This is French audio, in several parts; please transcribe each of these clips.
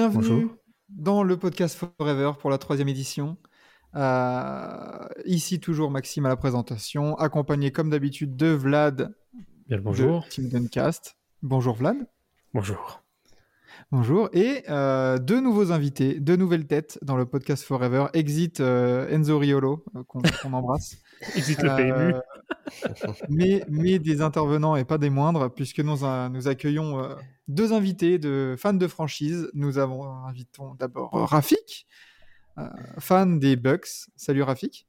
Bienvenue Bonjour. dans le podcast Forever pour la troisième édition. Euh, ici toujours Maxime à la présentation, accompagné comme d'habitude de Vlad Bien le bonjour. de Team Duncast. Bonjour Vlad. Bonjour. Bonjour. Et euh, deux nouveaux invités, deux nouvelles têtes dans le podcast Forever. Exit euh, Enzo Riolo, qu'on qu'on embrasse. Exit le Euh, PMU. mais, mais des intervenants et pas des moindres, puisque nous, euh, nous accueillons euh, deux invités de fans de franchise. Nous avons invitons d'abord Rafik, euh, fan des Bucks. Salut Rafik.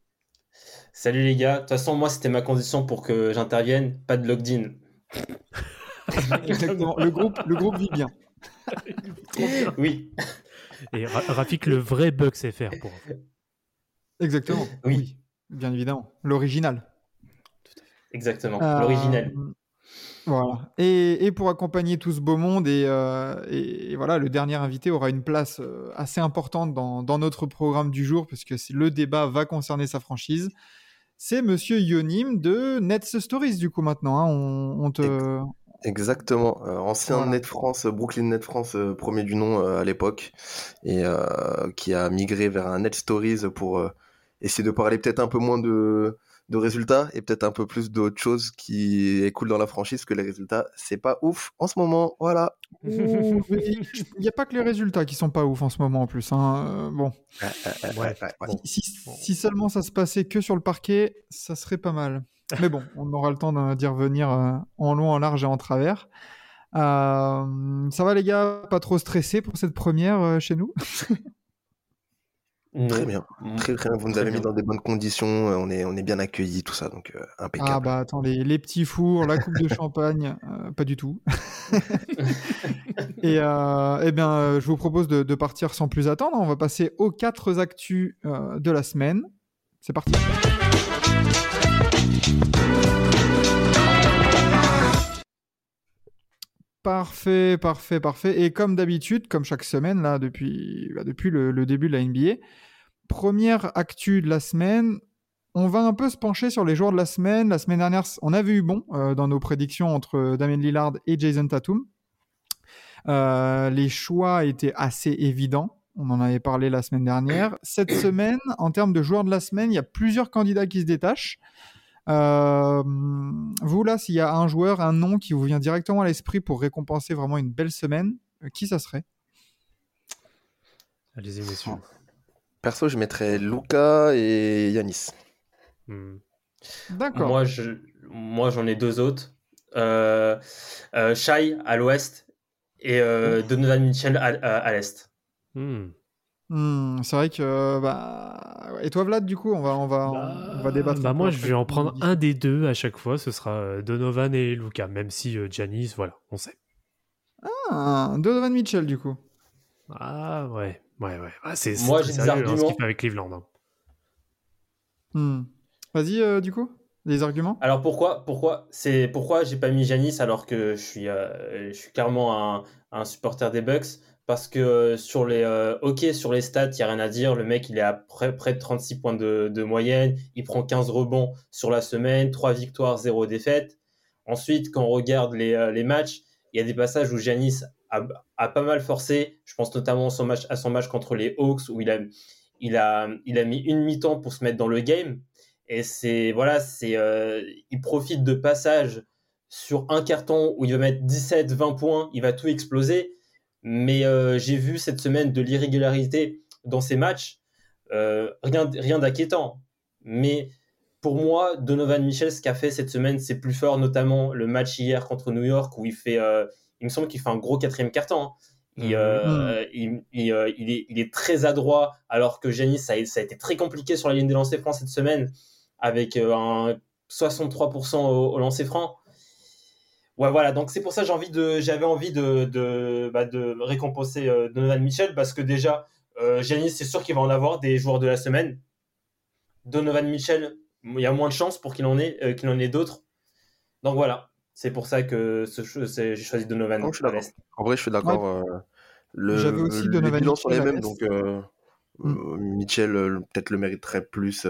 Salut les gars, de toute façon moi c'était ma condition pour que j'intervienne, pas de locked-in. Exactement. Le groupe, le groupe vit bien. Oui, Et Ra- Rafik, le vrai Bucks FR pour. Exactement. Oui. Bien évidemment. L'original. exactement, Euh, l'originel. Voilà. Et, et pour accompagner tout ce beau monde, et, euh, et- et voilà, le dernier invité aura une place euh, assez importante dans, dans notre programme du jour, parce que c'est- le débat va concerner sa franchise. C'est Monsieur Yonim de Nets Stories, du coup, maintenant. hein. On, on te... Exactement, Euh, ancien Voilà. Net France, Brooklyn Net France, euh, premier du nom euh, à l'époque, et euh, qui a migré vers un Net Stories pour euh, essayer de parler peut-être un peu moins de, de résultats et peut-être un peu plus d'autres choses qui est cool dans la franchise, que les résultats, c'est pas ouf en ce moment, voilà. Il n'y a pas que les résultats qui sont pas ouf en ce moment, en plus. hein. Euh, bon, Ouais. ouais. Bon. si, si seulement ça se passait que sur le parquet, ça serait pas mal. Mais bon, on aura le temps d'y revenir euh, en long, en large et en travers. Euh, ça va les gars, pas trop stressé pour cette première chez nous? Très bien, Mm. très très bien, vous nous avez mis dans des bonnes conditions, euh, on est, on est bien accueillis, tout ça, donc euh, Ah impeccable. bah attends, les, les petits fours, la coupe de champagne, euh, pas du tout. et euh, eh bien, je vous propose de, de partir sans plus attendre. On va passer aux quatre actus de la semaine. C'est parti. Parfait, parfait, parfait. Et comme d'habitude, comme chaque semaine, là, depuis, bah, depuis le, début de la NBA, première actu de la semaine, on va un peu se pencher sur les joueurs de la semaine. La semaine dernière, on avait eu bon euh, dans nos prédictions entre Damien Lillard et Jason Tatum. Euh, les choix étaient assez évidents. On en avait parlé la semaine dernière. Cette semaine, en termes de joueurs de la semaine, il y a plusieurs candidats qui se détachent. Euh, vous, là, s'il y a un joueur, un nom qui vous vient directement à l'esprit pour récompenser vraiment une belle semaine, euh, qui ça serait? Allez-y, messieurs. Perso, je mettrais Luca et Yanis. Hmm. D'accord. Moi je, moi j'en ai deux autres. Euh, euh, Shai à l'ouest et euh, Donovan Mitchell à, à- à l'est. Hmm. Hmm, c'est vrai que. Bah... Et toi, Vlad, du coup, on va, on va, on va débattre. Bah, moi, je vais en prendre un des deux à chaque fois. Ce sera euh, Donovan et Luca, même si euh, Giannis, voilà, on sait. Ah, Donovan Mitchell, du coup. Ah ouais, ouais, ouais. Ah, c'est Moi, j'ai des hein, ce arguments. qu'il fait avec Cleveland. hein. Hmm. Vas-y, euh, du coup, les arguments Alors pourquoi pourquoi c'est pourquoi j'ai pas mis Janis alors que je suis euh, je suis clairement un, un supporter des Bucks? Parce que euh, sur les euh, OK sur les stats, il y a rien à dire, le mec il est à près, près de 36 points de, moyenne, il prend 15 rebonds sur la semaine, 3 victoires, 0 défaite. Ensuite, quand on regarde les, euh, les matchs, il y a des passages où Janis a, pas mal forcé, je pense notamment à son match à son match contre les Hawks où il a il a il a mis une mi-temps pour se mettre dans le game. Et c'est voilà, c'est il profite de passages sur un carton où il va mettre 17, 20 points, il va tout exploser. Mais euh, j'ai vu cette semaine de l'irrégularité dans ses matchs, euh, rien, rien d'inquiétant. Mais pour moi, Donovan Mitchell, ce qu'a fait cette semaine, c'est plus fort, notamment le match hier contre New York où il fait, euh, il me semble qu'il fait un gros quatrième carton. hein. Il, euh, il, il, euh, il est, il est très adroit, alors que Janis, ça, a- ça a été très compliqué sur la ligne des lancers francs cette semaine, avec euh, un 63% au, au lancer franc. Ouais, voilà. Donc c'est pour ça que j'ai envie de, j'avais envie de, de, bah, de récompenser euh, Donovan Mitchell parce que déjà, euh, Giannis, c'est sûr qu'il va en avoir des joueurs de la semaine. Donovan Mitchell, il y a moins de chances pour qu'il en ait, euh, qu'il en ait d'autres. Donc voilà. C'est pour ça que j'ai choisi Donovan. Non. En vrai, je suis d'accord. euh, le, J'avais aussi les Donovan bilans sont les Mitchell à mêmes, donc euh, Mm. euh, Mitchell peut-être le mériterait plus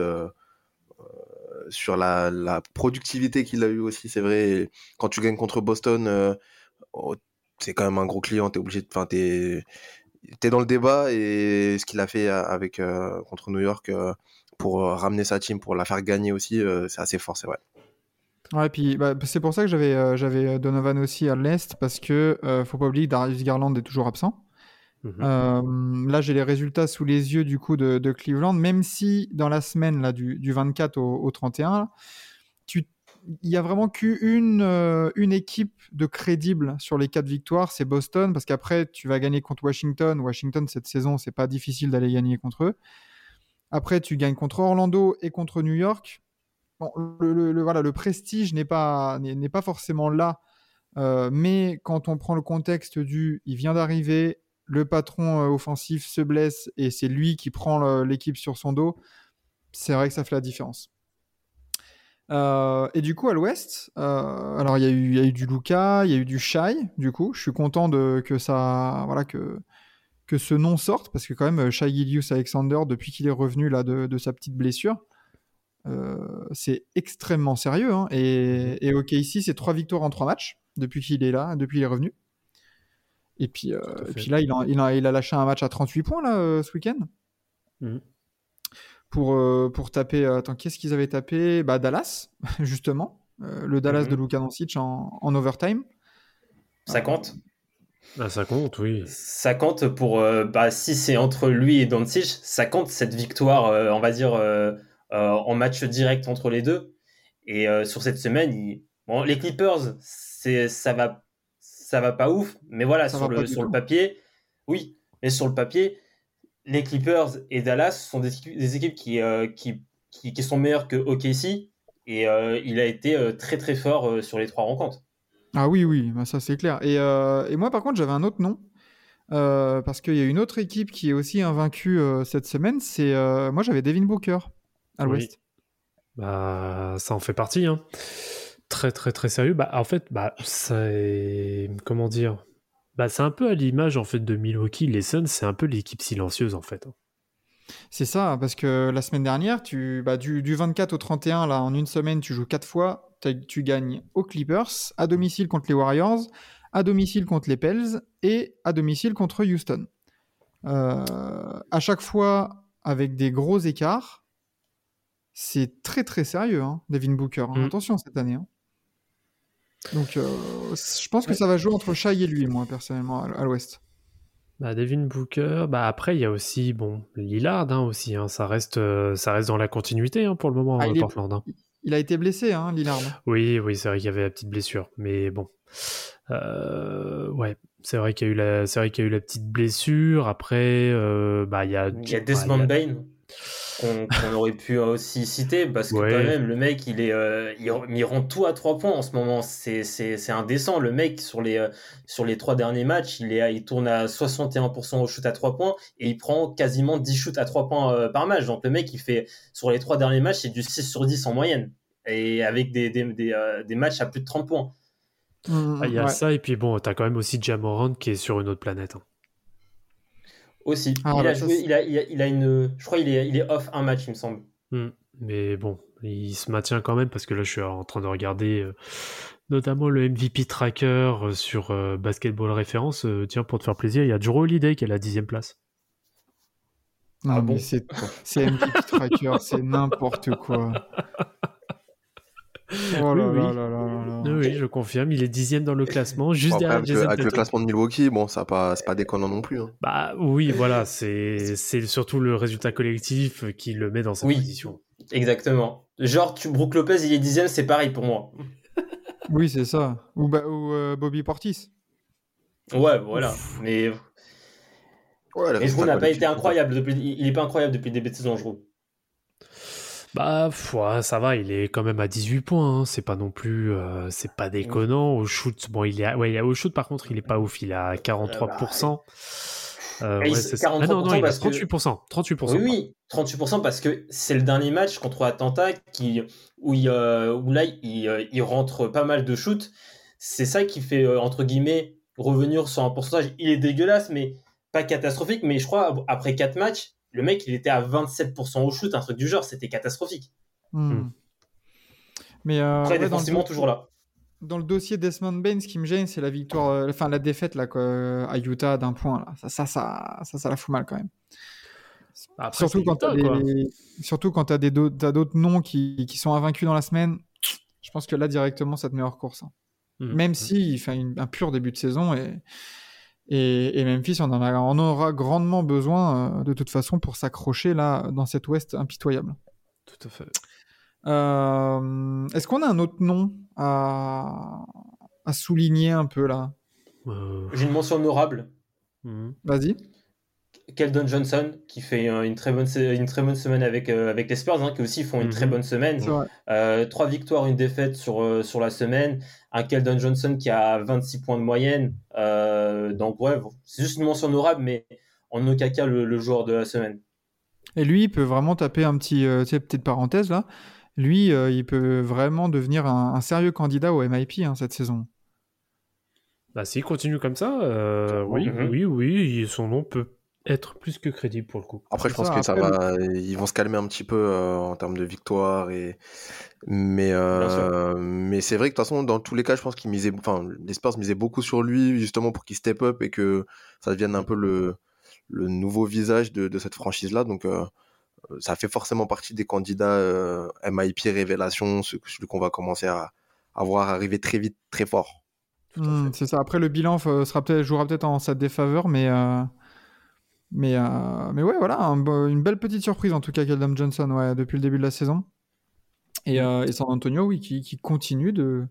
sur la, la productivité qu'il a eu aussi, c'est vrai. Quand tu gagnes contre Boston, euh, oh, c'est quand même un gros client, t'es obligé de. T'es t'es dans le débat et ce qu'il a fait euh, avec euh, contre New York pour ramener sa team, pour la faire gagner aussi, c'est assez fort, c'est vrai. Ouais, puis bah, c'est pour ça que j'avais j'avais Donovan aussi à l'Est, parce que faut pas oublier que Darius Garland est toujours absent. Euh, là, j'ai les résultats sous les yeux du coup de, Cleveland, même si dans la semaine là, du, du 24 au, au 31, tu- il y a vraiment qu'une une équipe de crédible sur les quatre victoires, c'est Boston, parce qu'après, tu vas gagner contre Washington. Washington, cette saison, c'est pas difficile d'aller gagner contre eux. Après, tu gagnes contre Orlando et contre New York. Le, voilà, le prestige n'est pas, pas forcément là, mais quand on prend le contexte du il vient d'arriver, le patron euh, offensif se blesse et c'est lui qui prend l'équipe sur son dos, c'est vrai que ça fait la différence. Euh, et du coup, à l'ouest, euh, alors il y, a eu- il y a eu du Luca, il y a eu du Shai, du coup, je suis content de, que ça, voilà, que, que ce nom sorte, parce que quand même, Shai Gilius Alexander, depuis qu'il est revenu là de, de sa petite blessure, euh, c'est extrêmement sérieux. hein. Et, et OK, ici, c'est trois victoires en trois matchs depuis qu'il est là, depuis qu'il est revenu. Et puis, euh, et puis là, il a, il, a, il a lâché un match à 38 points là, euh, ce week-end. Mhm. Pour, euh, pour taper. Attends, qu'est-ce qu'ils avaient tapé? Bah, Dallas, justement. Euh, le Dallas Mhm. de Luka Doncic en, en overtime. Ça compte. Ah, ça compte, oui. Ça compte pour. euh, bah, si c'est entre lui et Doncic, ça compte cette victoire, euh, on va dire, euh, euh, en match direct entre les deux. Et euh, sur cette semaine, il- bon, les Clippers, ça va, ça va pas ouf. Mais voilà, Ça sur, le, sur le papier, oui. Mais sur le papier, les Clippers et Dallas sont des, équipes- des équipes qui, euh, qui, qui, qui sont meilleures que OKC. Et euh, il a été euh, très très fort euh, sur les trois rencontres. Ah oui, oui, bah ça c'est clair. Et, euh, et moi, par contre, j'avais un autre nom. euh, parce qu'il y a une autre équipe qui est aussi invaincue euh, cette semaine. C'est euh, Moi, j'avais Devin Booker à Oui. l'ouest. Bah, ça en fait partie. Hein. Très, très, très sérieux. Bah, en fait, bah, c'est. Comment dire? Bah, C'est un peu à l'image en fait de Milwaukee. Les Suns, c'est un peu l'équipe silencieuse en fait. C'est ça, parce que la semaine dernière, tu, bah, du, du 24 au 31, là, en une semaine, tu joues quatre fois. Tu gagnes aux Clippers, à domicile contre les Warriors, à domicile contre les Pels et à domicile contre Houston. Euh, à chaque fois, avec des gros écarts, c'est très très sérieux, hein, Devin Booker. hein. Mm. Attention cette année. hein. Donc, euh, je pense que Ouais. ça va jouer entre Shai et lui, moi, personnellement, à, l'ouest. Bah, Devin Booker. Bah, après, il y a aussi bon, Lillard hein, aussi. hein. Ça, reste, euh, ça reste dans la continuité hein, pour le moment Ah, à il est- Portland. hein. Il a été blessé, hein, Lillard. Oui, oui, c'est vrai qu'il y avait la petite blessure, mais bon, Euh, ouais, c'est vrai qu'il y a eu la, c'est vrai qu'il y a eu la petite blessure. Après, euh, bah il y a, Il y a bah, Desmond Bain qu'on aurait pu aussi citer parce que Ouais. quand même le mec il est euh, il, il rend tout à trois points en ce moment c'est c'est c'est indécent le mec sur les euh, sur les trois derniers matchs il est à- il tourne à 61% au shoot à trois points et il prend quasiment 10 shoots à trois points euh, par match donc le mec il fait sur les trois derniers matchs c'est du 6 sur 10 en moyenne et avec des des, des, euh, des matchs à plus de 30 points Ah, il y a Ouais. ça et puis bon, t'as quand même aussi Jamorant qui est sur une autre planète. hein. Aussi Ah, il bah, a ça, joué il a, il a il a une je crois il est il est off un match il me semble Hmm. Mais bon, il se maintient quand même parce que là, je suis en train de regarder euh, notamment le MVP tracker euh, sur euh, Basketball Référence. Euh, tiens, pour te faire plaisir, il y a Drew Holiday qui est à la dixième place. Non, Ah mais bon? c'est c'est MVP Tracker, c'est n'importe quoi. Oh là Oui, là là je confirme, il est dixième dans le classement, juste Bon, après, derrière avec, le, Jason avec le classement de Milwaukee, bon, ça pas, c'est pas déconnant non plus. hein. Bah oui, voilà, c'est c'est surtout le résultat collectif qui le met dans sa Oui. position. exactement genre tu Brook Lopez il est dixième c'est pareil pour moi Oui, c'est ça. Ou, bah, ou euh, Bobby Portis. Ouais, voilà. Mais, Ouais, n'a pas été incroyable depuis. Il il est pas incroyable depuis le début de saison, je trouve. Bah, ouais, ça va, il est quand même à 18 points. hein. C'est pas non plus, euh, c'est pas déconnant. Au shoot, bon, il est, à- ouais, au shoot par contre, il est pas ouf. Il est à 43%. Euh, Ah, il- ouais, ça. Ah non, non, 43% il est à parce que- 38%. 38%. Oui, oui, 38% parce que c'est le dernier match contre Atlanta qui, où, il, euh, où là, il, euh, il rentre pas mal de shoots. C'est ça qui fait, euh, entre guillemets, revenir sur un pourcentage. Il est dégueulasse, mais pas catastrophique. Mais je crois, après 4 matchs, le mec, il était à 27% au shoot, un truc du genre. C'était catastrophique. Hmm. Hmm. Mais euh, Après, ouais, dans, le, défensivement, toujours là. dans le dossier Desmond Bain, ce qui me gêne, c'est la victoire, euh, enfin la défaite là, quoi, à Utah d'un point. Là. Ça, ça, ça, ça, ça la fout mal quand même. Après, surtout, quand t'as Utah, des... surtout quand tu as d'autres noms qui, qui sont invaincus dans la semaine. Je pense que là, directement, ça te met hors course. hein. Mhm. Même si il fait une- un pur début de saison et, et, et Memphis, on en, a- on aura grandement besoin euh, de toute façon pour s'accrocher là dans cet Ouest impitoyable. Tout à fait. Euh, Est-ce qu'on a un autre nom à, à souligner un peu là? Euh, J'ai une mention honorable. mhm. Vas-y. Keldon Johnson, qui fait euh, une très bonne, une très bonne semaine avec, euh, avec les Spurs, hein, qui aussi font une Mhm. très bonne semaine. Euh, trois victoires, une défaite sur, euh, sur la semaine. Un Keldon Johnson qui a 26 points de moyenne. Euh, donc, ouais, bon, c'est juste une mention honorable, mais en aucun cas le, le joueur de la semaine. Et lui, il peut vraiment taper un petit, euh, tu sais, petite parenthèse là. Lui, euh, il peut vraiment devenir un, un sérieux candidat au MIP hein, cette saison. Bah, s'il continue comme ça, euh, oui, Mhm. oui, oui, son nom peut être plus que crédible pour le coup. Après, je pense ça, que ça va, ils vont se calmer un petit peu euh, en termes de victoire et mais euh, mais c'est vrai que de toute façon, dans tous les cas, je pense qu'ils misaient, enfin, les Spurs misaient beaucoup sur lui justement pour qu'il step up et que ça devienne un peu le le nouveau visage de, de cette franchise là. Donc euh, ça fait forcément partie des candidats euh, MIP révélation, ce- celui qu'on va commencer à, à voir arriver très vite, très fort. Hmm, c'est ça. Après, le bilan sera peut-être jouera peut-être en sa défaveur, mais euh, mais euh, mais ouais, voilà, un une belle petite surprise en tout cas, Keldon Johnson, ouais, depuis le début de la saison. Et, euh, et San Antonio, oui, qui, qui continue de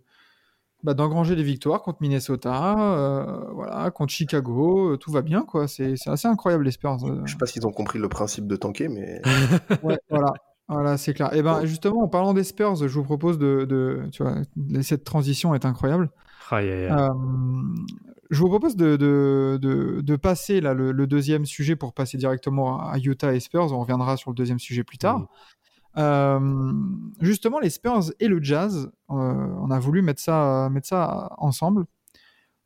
bah, d'engranger des victoires contre Minnesota, euh, voilà, contre Chicago, tout va bien, quoi. C'est c'est assez incroyable les Spurs. Je sais pas s'ils ont compris le principe de tanker, mais Ouais, voilà. Voilà, c'est clair. Et ben justement, en parlant des Spurs, je vous propose de, de tu vois, cette transition est incroyable. Aïe, aïe, aïe. Euh, je vous propose de, de, de, de passer là, le, le deuxième sujet pour passer directement à Utah et Spurs. On reviendra sur le deuxième sujet plus tard. Euh, justement, les Spurs et le Jazz, euh, on a voulu mettre ça, mettre ça ensemble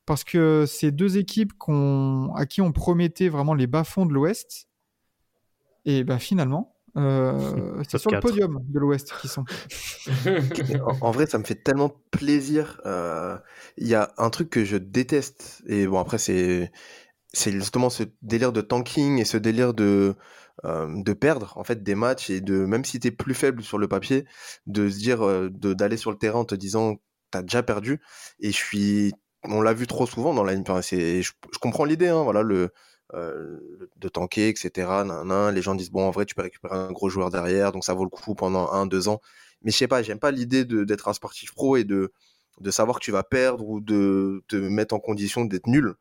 parce que c'est deux équipes qu'on, à qui on promettait vraiment les bas-fonds de l'Ouest. Et ben finalement, euh, c'est sur le 4. podium de l'Ouest qui sont. En, en vrai, ça me fait tellement plaisir. Euh, Il y a un truc que je déteste, et bon, après, c'est c'est justement ce délire de tanking et ce délire de, euh, de perdre en fait des matchs et de même si tu es plus faible sur le papier, de se dire euh, de d'aller sur le terrain en te disant t'as déjà perdu. Et je suis, on l'a vu trop souvent dans la enfin, c'est, je, je comprends l'idée, hein, voilà le euh, de tanker, etc. nan, nan. Les gens disent bon en vrai tu peux récupérer un gros joueur derrière, donc ça vaut le coup pendant un deux ans mais je sais pas, j'aime pas l'idée d'être un sportif pro et de, de savoir que tu vas perdre ou de te mettre en condition d'être nul.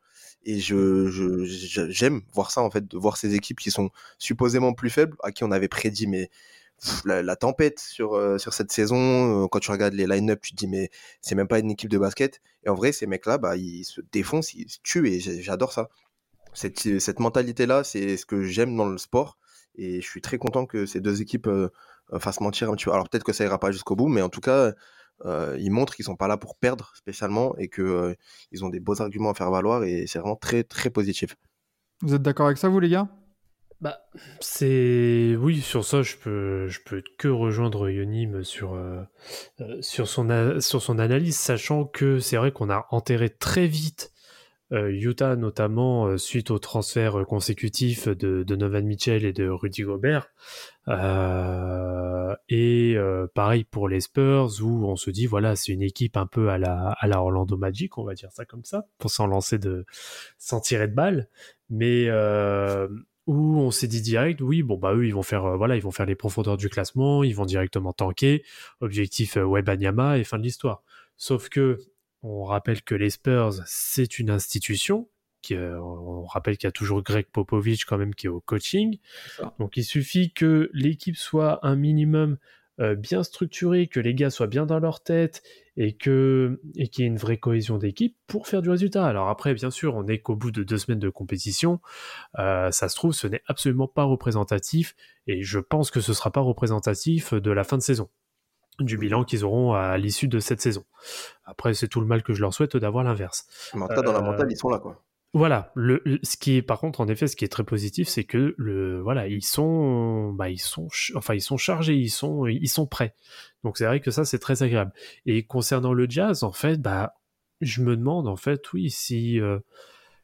Et je, j'aime voir ça, en fait, de voir ces équipes qui sont supposément plus faibles, à qui on avait prédit, mais la, tempête sur, euh, sur cette saison, euh, quand tu regardes les line-up, tu te dis, mais c'est même pas une équipe de basket. Et en vrai, ces mecs-là, bah, ils se défoncent, ils se tuent, et j'adore ça. Cette, cette mentalité-là, c'est ce que j'aime dans le sport. Et je suis très content que ces deux équipes euh, fassent mentir un petit peu. Alors peut-être que ça ira pas jusqu'au bout, mais en tout cas, euh, ils montrent qu'ils sont pas là pour perdre spécialement et que euh, ils ont des beaux arguments à faire valoir et c'est vraiment très très positif. Vous êtes d'accord avec ça, vous les gars? Bah, c'est oui sur ça je peux je peux que rejoindre Yonim sur euh, sur son a- sur son analyse sachant que c'est vrai qu'on a enterré très vite Utah notamment euh, suite au transfert euh, consécutif de, de Novan Mitchell et de Rudy Gobert. Euh, et euh, pareil pour les Spurs où on se dit voilà c'est une équipe un peu à la à la Orlando Magic on va dire ça comme ça pour s'en lancer de sans tirer de balle. Mais euh, où on s'est dit direct, oui, bon bah eux ils vont faire, euh, voilà, ils vont faire les profondeurs du classement, ils vont directement tanker, objectif euh, Webanyama et fin de l'histoire. Sauf que on rappelle que les Spurs c'est une institution, qui, euh, on rappelle qu'il y a toujours Greg Popovich quand même qui est au coaching, donc il suffit que l'équipe soit un minimum euh, bien structuré, que les gars soient bien dans leur tête et que et qu'il y ait une vraie cohésion d'équipe pour faire du résultat. Alors après, bien sûr, on n'est qu'au bout de deux semaines de compétition. Euh, ça se trouve, ce n'est absolument pas représentatif et je pense que ce sera pas représentatif de la fin de saison du bilan qu'ils auront à l'issue de cette saison. Après, c'est tout le mal que je leur souhaite d'avoir l'inverse. Mais en tout cas, dans la Euh, mentale, ils sont là, quoi. Voilà, le, le- ce qui est par contre en effet ce qui est très positif, c'est que le voilà, ils sont bah ils sont enfin ils sont chargés, ils sont ils sont prêts. Donc c'est vrai que ça c'est très agréable. Et concernant le jazz, en fait, bah je me demande en fait oui si euh,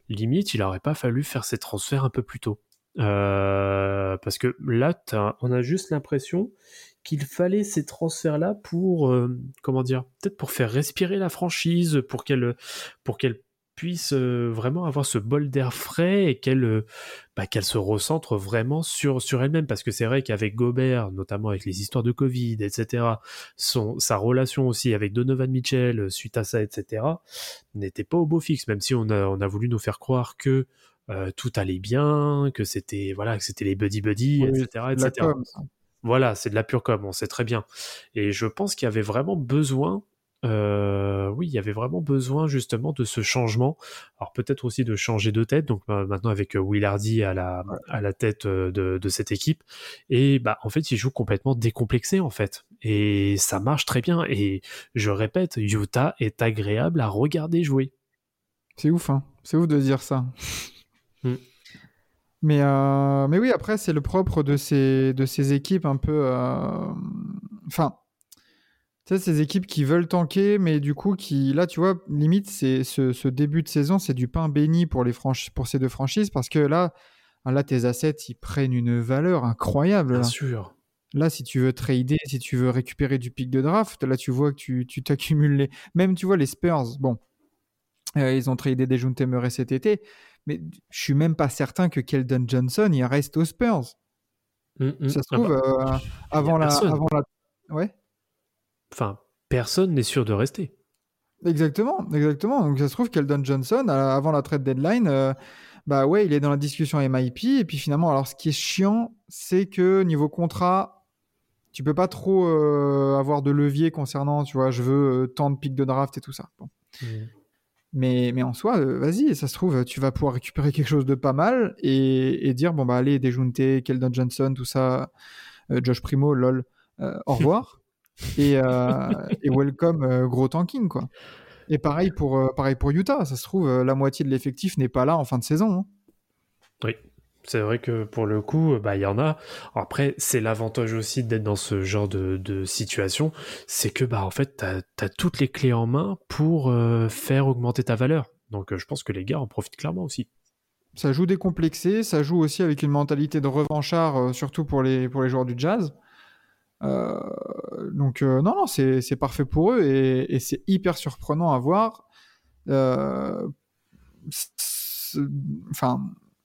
limite il aurait pas fallu faire ces transferts un peu plus tôt. Euh, parce que là on a juste l'impression qu'il fallait ces transferts là pour euh, comment dire, peut-être pour faire respirer la franchise, pour qu'elle pour qu'elle puisse euh, vraiment avoir ce bol d'air frais et qu'elle euh, bah, qu'elle se recentre vraiment sur, sur elle-même. Parce que c'est vrai qu'avec Gobert, notamment avec les histoires de Covid, etc., son, sa relation aussi avec Donovan Mitchell suite à ça, etc., n'était pas au beau fixe, même si on a, on a voulu nous faire croire que euh, tout allait bien, que c'était voilà, que c'était les buddy-buddy, Oui, etc., etc. Voilà, c'est de la pure com, on sait très bien. Et je pense qu'il y avait vraiment besoin, euh, oui, il y avait vraiment besoin justement de ce changement. Alors peut-être aussi de changer de tête. Donc euh, maintenant avec euh, Will Hardy à la, à la tête euh, de, de cette équipe. Et bah en fait, il joue complètement décomplexé en fait. Et ça marche très bien. Et je répète, Utah est agréable à regarder jouer. C'est ouf, hein. C'est ouf de dire ça. Mm. Mais, euh, mais oui, après, c'est le propre de ces, de ces équipes un peu. euh, Enfin, tu sais, ces équipes qui veulent tanker, mais du coup, qui, là, tu vois, limite, c'est ce, ce début de saison, c'est du pain béni pour, les pour ces deux franchises, parce que là, là, tes assets, ils prennent une valeur incroyable. Bien là. sûr. Là, si tu veux trader, si tu veux récupérer du pic de draft, là, tu vois que tu tu t'accumules les. Même, tu vois, les Spurs, bon, euh, ils ont tradé des Murray cet été, mais je suis même pas certain que Keldon Johnson, il reste aux Spurs. Mm, mm. Ça se Ah trouve, bah, euh, avant, la, avant la. Ouais, Enfin, personne n'est sûr de rester. exactement, exactement. Donc, ça se trouve, Keldon Johnson, avant la trade deadline, euh, bah ouais, il est dans la discussion MIP, et puis finalement, alors, ce qui est chiant, c'est que niveau contrat, tu peux pas trop euh, avoir de levier concernant, tu vois, je veux tant de pics de draft et tout ça. Bon. Mais, mais en soi, euh, vas-y, ça se trouve, tu vas pouvoir récupérer quelque chose de pas mal et, et dire, bon, bah allez, Dejunte, Keldon Johnson, tout ça, euh, Josh Primo, lol, euh, au revoir. et, euh, et welcome, gros tanking, quoi. Et pareil pour, pareil pour Utah, ça se trouve, la moitié de l'effectif n'est pas là en fin de saison. hein. Oui, c'est vrai que pour le coup, bah il y en a. Après, c'est l'avantage aussi d'être dans ce genre de, de situation, c'est que bah en fait, t'as as toutes les clés en main pour euh, faire augmenter ta valeur. Donc euh, je pense que les gars en profitent clairement aussi. Ça joue décomplexé, ça joue aussi avec une mentalité de revanchard, euh, surtout pour les, pour les joueurs du jazz. Donc, non, non, c'est parfait pour eux et, et c'est hyper surprenant à voir. Enfin,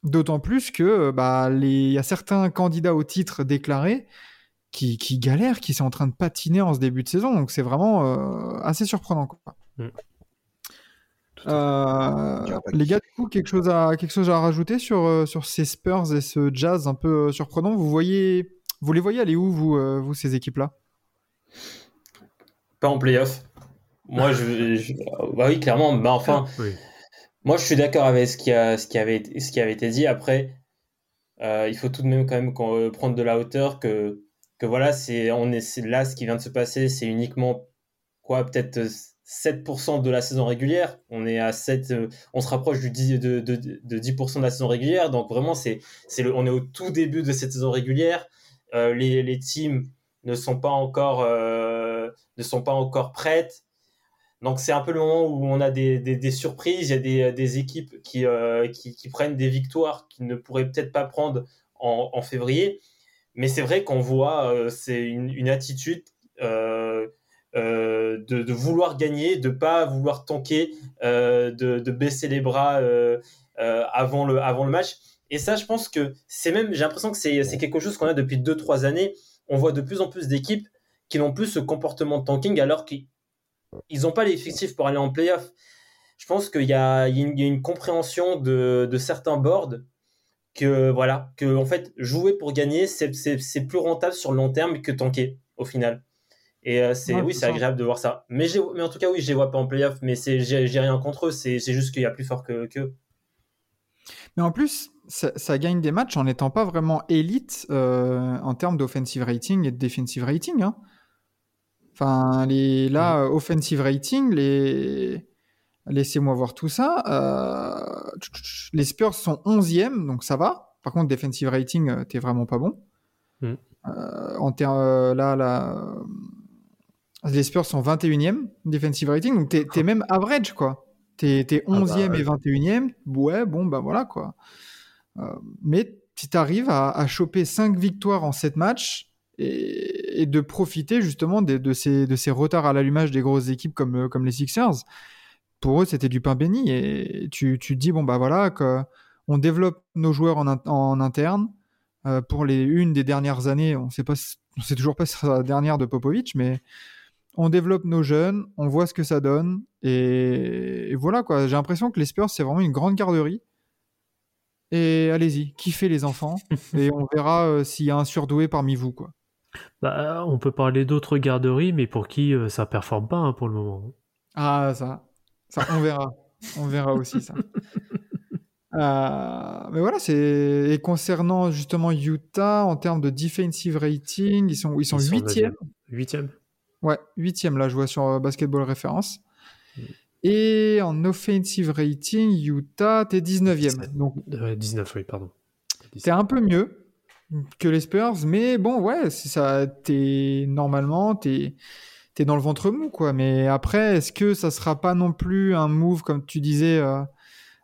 d'autant plus que euh, bah, les- il y a certains candidats au titre déclarés qui, qui galèrent, qui sont en train de patiner en ce début de saison. Donc, c'est vraiment euh, assez surprenant. Quoi. Mm. Euh, les gars, du coup, quelque chose à, quelque chose à rajouter sur, sur ces Spurs et ce Jazz un peu surprenant? Vous voyez, vous les voyez aller où, vous, euh, vous ces équipes-là? Pas en playoff. Moi, je, je- bah oui, clairement. Bah enfin, Oui. Moi, je suis d'accord avec ce qui a, ce qui avait, ce qui avait été dit. Après, euh, il faut tout de même quand même euh, prendre de la hauteur que, que voilà, c'est, on est, là, ce qui vient de se passer, c'est uniquement quoi, peut-être euh, 7% de la saison régulière. On est à 7, euh, on se rapproche du 10, de, de, de 10% de la saison régulière. Donc vraiment, c'est, on est au tout début de cette saison régulière. Euh, les, les teams ne sont pas encore, euh, ne sont pas encore prêtes. Donc c'est un peu le moment où on a des, des, surprises, il y a des, des équipes qui, euh, qui, prennent des victoires qu'ils ne pourraient peut-être pas prendre en, en février. Mais c'est vrai qu'on voit, euh, c'est une, une attitude euh, de, vouloir gagner, de pas vouloir tanker, de, de baisser les bras avant, le, avant le match. Et ça, je pense que c'est même, j'ai l'impression que c'est quelque chose qu'on a depuis 2-3 années. On voit de plus en plus d'équipes qui n'ont plus ce comportement de tanking alors qu'ils ils n'ont pas l'effectif pour aller en playoff. Je pense qu'il y a, il y a une, compréhension de, de certains boards que voilà que en fait jouer pour gagner c'est plus rentable sur le long terme que tanker. au final. Et euh, c'est Ouais, oui, c'est agréable de voir ça. Mais, en tout cas, oui, je les vois pas en playoff, mais j'ai, rien contre eux, c'est, juste qu'il y a plus fort que, qu'eux. Mais en plus, ça, ça gagne des matchs en n'étant pas vraiment élite euh, en termes d'offensive rating et de defensive rating. hein. Enfin, les, là, offensive rating, les... laissez-moi voir tout ça. euh, Les Spurs sont 11e, donc ça va. Par contre, defensive rating, euh, t'es vraiment pas bon. Mm. Euh, en euh, là, là, euh, les Spurs sont 21e defensive rating, donc t'es t'es même average, quoi. T'es t'es Ah bah, 11e et ouais. 21e, ouais, bon, bah voilà, quoi. Euh, mais si tu arrives à, à choper 5 victoires en 7 matchs et, et de profiter justement de, de ces, de ces retards à l'allumage des grosses équipes comme, euh, comme les Sixers, pour eux, c'était du pain béni. Et tu, tu te dis, bon, bah voilà, que on développe nos joueurs en, en interne. Euh, pour les une des dernières années, on sait pas, si- on sait toujours pas si ce sera la dernière de Popovic, mais on développe nos jeunes, on voit ce que ça donne, et, et voilà quoi. J'ai l'impression que les Spurs c'est vraiment une grande garderie. Et allez-y, kiffez les enfants, et on verra euh, s'il y a un surdoué parmi vous quoi. Bah, on peut parler d'autres garderies, mais pour qui euh, ça performe pas hein, pour le moment. Ah ça, ça on verra, on verra aussi ça. Euh, mais voilà, c'est et concernant justement Utah en termes de defensive rating, ils sont ils sont huitièmes. Huitième. Ouais, huitième là, je vois sur euh, Basketball Référence. Mm. Et en offensive rating, Utah, t'es 19e. 17. Donc Euh, 19, oui, pardon. t'es un peu mieux que les Spurs, mais bon, ouais, ça. T'es normalement, t'es es dans le ventre mou, quoi. Mais après, est-ce que ça sera pas non plus un move, comme tu disais, euh,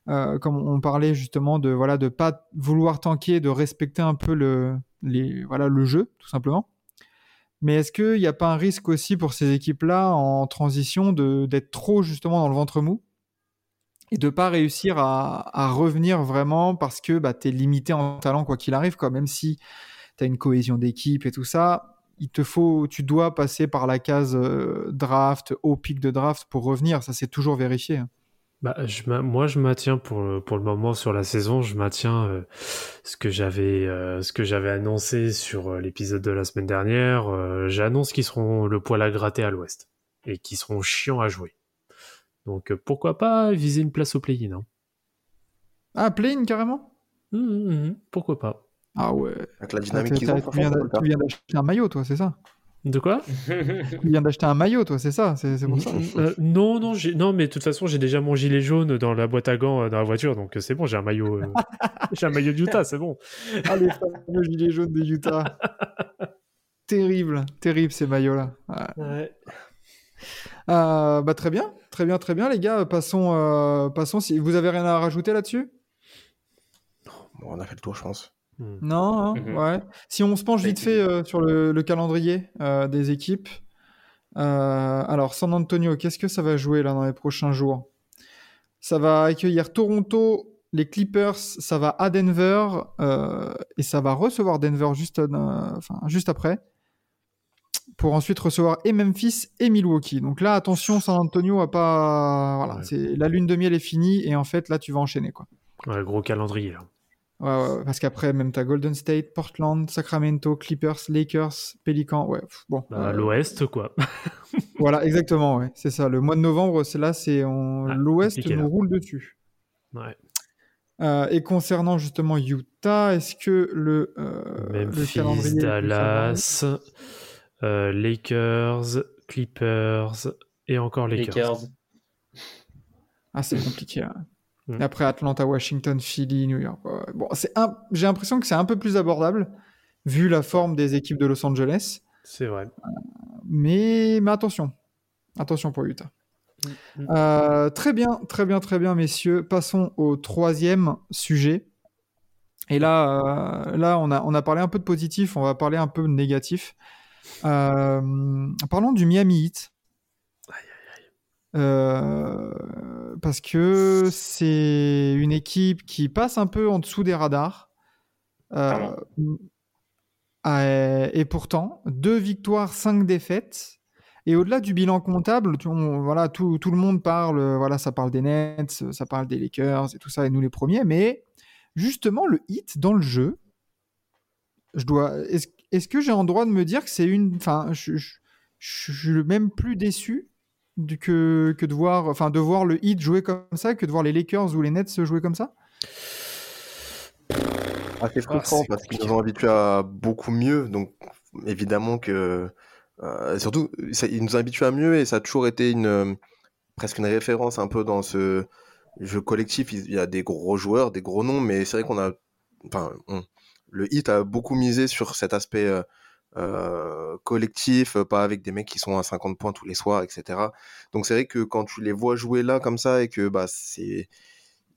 euh, comme on parlait justement de voilà de pas vouloir tanker, de respecter un peu le voilà le jeu, tout simplement. Mais est-ce qu'il n'y a pas un risque aussi pour ces équipes-là en transition d'être trop justement dans le ventre mou? Et de pas réussir à, revenir vraiment parce que bah, tu es limité en talent quoi qu'il arrive, quoi. même si tu as une cohésion d'équipe et tout ça, il te faut, tu dois passer par la case euh, draft, au pic de draft pour revenir, ça c'est toujours vérifié. hein. Bah, moi, je maintiens pour le, moment sur la saison, je maintiens euh, ce que j'avais euh, ce que j'avais annoncé sur l'épisode de la semaine dernière. J'annonce qu'ils seront le poil à gratter à l'ouest et qu'ils seront chiants à jouer. Donc euh, pourquoi pas viser une place au play-in hein. Ah, play-in carrément? Hum, hum, hum, Pourquoi pas Ah ouais. Avec la Ah, dynamique qu'ils ont, tu viens d'acheter un maillot, toi, c'est ça? De quoi? Tu viens d'acheter un maillot, toi, c'est ça C'est c'est pour ça Euh, Non, non, j'ai- non, mais de toute façon, j'ai déjà mon gilet jaune dans la boîte à gants euh, dans la voiture, donc c'est bon, j'ai un maillot, euh, j'ai un maillot d'Utah, c'est bon. Ah, les fameux gilets jaunes de Utah. terrible, terrible ces maillots-là. Ouais. Euh, bah, très bien, très bien, très bien, les gars. Passons, euh, passons. Si vous avez rien à rajouter là-dessus? Bon, on a fait le tour, je pense. Hmm. Non, hein? Mhm. ouais. Si on se penche vite fait euh, sur le, le calendrier euh, des équipes. Euh, alors, San Antonio, qu'est-ce que ça va jouer là dans les prochains jours? Ça va accueillir Toronto, les Clippers, ça va à Denver euh, et ça va recevoir Denver euh, juste après pour ensuite recevoir et Memphis et Milwaukee. Donc là, attention, San Antonio a pas. Voilà, Ouais. c'est la lune de miel est finie et en fait là, tu vas enchaîner quoi. Ouais, gros calendrier là. Ouais, parce qu'après, même t'as Golden State, Portland, Sacramento, Clippers, Lakers, Pelicans. Ouais, pff, bon. Bah, euh, L'Ouest, quoi. Voilà, exactement, ouais, c'est ça. Le mois de novembre, c'est là, c'est on- Ah, l'Ouest nous roule dessus. Ouais. Euh, et concernant justement Utah, est-ce que le, euh, le Memphis, calendrier Dallas, euh, Lakers, Clippers et encore Lakers. Lakers. Ah, c'est compliqué. hein. Mm. Après Atlanta, Washington, Philly, New York. Bon, c'est un... j'ai l'impression que c'est un peu plus abordable vu la forme des équipes de Los Angeles. C'est vrai. Mais, mais attention, attention pour Utah. Mm. Euh, très bien, très bien, très bien, messieurs. Passons au troisième sujet. Et là, euh, là on, a, on a parlé un peu de positif, on va parler un peu de négatif. Euh, parlons du Miami Heat. Euh, parce que c'est une équipe qui passe un peu en dessous des radars. Euh, et pourtant, deux victoires, cinq défaites. Et au-delà du bilan comptable, voilà, tout, tout le monde parle, voilà, ça parle des Nets, ça parle des Lakers et tout ça, et nous les premiers. Mais justement, le hit dans le jeu, je dois, est-ce que j'ai en droit de me dire que c'est une. Enfin, je, je- je suis même plus déçu du- que, que de voir, enfin, de voir le Heat jouer comme ça que de voir les Lakers ou les Nets se jouer comme ça? Ah, c'est frustrant c'est parce qu'ils nous ont habitués à beaucoup mieux. Donc, évidemment que. euh, surtout, ça- ils nous ont habitués à mieux et ça a toujours été une, euh, presque une référence un peu dans ce jeu collectif. Il il y a des gros joueurs, des gros noms, mais c'est vrai qu'on a. Enfin, on- le hit a beaucoup misé sur cet aspect euh, euh, collectif, euh, pas avec des mecs qui sont à 50 points tous les soirs, etc. Donc, c'est vrai que quand tu les vois jouer là comme ça et que bah, c'est.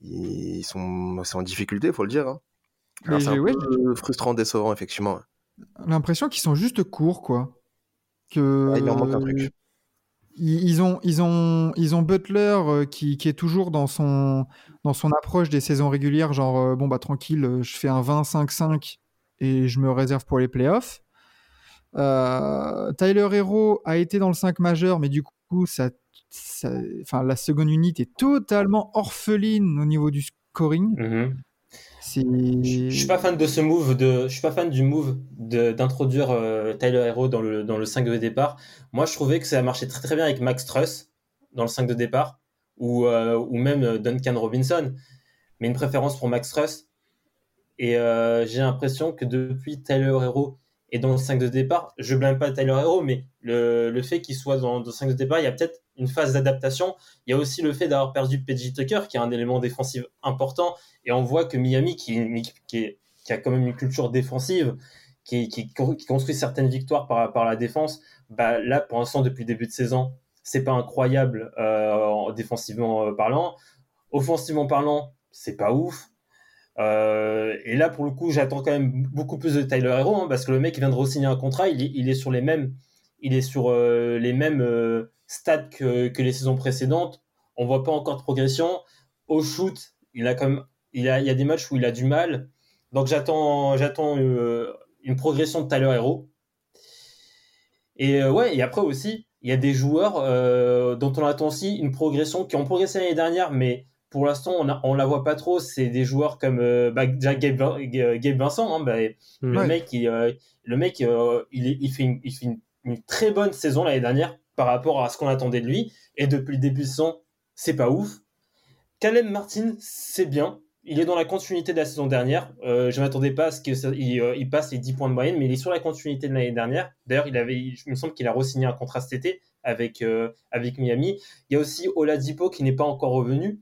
Ils sont c'est en difficulté, faut le dire. hein. C'est un j'ai- ouais, peu frustrant, décevant, effectivement. l'impression qu'ils sont juste courts, quoi. Que Ah, il manque un truc. Ils, ont, ils ont, ils ont Butler euh, qui, est toujours dans son, dans son approche des saisons régulières, genre euh, bon bah tranquille, euh, je fais un 20-5-5 et je me réserve pour les playoffs. Euh, Tyler Hero a été dans le 5 majeur, mais du coup, ça, ça- la seconde unité est totalement orpheline au niveau du scoring. Mhm. C'est... Je je suis pas fan de ce move de, je suis pas fan du move d'introduire euh, Tyler Hero dans le, dans le 5 de départ. Moi, je trouvais que ça marchait très très bien avec Max Truss dans le 5 de départ ou, euh, ou même euh, Duncan Robinson, mais une préférence pour Max Truss. Et euh, j'ai l'impression que depuis Tyler Hero est dans le 5 de départ, je blâme pas Tyler Hero, mais le, le fait qu'il soit dans, le 5 de départ, il y a peut-être une phase d'adaptation. Il y a aussi le fait d'avoir perdu PJ Tucker, qui est un élément défensif important. Et on voit que Miami, qui, qui, a quand même une culture défensive, qui, qui, construit certaines victoires par, par la défense, bah, là, pour l'instant, depuis le début de saison, c'est pas incroyable euh, en- défensivement euh, parlant. Offensivement parlant, c'est pas ouf. Euh, et là, pour le coup, j'attends quand même beaucoup plus de Tyler Hero, hein, parce que le mec vient de re-signer un contrat, il est, sur les mêmes, il est sur euh, les mêmes euh, stats que, les saisons précédentes. On voit pas encore de progression. Au shoot, il a quand même, il y a des matchs où il a du mal. Donc j'attends, j'attends une progression de Tyler Hero. Et ouais, et après aussi, il y a des joueurs dont on attend aussi une progression, qui ont progressé l'année dernière, mais pour l'instant, on, a- on la voit pas trop. C'est des joueurs comme euh, bah, déjà Gabe, Vin- Gabe Vincent. hein, bah, le mec, il, euh, le mec euh, il, il fait, une, il fait une, une très bonne saison l'année dernière par rapport à ce qu'on attendait de lui. Et depuis le début de saison, c'est pas ouf. Caleb Martin, c'est bien. Il est dans la continuité de la saison dernière. Euh, je m'attendais pas à ce qu'il il passe les 10 points de moyenne, mais il est sur la continuité de l'année dernière. D'ailleurs, il avait, il me semble qu'il a re-signé un contrat cet été avec, euh, avec Miami. Il y a aussi Oladipo qui n'est pas encore revenu.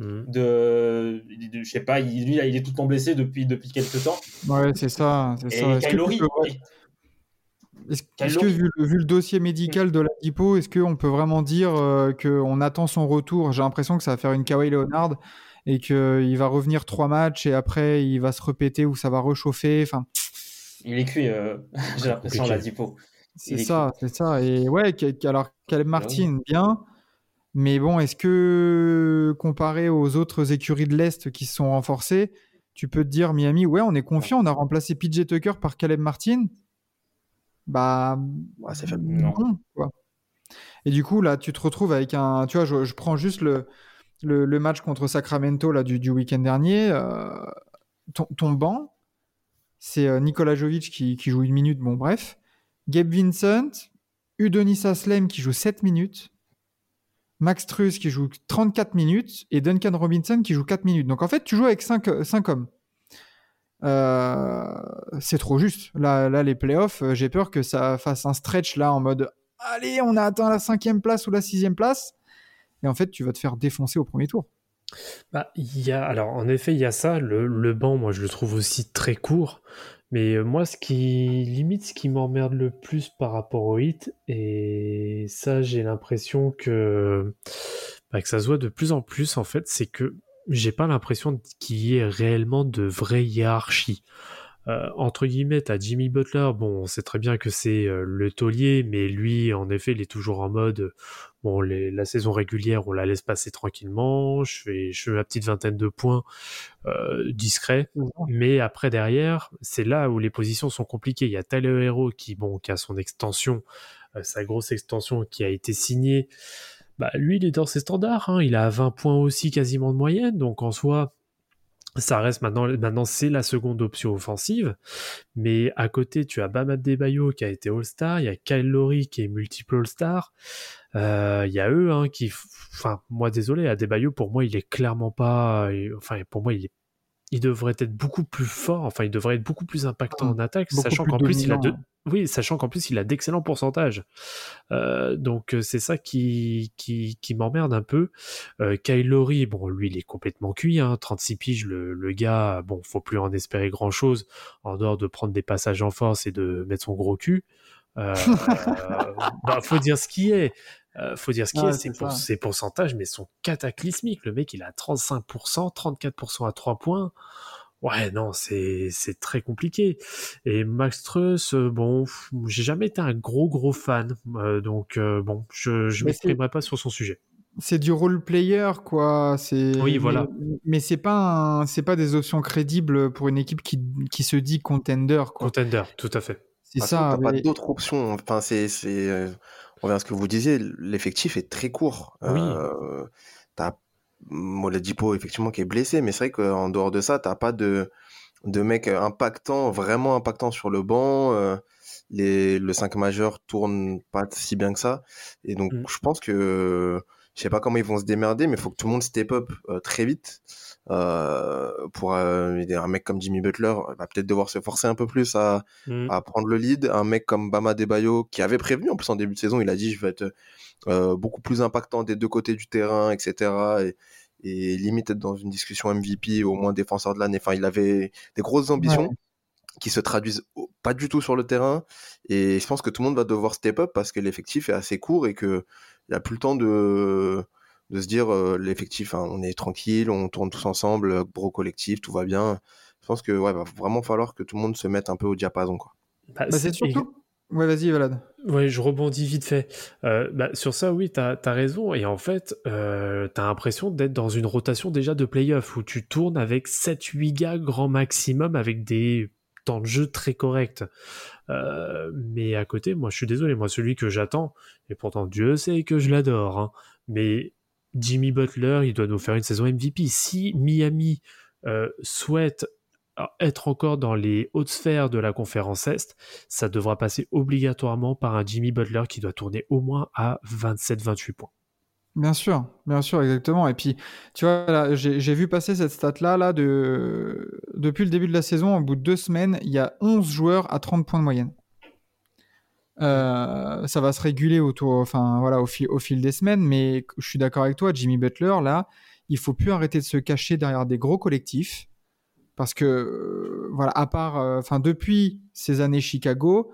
Mhm. De, de- je sais pas, il, lui, il est tout le temps blessé depuis, depuis quelques temps. Ouais, c'est ça. C'est Et ça. Est-ce que, Kylori, tu peux- est-ce- Kyle est-ce que Lowry. vu, le- vu le dossier médical de la Dipo, est-ce qu'on peut vraiment dire euh, qu'on attend son retour? J'ai l'impression que ça va faire une Kawhi Leonard et qu'il va revenir trois matchs et après il va se répéter ou ça va rechauffer. Enfin, il est cuit, euh, j'ai l'impression, compliqué. Oladipo. c'est ça, c'est ça. Et ouais, alors Caleb Martin, bien. Mais bon, est-ce que comparé aux autres écuries de l'Est qui se sont renforcées, tu peux te dire Miami, ouais, on est confiant, on a remplacé PJ Tucker par Caleb Martin? Bah, Ouais, c'est faible. Non. quoi. Et du coup, là, tu te retrouves avec un. Tu vois, je, je prends juste le, le, le match contre Sacramento là, du, du week-end dernier. euh, ton, ton banc, c'est euh, Nikola Jovic qui, qui joue une minute, bon, bref. Gabe Vincent, Udonis Aslem qui joue 7 minutes. Max Truss qui joue 34 minutes et Duncan Robinson qui joue 4 minutes. Donc en fait, tu joues avec 5, hommes. Euh, c'est trop juste. Là, là les playoffs, euh, j'ai peur que ça fasse un stretch là en mode allez, on a atteint la cinquième place ou la sixième place. Et en fait, tu vas te faire défoncer au premier tour. Bah, y a, alors, en effet, il y a ça. Le, le banc, moi, je le trouve aussi très court. Mais euh, moi, ce qui limite, ce qui m'emmerde le plus par rapport au hit, et ça, j'ai l'impression que, bah, que ça se voit de plus en plus, en fait, c'est que j'ai pas l'impression qu'il y ait réellement de vraie hiérarchie. Euh, entre guillemets, t'as Jimmy Butler, bon, on sait très bien que c'est euh, le taulier, mais lui, en effet, il est toujours en mode, euh, bon, les- la saison régulière, on la laisse passer tranquillement, je fais, je fais ma petite vingtaine de points euh, discret, mais après, derrière, c'est là où les positions sont compliquées. Il y a Tyler Hero qui, bon, qui a son extension, euh, sa grosse extension qui a été signée. Bah, lui, il est dans ses standards, hein, il a 20 points aussi quasiment de moyenne, donc en soi, ça reste maintenant, maintenant c'est la seconde option offensive. Mais à côté, tu as Bam Adebayo qui a été All-Star, il y a Kyle Lowry qui est multiple All-Star. Euh, Il y a eux hein, qui, enfin, moi désolé, Adebayo pour moi il est clairement pas, enfin pour moi il est il devrait être beaucoup plus fort, enfin il devrait être beaucoup plus impactant Ah, en attaque, sachant qu'en plus il a de, dominant. oui, sachant qu'en plus il a d'excellents pourcentages. Euh, donc euh, c'est ça qui qui, qui m'emmerde un peu. Euh, Kyle Lowry, bon lui il est complètement cuit, hein, 36 piges, le, le gars, bon faut plus en espérer grand chose en dehors de prendre des passages en force et de mettre son gros cul. Euh, bah, faut dire ce qui est. Euh, faut dire ce qui Ouais, est, c'est c'est pour ses pourcentages, mais sont cataclysmiques. Le mec, il a 35%, 34% à 3 points. Ouais, non, c'est c'est très compliqué. Et Max Truss, euh, bon, j'ai jamais été un gros gros fan, euh, donc euh, bon, je c'est- m'exprimerai pas sur son sujet. C'est du role player, quoi. Oui, voilà. Mais, mais c'est pas un- pas des options crédibles pour une équipe qui, qui se dit contender, quoi. Contender, tout à fait. C'est ça. t'as mais- pas d'autres options. Enfin, c'est, revient à ce que vous disiez, l'effectif est très court. Oui. Euh, t'as Moladipo, effectivement, qui est blessé, mais c'est vrai qu'en dehors de ça, t'as pas de, de mec impactant, vraiment impactant sur le banc. euh, les, le 5 majeur tourne pas si bien que ça. Et donc, Mm. je pense que, je sais pas comment ils vont se démerder, mais il faut que tout le monde step up euh, très vite. Euh, pour euh, un mec comme Jimmy Butler, va peut-être devoir se forcer un peu plus à, Mm. à prendre le lead. Un mec comme Bama Debayo, qui avait prévenu en plus en début de saison, il a dit je vais être beaucoup plus impactant des deux côtés du terrain, etc. Et, et limite être dans une discussion MVP, au moins défenseur de l'année. Enfin, il avait des grosses ambitions Ouais. qui se traduisent pas du tout sur le terrain. Et je pense que tout le monde va devoir step up parce que l'effectif est assez court et que il n'y a plus le temps de de se dire euh, l'effectif, hein, on est tranquille, on tourne tous ensemble, gros collectif, tout va bien. Je pense que ouais, va vraiment falloir que tout le monde se mette un peu au diapason, quoi. Bah, Bah, c'est surtout. Ouais, vas-y, Valade. Ouais, je rebondis vite fait. Euh, bah, sur ça, oui, t'as as raison. Et en fait, euh, t'as l'impression d'être dans une rotation déjà de playoff où tu tournes avec 7-8 gars grand maximum avec des de jeu très corrects. Euh, mais à côté, moi, je suis désolé, moi, celui que j'attends, et pourtant Dieu sait que je l'adore, hein, mais Jimmy Butler, il doit nous faire une saison MVP. Si Miami euh, souhaite être encore dans les hautes sphères de la conférence Est, ça devra passer obligatoirement par un Jimmy Butler qui doit tourner au moins à 27-28 points. Bien sûr, bien sûr, exactement. Et puis, tu vois, j'ai vu passer cette stat-là, là, de... depuis le début de la saison, au bout de deux semaines, il y a 11 joueurs à 30 points de moyenne. Euh, ça va se réguler autour, enfin, voilà, au, fil, des semaines, mais je suis d'accord avec toi, Jimmy Butler, là, il faut plus arrêter de se cacher derrière des gros collectifs. Parce que, euh, voilà, à part, euh, enfin, depuis ces années Chicago,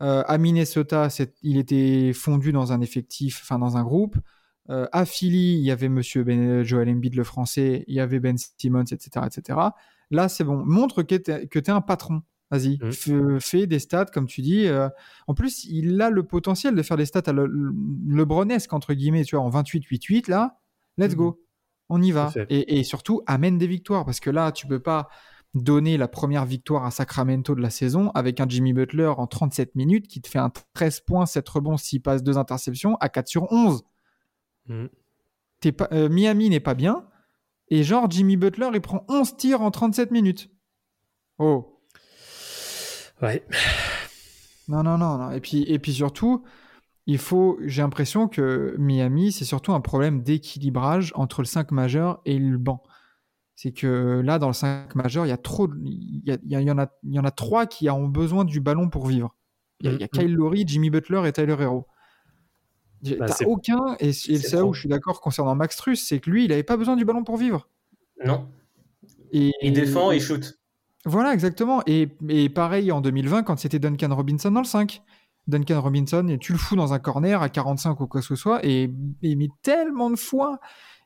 à Minnesota, il était fondu dans un effectif, enfin, dans un groupe. Euh, à Philly, il y avait Monsieur ben, Joel Embiid, le français, il y avait Ben Simmons, etc. etc. Là, c'est bon. Montre que tu es, un patron. Vas-y. F- fais des stats, comme tu dis. Euh, en plus, il a le potentiel de faire des stats à le, le- lebronesque, entre guillemets, tu vois, en 28-8-8, là, let's go. On y va. Et, et surtout, amène des victoires, parce que là, tu peux pas donner la première victoire à Sacramento de la saison avec un Jimmy Butler en 37 minutes qui te fait un 13 points, 7 rebonds, 6 passes, 2 interceptions à 4 sur 11 T'es pas, euh, Miami n'est pas bien. Et genre, Jimmy Butler, il prend 11 tirs en 37 minutes. Oh. Ouais. Non, non, non. non. Et, puis, et puis surtout, il faut. J'ai l'impression que Miami, c'est surtout un problème d'équilibrage entre le 5 majeur et le banc. C'est que là, dans le 5 majeur, il y a trop. Il y, a- il y en a, il y en a trois qui ont besoin du ballon pour vivre. Il y a, il y a Mhm. Kyle Lowry, Jimmy Butler et Tyler Hero. Bah, T'as aucun. Et, et c'est là où je suis d'accord concernant Max Truss, c'est que lui, il n'avait pas besoin du ballon pour vivre. Non. Et, Il défend, il shoot. Voilà, exactement. Et, et pareil en 2020, quand c'était Duncan Robinson dans le 5. Duncan Robinson, et tu le fous dans un corner à 45 ou quoi que ce soit, et, et mais tellement de fois,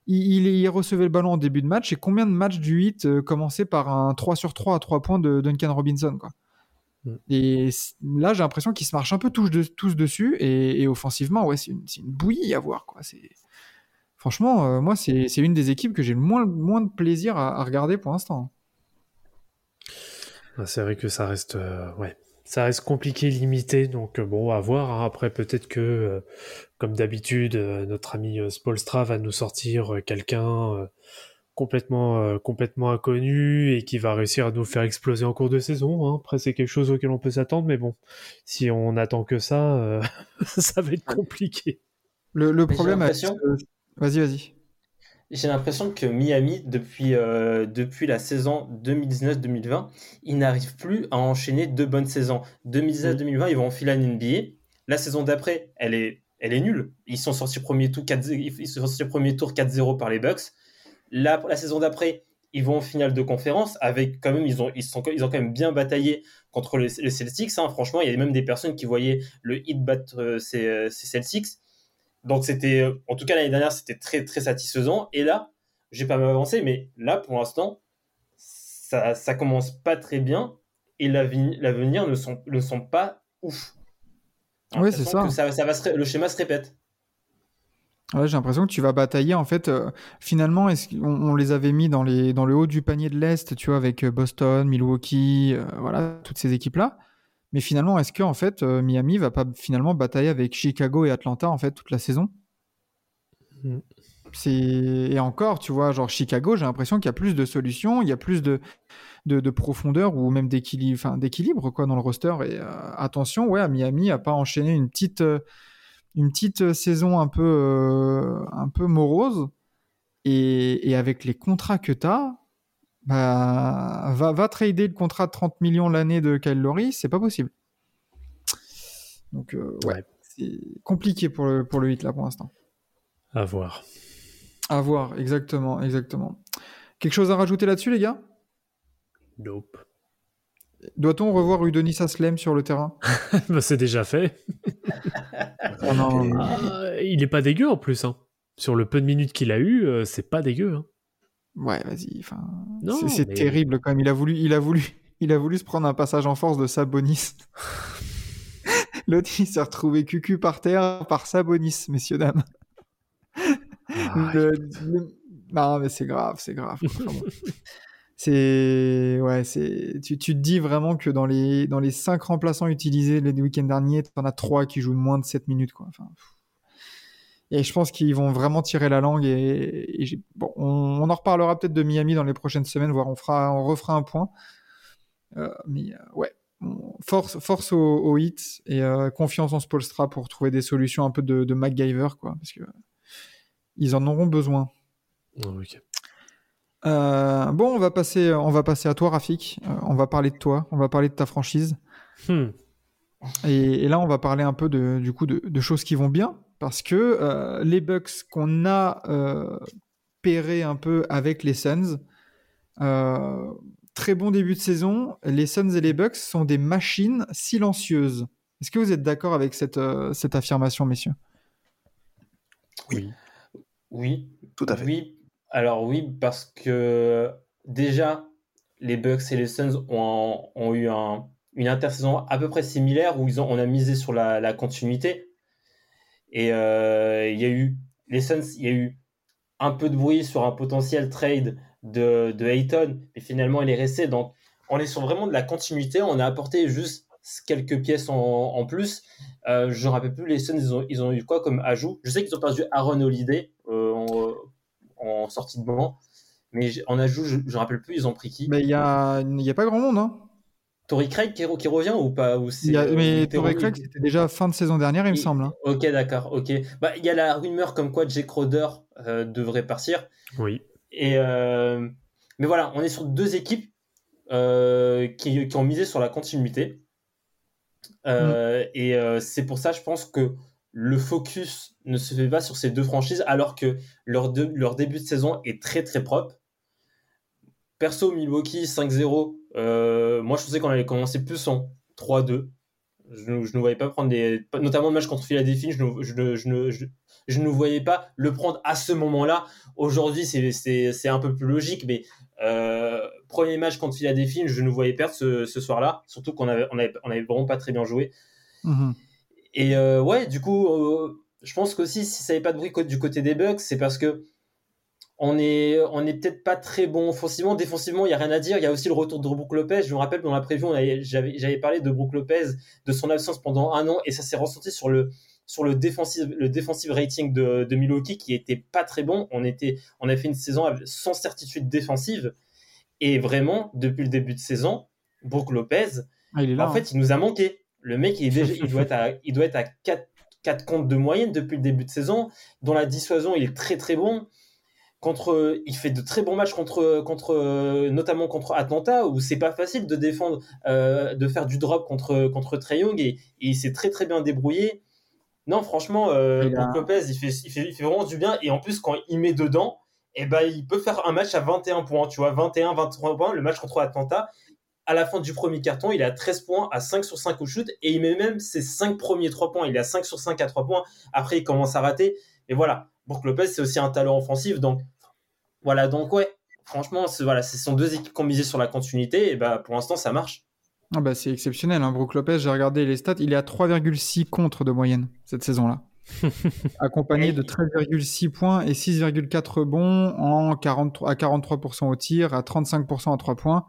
il, il, il recevait le ballon en début de match, et combien de matchs du 8 euh, commençaient par un 3 sur 3 à 3 points de Duncan Robinson, quoi. Mm. Et là, j'ai l'impression qu'ils se marchent un peu tous, de- tous dessus, et, offensivement, ouais, c'est une, bouillie à voir, quoi. Franchement, euh, moi, c'est, une des équipes que j'ai le moins, de plaisir à, regarder pour l'instant. Ah, C'est vrai que ça reste, euh, ouais, ça reste compliqué, limité. Donc euh, bon, à voir. hein. Après, peut-être que, comme d'habitude, notre ami Spolstra va nous sortir quelqu'un complètement, euh, complètement inconnu et qui va réussir à nous faire exploser en cours de saison. hein. Après, c'est quelque chose auquel on peut s'attendre, mais bon, si on attend que ça, euh, ça va être compliqué. Le, le problème Vas-y, vas-y. J'ai l'impression que Miami, depuis, euh, depuis la saison 2019-2020, ils n'arrivent plus à enchaîner deux bonnes saisons. 2019-2020, ils vont enfiler une NBA. La saison d'après, elle est, elle est nulle. Ils sont sortis premier tour 4 ils sont sortis premier tour 4-0 par les Bucks. La, la saison d'après, ils vont en finale de conférence avec quand même ils ont ils sont ils ont quand même bien bataillé contre les, les Celtics. hein. Franchement, il y a même des personnes qui voyaient le hit battre euh, ces, euh, ces Celtics. Donc c'était, euh, en tout cas l'année dernière, c'était très très satisfaisant. Et là, j'ai pas mal avancé, mais là pour l'instant, ça, ça commence pas très bien et l'avenir ne sont, ne sont pas ouf. Ouais, c'est ça. ça, ça va se le schéma se répète. Ouais, j'ai l'impression que tu vas batailler. En fait, euh, finalement, est-ce qu'on on les avait mis dans, les, dans le haut du panier de l'Est, tu vois, avec euh, Boston, Milwaukee, euh, voilà, toutes ces équipes-là. Mais finalement, est-ce que en fait, euh, Miami va pas finalement batailler avec Chicago et Atlanta en fait toute la saison? Mm. C'est et encore, tu vois, genre Chicago, j'ai l'impression qu'il y a plus de solutions, il y a plus de, de, de profondeur ou même d'équilibre, enfin d'équilibre quoi dans le roster. Et attention, ouais, à Miami a pas enchaîné une petite une petite saison un peu euh, un peu morose et, et avec les contrats que tu as, bah, va, va trader le contrat de 30 millions l'année de Kyle Lowry, c'est pas possible. Donc euh, ouais, Ouais. c'est compliqué pour le pour le hit là pour l'instant. À voir. À voir, exactement, exactement. Quelque chose à rajouter là-dessus, les gars? Nope. Doit-on revoir Udonis Aslem sur le terrain? Bah, c'est déjà fait. Ah non, Ah, il est pas dégueu en plus. Hein. Sur le peu de minutes qu'il a eu, euh, c'est pas dégueu. hein. Ouais, vas-y. Enfin, c'est mais- terrible quand même. Il a voulu, il a voulu, il a voulu se prendre un passage en force de Sabonis. L'autre, il s'est retrouvé cucu par terre par Sabonis, messieurs dames. Ah, Le- le- Non, mais c'est grave, c'est grave. C'est ouais, c'est tu, te dis vraiment que dans les dans les cinq remplaçants utilisés les week-ends derniers, t'en as trois qui jouent moins de 7 minutes quoi. Et je pense qu'ils vont vraiment tirer la langue et, bon, on, en reparlera peut-être de Miami dans les prochaines semaines, voire on fera on refera un point. Euh, mais euh, ouais, force force au, au et euh, confiance en Spolstra pour trouver des solutions un peu de, de MacGyver quoi, parce que ils en auront besoin. ok. Euh, bon, on va passer, on va passer à toi, Rafik. Euh, on va parler de toi, on va parler de ta franchise. Hmm. Et, et là, on va parler un peu de, du coup de, de choses qui vont bien, parce que euh, les Bucks qu'on a euh, pairés un peu avec les Suns, euh, très bon début de saison. Les Suns et les Bucks sont des machines silencieuses. Est-ce que vous êtes d'accord avec cette, euh, cette affirmation, messieurs? Oui. Oui, Tout à fait. Oui, alors oui, parce que déjà, les Bucks et les Suns ont, eu un- une intersaison à peu près similaire où ils ont, on a misé sur la, continuité. Et euh, il y a eu, les Suns, il y a eu un peu de bruit sur un potentiel trade de, de Ayton, mais finalement il est resté. Donc on est sur vraiment de la continuité. On a apporté juste quelques pièces en, plus. Euh, je ne rappelle plus, les Suns, ils ont, ils ont eu quoi comme ajout? Je sais qu'ils ont perdu Aaron Holiday euh, en, sortie de banc, mais en ajout, je ne rappelle plus, ils ont pris qui Mais il y a, il y a pas grand monde. Hein. Tory Craig qui, re- qui revient ou pas ou c'est- Il y a- ou mais revenu Craig, c'était déjà fin de saison dernière, il me semble. hein. Ok, d'accord, ok. Bah, Il y a la rumeur comme quoi Jake Crowder euh, devrait partir. Oui. Et, euh, mais voilà, on est sur deux équipes euh, qui, qui ont misé sur la continuité. Euh, Et euh, c'est pour ça, je pense que le focus ne se fait pas sur ces deux franchises, alors que leur, leur début de saison est très très propre. Perso, Milwaukee 5-0, euh, moi je pensais qu'on allait commencer plus en 3-2. Je, ne- je ne voyais pas prendre des. Notamment le match contre Philadelphie, je ne, je, ne- je, ne- je- ne voyais pas le prendre à ce moment-là. Aujourd'hui, c'est- un peu plus logique, mais euh, premier match contre Philadelphie, je nous voyais perdre ce, ce soir-là, surtout qu'on avait, on avait, on avait vraiment pas très bien joué. Mhm. Et euh, ouais, du coup, euh, je pense qu'aussi, si ça n'avait pas de bruit du côté des Bucks, c'est parce que on est, on est peut-être pas très bon offensivement. Défensivement, il n'y a rien à dire. Il y a aussi le retour de Brook Lopez. Je me rappelle, dans la avait- j'avais parlé de Brook Lopez, de son absence pendant un an, et ça s'est ressenti sur le, sur le défensive, le defensive rating de, de Milwaukee qui était pas très bon. On, était, on a fait une saison sans certitude défensive. Et vraiment, depuis le début de saison, Brook Lopez, Ah, il est là. en hein. fait, il nous a manqué. Le mec, il, est déjà, il doit être à, il doit être à 4, 4 comptes de moyenne depuis le début de saison. Dans la dissuasion, il est très très bon. Contre, il fait de très bons matchs contre, contre notamment contre Atlanta, où c'est pas facile de défendre, euh, de faire du drop contre, contre Trae Young, et, et il s'est très très bien débrouillé. Non, franchement, euh, Il a- Brook Lopez, il fait, il, fait, il fait vraiment du bien, et en plus, quand il met dedans, eh ben, il peut faire un match à 21 points, tu vois, 21, 23 points, le match contre Atlanta. À la fin du premier carton, il est à 13 points, à 5 sur 5 au shoot, et il met même ses 5 premiers 3 points. Il est à 5 sur 5 à 3 points. Après, il commence à rater. Et voilà, Brook Lopez, c'est aussi un talent offensif. Donc, voilà, donc ouais, franchement, c'est- voilà, ce sont deux équipes qui ont misé sur la continuité, et bah, pour l'instant, ça marche. Ah bah, c'est exceptionnel. Hein. Brook Lopez, j'ai regardé les stats, il est à 3,6 contre de moyenne cette saison-là. Accompagné de 13,6 points et 6,4 rebonds en 43, à 43% au tir, à 35% à 3 points.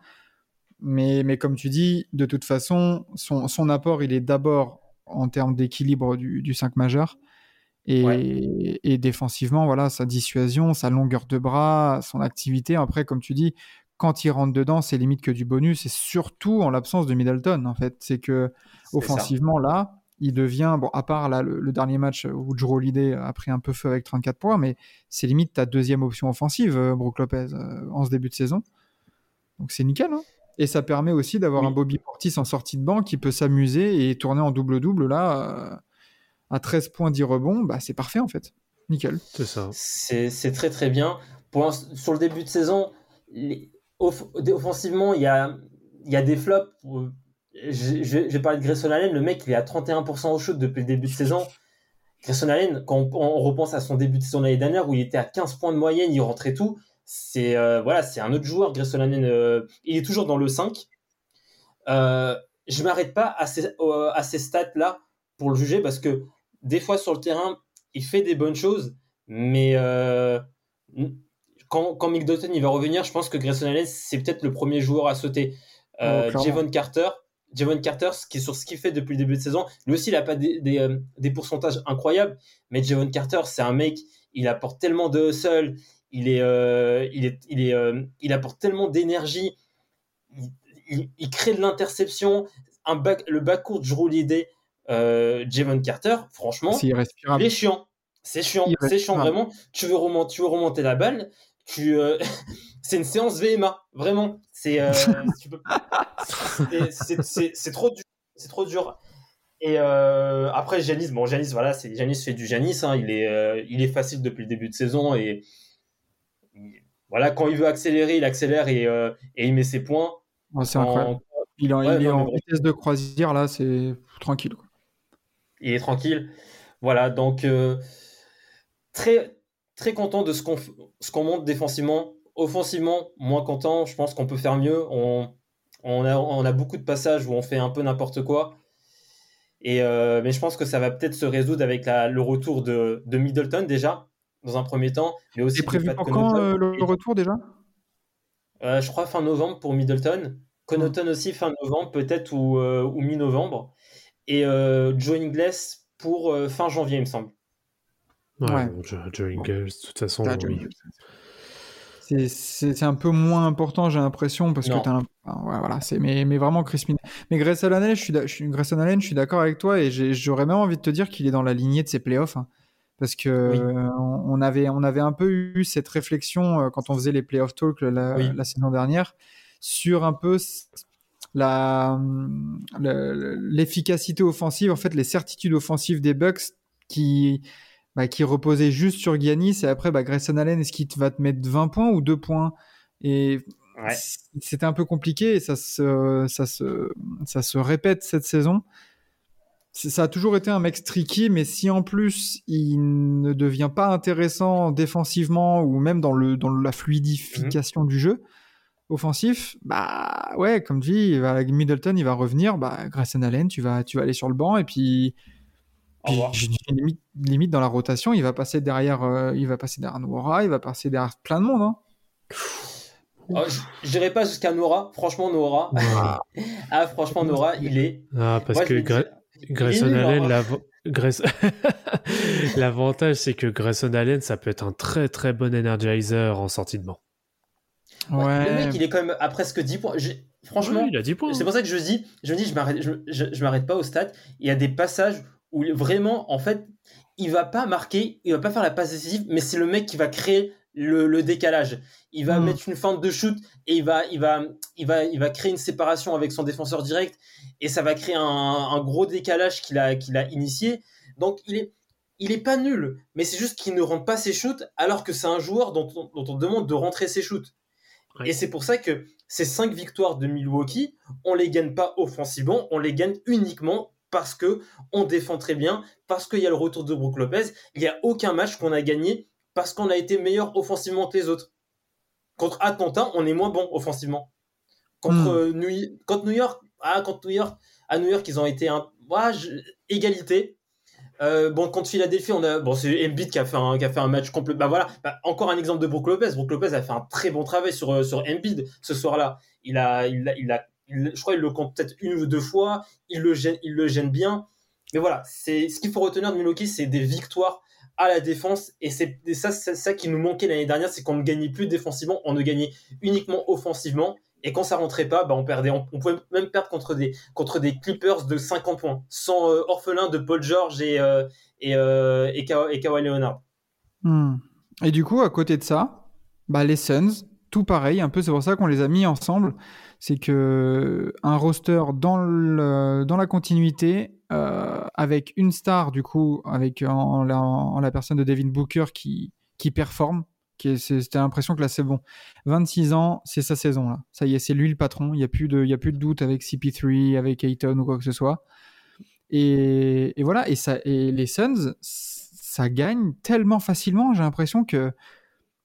Mais, mais comme tu dis, de toute façon, son, son apport, il est d'abord en termes d'équilibre du, du 5 majeur. Et, Ouais. et défensivement, voilà, sa dissuasion, sa longueur de bras, son activité. Après, comme tu dis, quand il rentre dedans, c'est limite que du bonus. Et surtout en l'absence de Middleton, en fait. C'est que ça. offensivement, là, il devient, bon, à part là, le, le dernier match où Drew Holiday a pris un peu feu avec 34 points, mais c'est limite ta deuxième option offensive, euh, Brook Lopez, euh, en ce début de saison. Donc c'est nickel. hein. Et ça permet aussi d'avoir Oui. un Bobby Portis en sortie de banc qui peut s'amuser et tourner en double-double là, euh, à 13 points 10 rebonds. Bah, c'est parfait en fait. Nickel. C'est ça. C'est c'est très très bien. Pour sur le début de saison, les- off- offensivement, il y a, il y a des flops. J'ai parlé de Grayson Allen, le mec il est à 31% au shoot depuis le début de saison. Grayson Allen, quand on, on repense à son début de saison l'année dernière où il était à 15 points de moyenne, il rentrait tout. C'est euh, voilà, c'est un autre joueur, Grayson Allen. euh, il est toujours dans le 5. Euh, je m'arrête pas à ces, à ces stats-là pour le juger parce que des fois sur le terrain, il fait des bonnes choses, mais quand, quand Middleton il va revenir, je pense que Grayson Allen c'est peut-être le premier joueur à sauter. Euh, Oh. Javon Carter, Javon Carter, ce qui est sur ce qu'il fait depuis le début de saison, lui aussi il a pas des, des, des pourcentages incroyables, mais Javon Carter c'est un mec, il apporte tellement de hustle, il est, euh, il est, il est, euh, il apporte tellement d'énergie, il, il- il crée de l'interception, un back, le backcourt de Drew Holiday, euh, Javon Carter, franchement, C'est il est chiant. C'est chiant. C'est chiant, vraiment. Tu veux, remonter, tu veux remonter la balle. Tu, euh, c'est une séance VMA. Vraiment. C'est, euh, c'est- c'est- trop dur. C'est trop dur. Et après, Janis, bon, Janis, voilà, c'est, Janis fait du Janis. hein. il, est, il est facile depuis le début de saison. Et voilà, quand il veut accélérer, il accélère et, euh, et il met ses points. Oh, c'est En- incroyable. Il, est en- Ouais, il est non, mais en bon. vitesse de croisière là, c'est tranquille. quoi. il est tranquille. Voilà, donc euh, très très content de ce qu'on f- ce qu'on monte défensivement. Offensivement, moins content. Je pense qu'on peut faire mieux. On, on, a, on a beaucoup de passages où on fait un peu n'importe quoi. Et euh, mais je pense que ça va peut-être se résoudre avec la- le retour de, de Middleton déjà dans un premier temps, mais aussi prévu pour quand euh, le Et- retour déjà? Euh, je crois fin novembre pour Middleton. Connaughton aussi fin novembre, peut-être ou, euh, ou mi-novembre. Et euh, Joe Ingles pour euh, fin janvier, il me semble. Ouais, Ouais. bon, Joe, Joe Ingles, de toute façon, Ah, oui. C'est- un peu moins important, j'ai l'impression, parce Non. que t'as un- enfin, ouais, voilà, c'est mais, mais vraiment Chris Min. Mais Grayson Allen, je suis, d'a- je suis, Grayson Allen, je suis d'accord avec toi et j'aurais même envie de te dire qu'il est dans la lignée de ses playoffs. hein. Parce que Oui. on, avait, on avait un peu eu cette réflexion euh, quand on faisait les playoff talks la, Oui. la saison dernière sur un peu la le- l'efficacité offensive, en fait, les certitudes offensives des Bucks qui bah, qui reposait juste sur Giannis et après bah, Grayson Allen est-ce qu'il va te mettre 20 points ou 2 points? Et Ouais. c'était un peu compliqué et ça se, ça se, ça se répète cette saison ça a toujours été un mec streaky mais si en plus il ne devient pas intéressant défensivement ou même dans, le, dans la fluidification du jeu offensif bah ouais comme tu dis il va- Middleton il va revenir bah Grayson Allen tu vas, tu vas aller sur le banc et puis puis, limite, limite dans la rotation, il va passer derrière, euh, il va passer derrière Noura, il va passer derrière plein de monde. Hein. Oh, je dirais pas jusqu'à Nora. Franchement, Nora. Ah, franchement, Nora, il est. Ah, parce Moi, que Grayson Allen, L'avantage, c'est que Grayson Allen, ça peut être un très très bon energizer en sortie de banc. Ouais, Ouais. Le mec, il est quand même à presque 10 points. Franchement, Oui, il a 10 points. c'est pour ça que je dis, je me dis, je m'arrête, je, je, je m'arrête pas au stats. Il y a des passages où vraiment, en fait, il va pas marquer, il va pas faire la passe décisive, mais c'est le mec qui va créer le, le décalage. Il va Mm. mettre une feinte de shoot et il va, il va, il va, il va créer une séparation avec son défenseur direct et ça va créer un, un gros décalage qu'il a, qu'il a initié. Donc il est, il est pas nul, mais c'est juste qu'il ne rentre pas ses shoots alors que c'est un joueur dont on, dont on demande de rentrer ses shoots. Ouais. Et c'est pour ça que ces cinq victoires de Milwaukee, on les gagne pas offensivement, on les gagne uniquement parce que on défend très bien, parce qu'il y a le retour de Brook Lopez. Il n'y a aucun match qu'on a gagné parce qu'on a été meilleur offensivement que les autres. Contre Atlanta, on est moins bon offensivement. Contre, Hmm. euh, New, contre New York, ah, contre New York, à New York, ils ont été un, je- égalité. Euh, bon, contre Philadelphie, on a, bon, c'est Embiid qui a fait un, qui a fait un match complet. Bah voilà, Bah, encore un exemple de Brook Lopez. Brook Lopez a fait un très bon travail sur, euh, sur Embiid ce soir-là. Il a, il a, il a, il- je crois, il le compte peut-être une ou deux fois. Il le gêne, il le gêne bien. Mais voilà, c'est ce qu'il faut retenir de Milwaukee, c'est des victoires à la défense. Et c'est ça, ça qui nous manquait l'année dernière, c'est qu'on ne gagnait plus défensivement, on ne gagnait uniquement offensivement. Et quand ça rentrait pas, bah on perdait. On, pouvait même perdre contre des, contre des Clippers de 50 points, sans euh, orphelin de Paul George et, euh, et, euh, et, Ka- et Kawhi Leonard. Hmm. Et du coup, à côté de ça, bah, les Suns, tout pareil, un peu, c'est pour ça qu'on les a mis ensemble. C'est que un roster dans, dans la continuité, avec une star, du coup, avec en, en la, en la personne de Devin Booker qui, qui performe. C'était l'impression que là, c'est bon. 26 ans, c'est sa saison, là. Ça y est, c'est lui le patron. Il n'y a, plus de- y a plus de doute avec CP3, avec Ayton ou quoi que ce soit. Et, et voilà, et, ça, et les Suns, ça gagne tellement facilement, j'ai l'impression que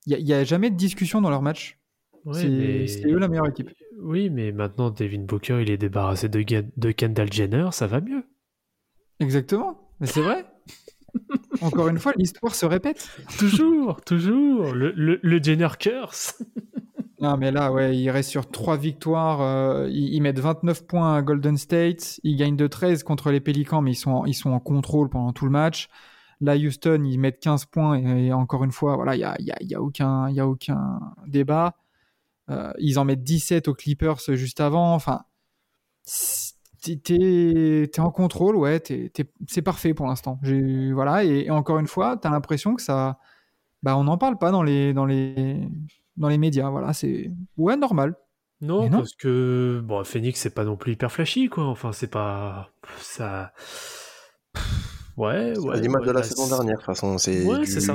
il n'y a, jamais de discussion dans leur match. Ouais, c'est mais- eux la meilleure équipe. Oui, mais maintenant, Devin Booker, il est débarrassé de Kendall Jenner, ça va mieux. Exactement, mais c'est vrai. Encore une fois, l'histoire se répète. Toujours, toujours. Le, le, le Jenner curse. Non, mais là, ouais, il reste sur trois victoires. euh, ils, ils mettent 29 points à Golden State. Ils gagnent de 13 contre les Pélicans, mais ils sont, en, ils sont en contrôle pendant tout le match. Là, Houston, ils mettent 15 points. Et, et encore une fois, voilà, il n'y a, il y a, il y a, aucun, il y a aucun débat. Euh, ils en mettent 17 aux Clippers juste avant. Enfin, t'es en contrôle, ouais, t'es- t'es- c'est parfait pour l'instant. Voilà, et, et encore une fois, t'as l'impression que ça. Bah, on n'en parle pas dans les, dans les, dans les médias. Voilà, c'est. Ouais, normal. Non, parce que bon, Phoenix, c'est pas non plus hyper flashy, quoi. Enfin, c'est pas. Ça. Ouais, C'est ouais. l'image ouais, de la bah, saison dernière, de toute façon. C'est Ouais, du- c'est ça.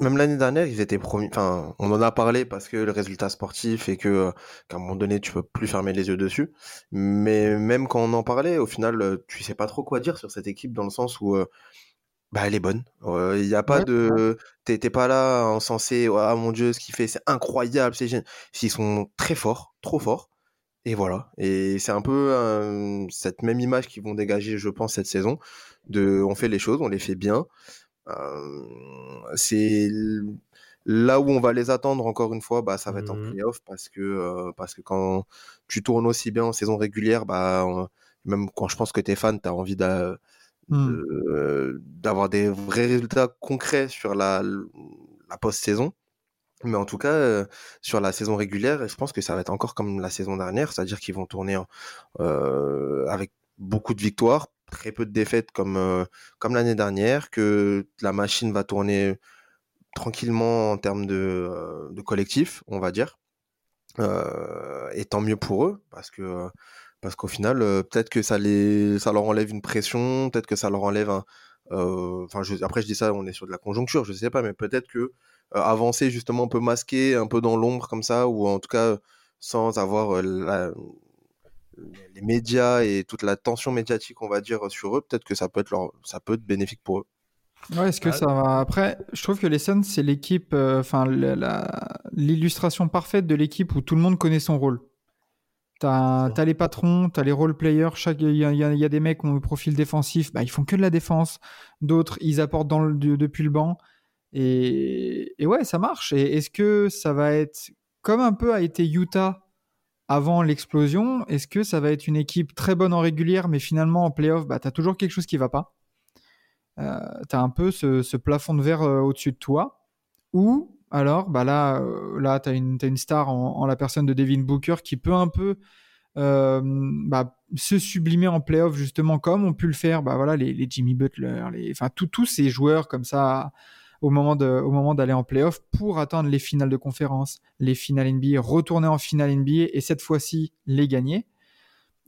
Même l'année dernière, ils étaient promis. Enfin, on en a parlé parce que le résultat sportif et que euh, qu'à un moment donné, tu peux plus fermer les yeux dessus. Mais même quand on en parlait, au final, euh, tu sais pas trop quoi dire sur cette équipe dans le sens où euh, bah elle est bonne. Euh, Il n'y a pas Ouais, de. T'es pas là en censé. Ah mon dieu, ce qu'il fait, c'est incroyable, c'est génial. Ils sont très forts, trop forts. Et voilà. Et c'est un peu euh, cette même image qu'ils vont dégager, je pense, cette saison. De, on fait les choses, on les fait bien. Euh, c'est là où on va les attendre encore une fois, bah ça va être en Mhm. playoff parce que euh, parce que quand tu tournes aussi bien en saison régulière, bah on- même quand je pense que t'es fan, t'as envie de- euh, d'avoir des vrais résultats concrets sur la la post-saison. Mais en tout cas, euh, sur la saison régulière, je pense que ça va être encore comme la saison dernière, c'est-à-dire qu'ils vont tourner en- euh, avec beaucoup de victoires, très peu de défaites comme, euh, comme l'année dernière, que la machine va tourner tranquillement en termes de, euh, de collectif, on va dire. Euh, et tant mieux pour eux, parce que parce qu'au final, peut-être que ça, les, ça leur enlève une pression, peut-être que ça leur enlève un... Enfin, après, je dis ça, on est sur de la conjoncture, je sais pas, mais peut-être que avancer justement un peu masqué, un peu dans l'ombre comme ça, ou en tout cas sans avoir les médias et toute la tension médiatique, on va dire, sur eux, peut-être que ça peut être leur, ça peut être bénéfique pour eux. Ouais, est-ce que Ah. ça va Après, je trouve que les Suns, c'est l'équipe, euh, enfin, la- la- l'illustration parfaite de l'équipe où tout le monde connaît son rôle. T'as as les patrons, t'as les role players. Chaque, il y, a- il y y a des mecs qui ont le profil défensif, bah, ils font que de la défense. D'autres, ils apportent dans le- de- depuis le banc. Et, et ouais, ça marche. Et est-ce que ça va être comme un peu a été Utah avant l'explosion Est-ce que ça va être une équipe très bonne en régulière, mais finalement en playoff, bah, t'as toujours quelque chose qui va pas euh, tu as un peu ce, plafond de verre euh, au-dessus de toi. Ou alors, bah là, euh, là tu as une, star en, la personne de Devin Booker qui peut un peu euh, bah, se sublimer en playoff, justement, comme ont pu le faire bah, voilà, les, Jimmy Butler, les, tous ces joueurs comme ça au moment, de, au moment d'aller en playoff pour atteindre les finales de conférence, les finales NBA, retourner en finale NBA et cette fois-ci les gagner.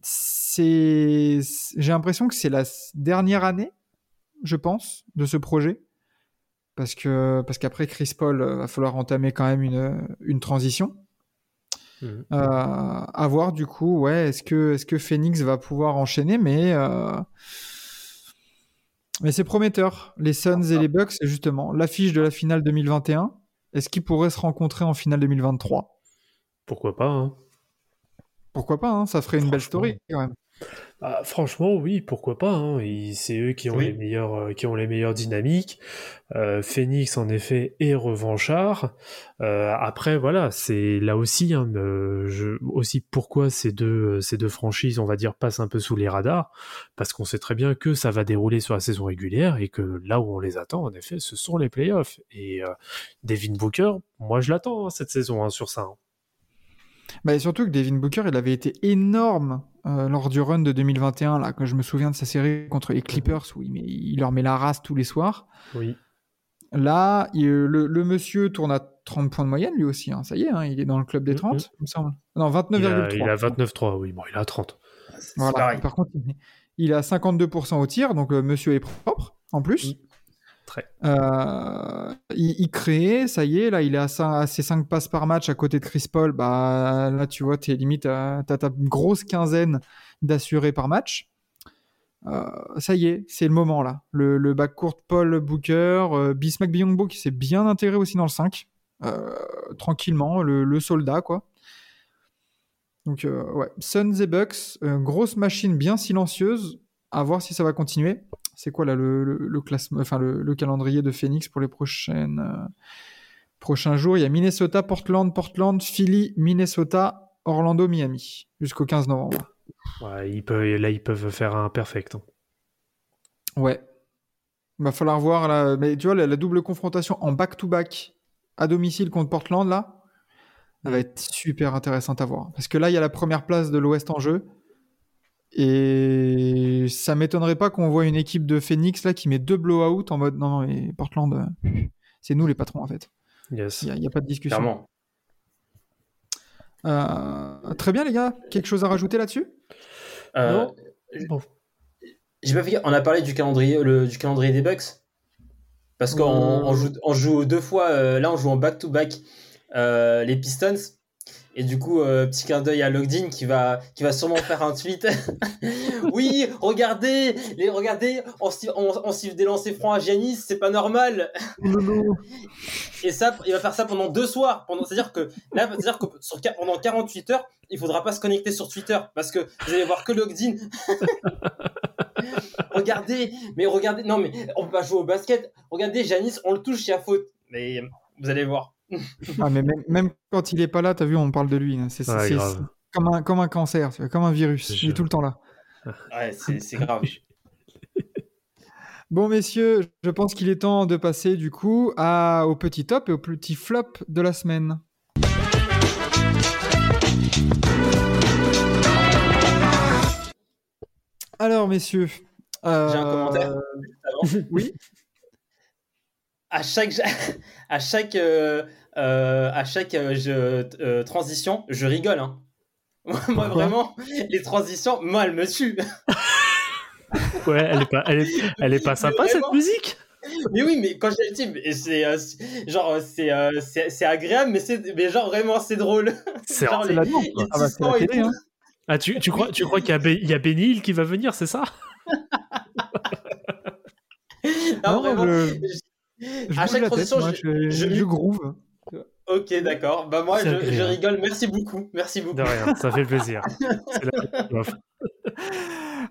C'est, j'ai l'impression que c'est la dernière année, je pense, de ce projet. Parce que parce qu'après Chris Paul, euh, va falloir entamer quand même une, une transition. Mhm. Euh, à voir du coup, ouais, est-ce que est-ce que Phoenix va pouvoir enchaîner, mais euh, mais c'est prometteur. Les Suns et les Bucks, c'est justement l'affiche de la finale 2021. Est-ce qu'ils pourraient se rencontrer en finale 2023 Pourquoi pas hein? Pourquoi pas hein, Ça ferait une belle story quand même. Ah, franchement, oui, pourquoi pas. hein. C'est eux qui ont Oui. les meilleurs, euh, qui ont les meilleures dynamiques. Euh, Phoenix, en effet, est revanchard. Euh, après, voilà, c'est là aussi, hein, je, aussi pourquoi ces deux, ces deux franchises, on va dire, passent un peu sous les radars, parce qu'on sait très bien que ça va dérouler sur la saison régulière et que là où on les attend, en effet, ce sont les playoffs. Et Devin Booker, moi, je l'attends hein, cette saison sur ça. Bah, et surtout que Devin Booker, il avait été énorme euh, lors du run de 2021, là, quand je me souviens de sa série contre les Clippers, où il, met- il leur met la race tous les soirs. Oui. Là, il- le, le monsieur tourne à 30 points de moyenne, lui aussi. hein. Ça y est, hein, il est dans le club des Mhm. 30, il me semble. Non, Il a, 29,3. il a 29-3, oui, bon, il a 30. C'est Voilà. pareil. Par contre, il- a 52% au tir, donc euh, monsieur est propre, en plus. Oui. Euh, il, il crée, ça y est, là, il est à, ses 5 passes par match à côté de Chris Paul. Bah, là, tu vois, t'es limite, à- t'as ta grosse quinzaine d'assurés par match. Euh, ça y est, c'est le moment là. Le, le backcourt Paul Booker, euh, Bismack Biyombo qui s'est bien intégré aussi dans le 5. Euh, tranquillement, le, soldat quoi. Donc euh, ouais, Suns et Bucks, euh, grosse machine bien silencieuse. À voir si ça va continuer. C'est quoi là le, le, le classement, enfin le, le calendrier de Phoenix pour les prochaines euh, prochains jours? Il y a Minnesota, Portland, Portland, Philly, Minnesota, Orlando, Miami jusqu'au 15 novembre. Ouais, ils peuvent, là, ils peuvent faire un perfect. hein. Ouais. Va falloir voir là. Mais tu vois, la, la double confrontation en back-to-back à domicile contre Portland, là, elle va être super intéressante à voir. Parce que là, il y a la première place de l'Ouest en jeu. Et ça m'étonnerait pas qu'on voit une équipe de Phoenix là qui met deux blowouts en mode non, non, mais Portland, euh, c'est nous les patrons en fait. Yes. Il n'y a, il y a pas de discussion. Clairement. Euh, très bien, les gars. Quelque chose à rajouter là-dessus? Euh, Non. Bon. J'ai pas fait. On a parlé du calendrier, le, du calendrier des Bucks. Parce qu'on Euh. on joue, on joue deux fois. euh, là, on joue en back-to-back euh, les Pistons. Et du coup, euh, petit clin d'œil à Logdin qui va, qui va sûrement faire un tweet. oui, regardez, les, regardez, on, on, on siffle des lancers francs à Giannis, c'est pas normal. Et ça, il va faire ça pendant deux soirs. Pendant, c'est-à-dire que là, c'est-à-dire que sur, pendant 48 heures, il faudra pas se connecter sur Twitter parce que vous allez voir que Logdin. regardez, mais regardez, non mais on peut pas jouer au basket. Regardez, Janis, on le touche, il y a faute. Mais vous allez voir. Ah, mais même, même quand il est pas là, t'as vu, on parle de lui. hein. C'est comme, un, comme un cancer, comme un virus. Il est tout le temps là. Ouais, c'est, c'est grave. Bon, messieurs, je pense qu'il est temps de passer du coup à, au petit top et au petit flop de la semaine. Alors, messieurs. euh, J'ai un commentaire. Oui. À chaque, à chaque, euh, euh, à chaque euh, je- euh, transition, je rigole. Hein. moi, vraiment, les transitions, moi, elles me tuent. Ouais, elle est pas, elle est, elle est pas sympa cette Vraiment musique? Mais oui, mais quand j'ai dit, c'est euh, genre c'est euh, c'est agréable, mais c'est mais genre vraiment c'est drôle. C'est. Ah bah, la télé, hein. Ah, tu, tu crois, tu crois qu'il y a, Be- il y a Benny Hill qui va venir, c'est ça? Non, Non, vraiment. je- je- à chaque la transition, tête, moi, je- je, je- je groove. Ok, d'accord. Bah moi, je, rigole. Merci beaucoup. Merci beaucoup. De rien, ça fait plaisir.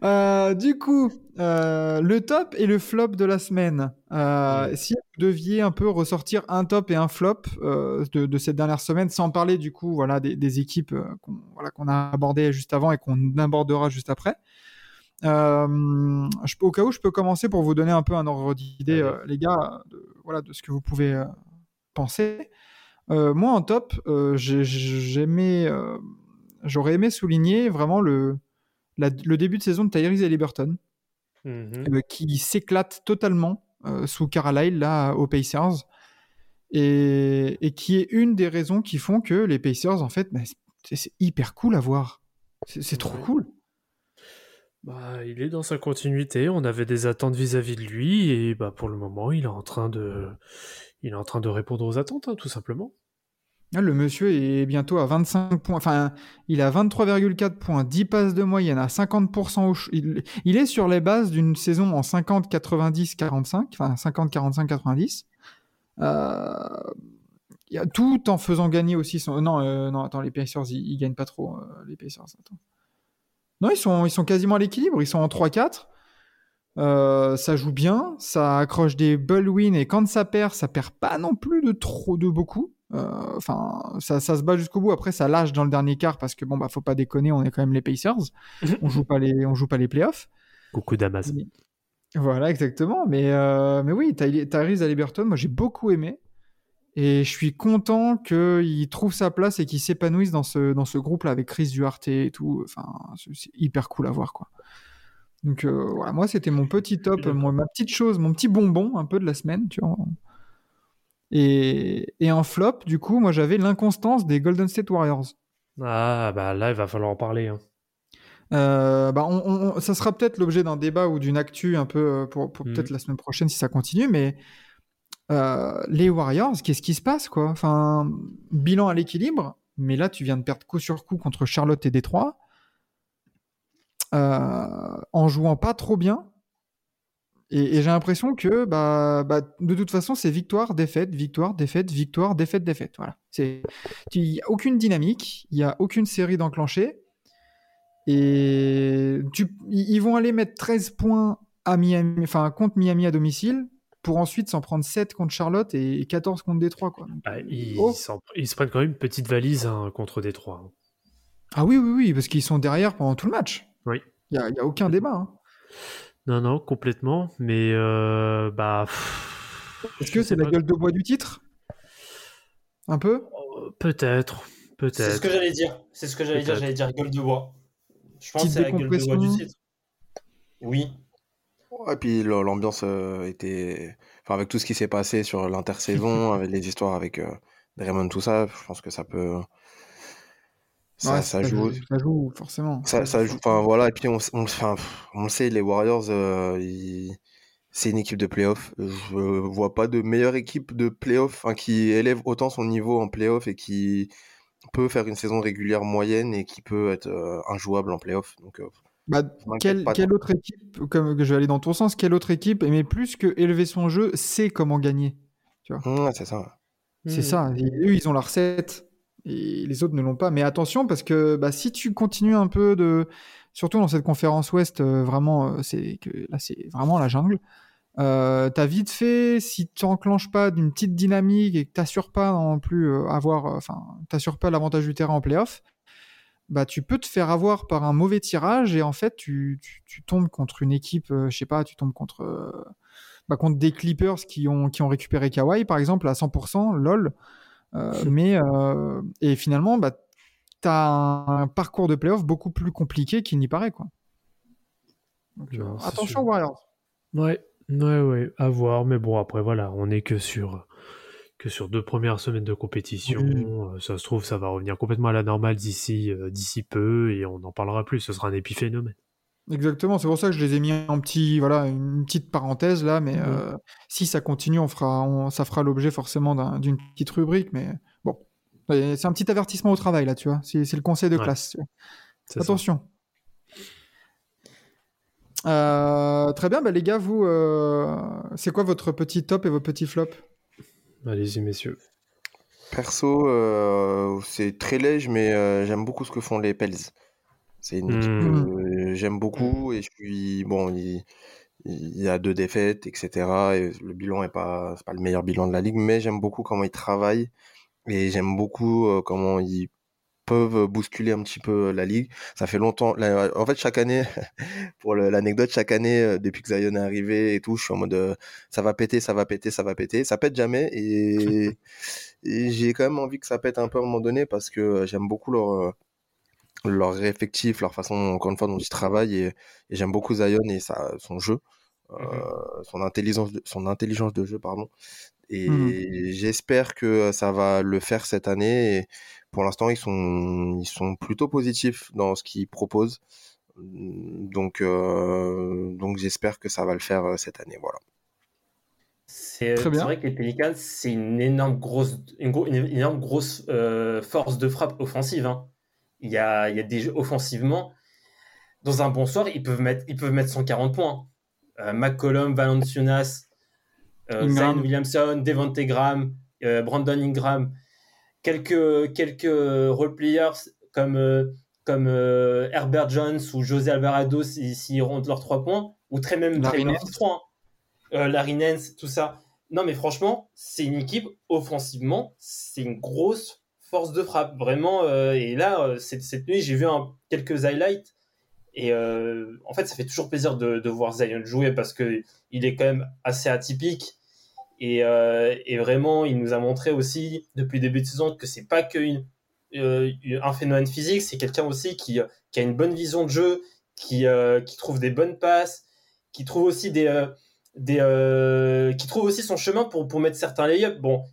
Euh, du coup, euh, le top et le flop de la semaine. Euh, Si vous deviez un peu ressortir un top et un flop euh, de, de cette dernière semaine, sans parler du coup voilà, des, des équipes qu'on voilà, qu'on a abordées juste avant et qu'on abordera juste après, Euh, je peux- au cas où, je peux commencer pour vous donner un peu un ordre d'idée, euh, les gars, de, voilà, de ce que vous pouvez euh, penser. Euh, moi, en top, euh, j'ai- j'aimais, euh, j'aurais aimé souligner vraiment le, la- le début de saison de Tyrese Halliburton, Mhm. euh, qui s'éclate totalement euh, sous Carlisle, là, aux Pacers, et, et qui est une des raisons qui font que les Pacers, en fait, bah, c'est hyper cool à voir. C'est c'est trop Ouais. cool. Bah, il est dans sa continuité. On avait des attentes vis-à-vis de lui et bah pour le moment, il est en train de, répondre aux attentes, hein, tout simplement. Ah, Le monsieur est bientôt à 25 points. Enfin, il a 23,4 points, 10 passes de moyenne, à 50% au ch- il, est sur les bases d'une saison en 50, 90, 45. Enfin, 50, 45, 90. Euh, il y a- tout en faisant gagner aussi son. Non, euh, non, attends, les Pacers, ils, ils gagnent pas trop. euh, les Pacers, attends. Non, ils sont, ils sont quasiment à l'équilibre. Ils sont en 3-4. Euh, ça joue bien, ça accroche des bull wins et quand ça perd, ça perd pas non plus de trop de beaucoup. Euh, Enfin, ça, ça se bat jusqu'au bout. Après, ça lâche dans le dernier quart parce que bon, bah, faut pas déconner, on est quand même les Pacers. on joue pas les, on joue pas les playoffs. Coucou Damas. Voilà, exactement. Mais, euh, mais oui, Ty- Tyrese Halliburton, moi j'ai beaucoup aimé. Et je suis content qu'il trouve sa place et qu'il s'épanouisse dans ce, dans ce groupe-là avec Chris Duarte et tout. Enfin, c'est hyper cool à voir, quoi. Donc euh, voilà, moi c'était mon petit top, mon- ma petite chose, mon petit bonbon un peu de la semaine, tu vois. Et, et en flop, du coup, moi j'avais l'inconstance des Golden State Warriors. Ah bah là, il va falloir en parler. hein. Euh, bah, on- on- on- ça sera peut-être l'objet d'un débat ou d'une actu un peu euh, pour, pour Mhm. peut-être la semaine prochaine si ça continue, mais euh, les Warriors, qu'est-ce qui se passe quoi? Enfin, bilan à l'équilibre, mais là tu viens de perdre coup sur coup contre Charlotte et Détroit euh, en jouant pas trop bien. Et, j'ai l'impression que bah, bah, de toute façon c'est victoire, défaite, victoire, défaite, victoire, défaite, défaite. Voilà. C'est il n'y a aucune dynamique, il n'y a aucune série d'enclenchée. Et ils vont aller mettre 13 points à Miami, enfin, contre Miami à domicile pour ensuite s'en prendre 7 contre Charlotte et 14 contre Détroit. Quoi. Donc, Bah, ils, Oh. s'en- ils se prennent quand même une petite valise hein, contre Détroit. hein. Ah oui, oui, oui, parce qu'ils sont derrière pendant tout le match. Oui. Il n'y a, il y a aucun débat. hein. Non, non, complètement. Mais euh, bah. Est-ce que c'est la gueule de bois du titre? Un peu? Euh, Peut-être, C'est ce peut-être. que j'allais dire. C'est ce que j'allais dire. Peut-être. J'allais dire gueule de bois. Je pense Petite que c'est la gueule de bois du titre. Oui. Ouais, puis l'ambiance euh, était. Enfin, avec tout ce qui s'est passé sur l'intersaison, avec les histoires avec euh, Draymond, tout ça, je pense que ça peut. Ça, Ouais, ça joue. Ça joue, forcément. Ça, ça joue. Enfin, voilà. Et puis, on, on, enfin, on le sait, les Warriors, euh, ils- c'est une équipe de playoff. Je vois pas de meilleure équipe de playoff qui élève autant son niveau en playoff et qui peut faire une saison régulière moyenne et qui peut être euh, injouable en playoff. Donc, euh, Bah, quelle, autre équipe, comme que je vais aller dans ton sens, quelle autre équipe, mais plus que élever son jeu, sait comment gagner Ouais, c'est ça. C'est Hmm. ça. Et eux, ils ont la recette et les autres ne l'ont pas. Mais attention, parce que bah, si tu continues un peu de. Surtout dans cette conférence Ouest, euh, vraiment, euh, c'est que là, c'est vraiment la jungle. Euh, t'as vite fait, si tu enclenches pas d'une petite dynamique et que t'assures pas non plus euh, avoir, euh, enfin, t'assures pas l'avantage du terrain en playoff, bah tu peux te faire avoir par un mauvais tirage et en fait tu, tu, tu tombes contre une équipe, euh, je sais pas, tu tombes contre, euh, bah, contre des Clippers qui ont, qui ont récupéré Kawhi par exemple à 100%, lol. Euh, mais euh, et finalement, bah, t'as un, un parcours de playoff beaucoup plus compliqué qu'il n'y paraît quoi. Donc, Non, c'est attention sûr. Warriors. Ouais, ouais, ouais, à voir. Mais bon, après, voilà, on est que sur, que sur deux premières semaines de compétition. Oui. Euh, Ça se trouve, ça va revenir complètement à la normale d'ici euh, d'ici peu et on n'en parlera plus. Ce sera un épiphénomène. Exactement, c'est pour ça que je les ai mis en petit, voilà, une petite parenthèse là, mais euh, si ça continue, on fera, on- ça fera l'objet forcément d'un- d'une petite rubrique, mais bon, c'est un petit avertissement au travail là, tu vois, c'est c'est le conseil de Ouais. classe. Attention. Euh, très bien, bah, les gars, vous, euh, c'est quoi votre petit top et vos petits flops? Allez-y, messieurs. Perso, euh, c'est très léger, mais euh, j'aime beaucoup ce que font les Pels. C'est une équipe Hmm. que j'aime beaucoup et je suis bon. Il, il y a deux défaites, etc. Et le bilan est pas, pas le meilleur bilan de la ligue, mais j'aime beaucoup comment ils travaillent et j'aime beaucoup euh, comment ils peuvent bousculer un petit peu la ligue. Ça fait longtemps. là, en fait, chaque année, pour l'anecdote, chaque année, depuis que Zion est arrivé et tout, je suis en mode euh, ça va péter, ça va péter, ça va péter. Ça pète jamais et, et j'ai quand même envie que ça pète un peu à un moment donné parce que j'aime beaucoup leur, leur effectif, leur façon, encore une fois, dont ils travaillent et, et j'aime beaucoup Zion et sa, son jeu, euh, son intelligence, de, son intelligence de jeu, pardon. Et Mhm. j'espère que ça va le faire cette année. Et pour l'instant, ils sont, ils sont plutôt positifs dans ce qu'ils proposent. Donc, euh, donc j'espère que ça va le faire euh, cette année. Voilà. C'est Très c'est bien. vrai que les Pelicans, c'est une énorme grosse, une, gros- une énorme grosse euh, force de frappe offensive. hein. Il, y a, il y a des jeux offensivement. Dans un bon soir, ils peuvent mettre, ils peuvent mettre 140 points. Euh, McCollum, Valanciunas, euh. Zion Williamson, Devontae Graham, euh, Brandon Ingram, quelques, quelques role players comme, euh, comme euh, Herbert Jones ou José Alvarado s'ils s'ils rendent leurs 3 points, ou très même Larry très bien Nance. 3 euh, Larry Nance, tout ça. Non, mais franchement, c'est une équipe offensivement, c'est une grosse force de frappe, vraiment. euh, et là, euh, cette, cette nuit, j'ai vu un- quelques highlights. Et euh, en fait, ça fait toujours plaisir de, de voir Zion jouer parce que il est quand même assez atypique. Et, euh, et vraiment, il nous a montré aussi depuis le début de saison que c'est pas qu'un un phénomène physique, c'est quelqu'un aussi qui, qui a une bonne vision de jeu, qui, euh, qui trouve des bonnes passes, qui trouve aussi des, euh, des euh, qui trouve aussi son chemin pour, pour mettre certains lay-ups. Bon,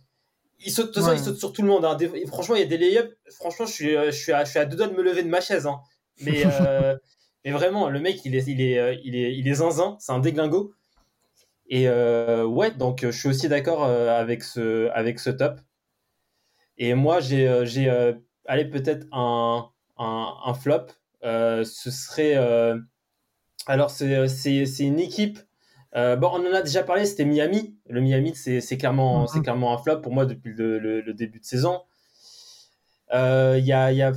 il saute, de toute façon, Ouais. il saute sur tout le monde. hein. Des- franchement, il y a des lay-ups. Franchement, je suis, euh, je suis, à, je suis à deux doigts de me lever de ma chaise. hein. Mais, euh, mais vraiment, le mec, il est, il est, euh, il est, il est zinzin. C'est un déglingo. Et euh, ouais, donc euh, je suis aussi d'accord euh, avec ce, avec ce top. Et moi, j'ai, euh, j'ai, euh, allez, peut-être un, un, un flop. Euh, ce serait, euh, alors c'est, c'est, c'est une équipe. euh, bon, on en a déjà parlé, c'était Miami. Le Miami, c'est, c'est clairement, Mhm. c'est clairement un flop pour moi depuis le, le- le début de saison. Euh, Il y a, y a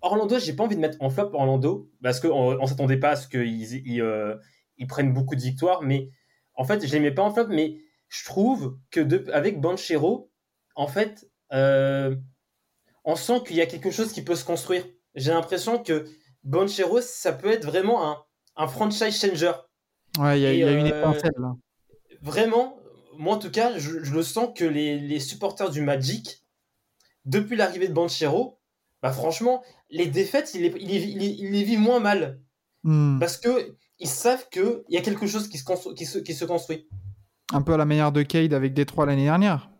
Orlando, j'ai pas envie de mettre en flop Orlando parce qu'on on s'attendait pas à ce qu'ils ils, euh, ils prennent beaucoup de victoires, mais en fait, je les mets pas en flop, mais je trouve que de, avec Banchero, en fait, euh, on sent qu'il y a quelque chose qui peut se construire. J'ai l'impression que Banchero, ça peut être vraiment un, un franchise changer. Ouais, il y a, y une euh, étincelle là. Vraiment, moi en tout cas, je, je le sens que les, les supporters du Magic, depuis l'arrivée de Banchero, bah franchement, les défaites, il les, il les, il les- il les vit moins mal. Hmm. Parce que ils savent qu'il y a quelque chose qui se, constru- qui se, qui se construit. Un peu à la manière de Cade avec Détroit l'année dernière.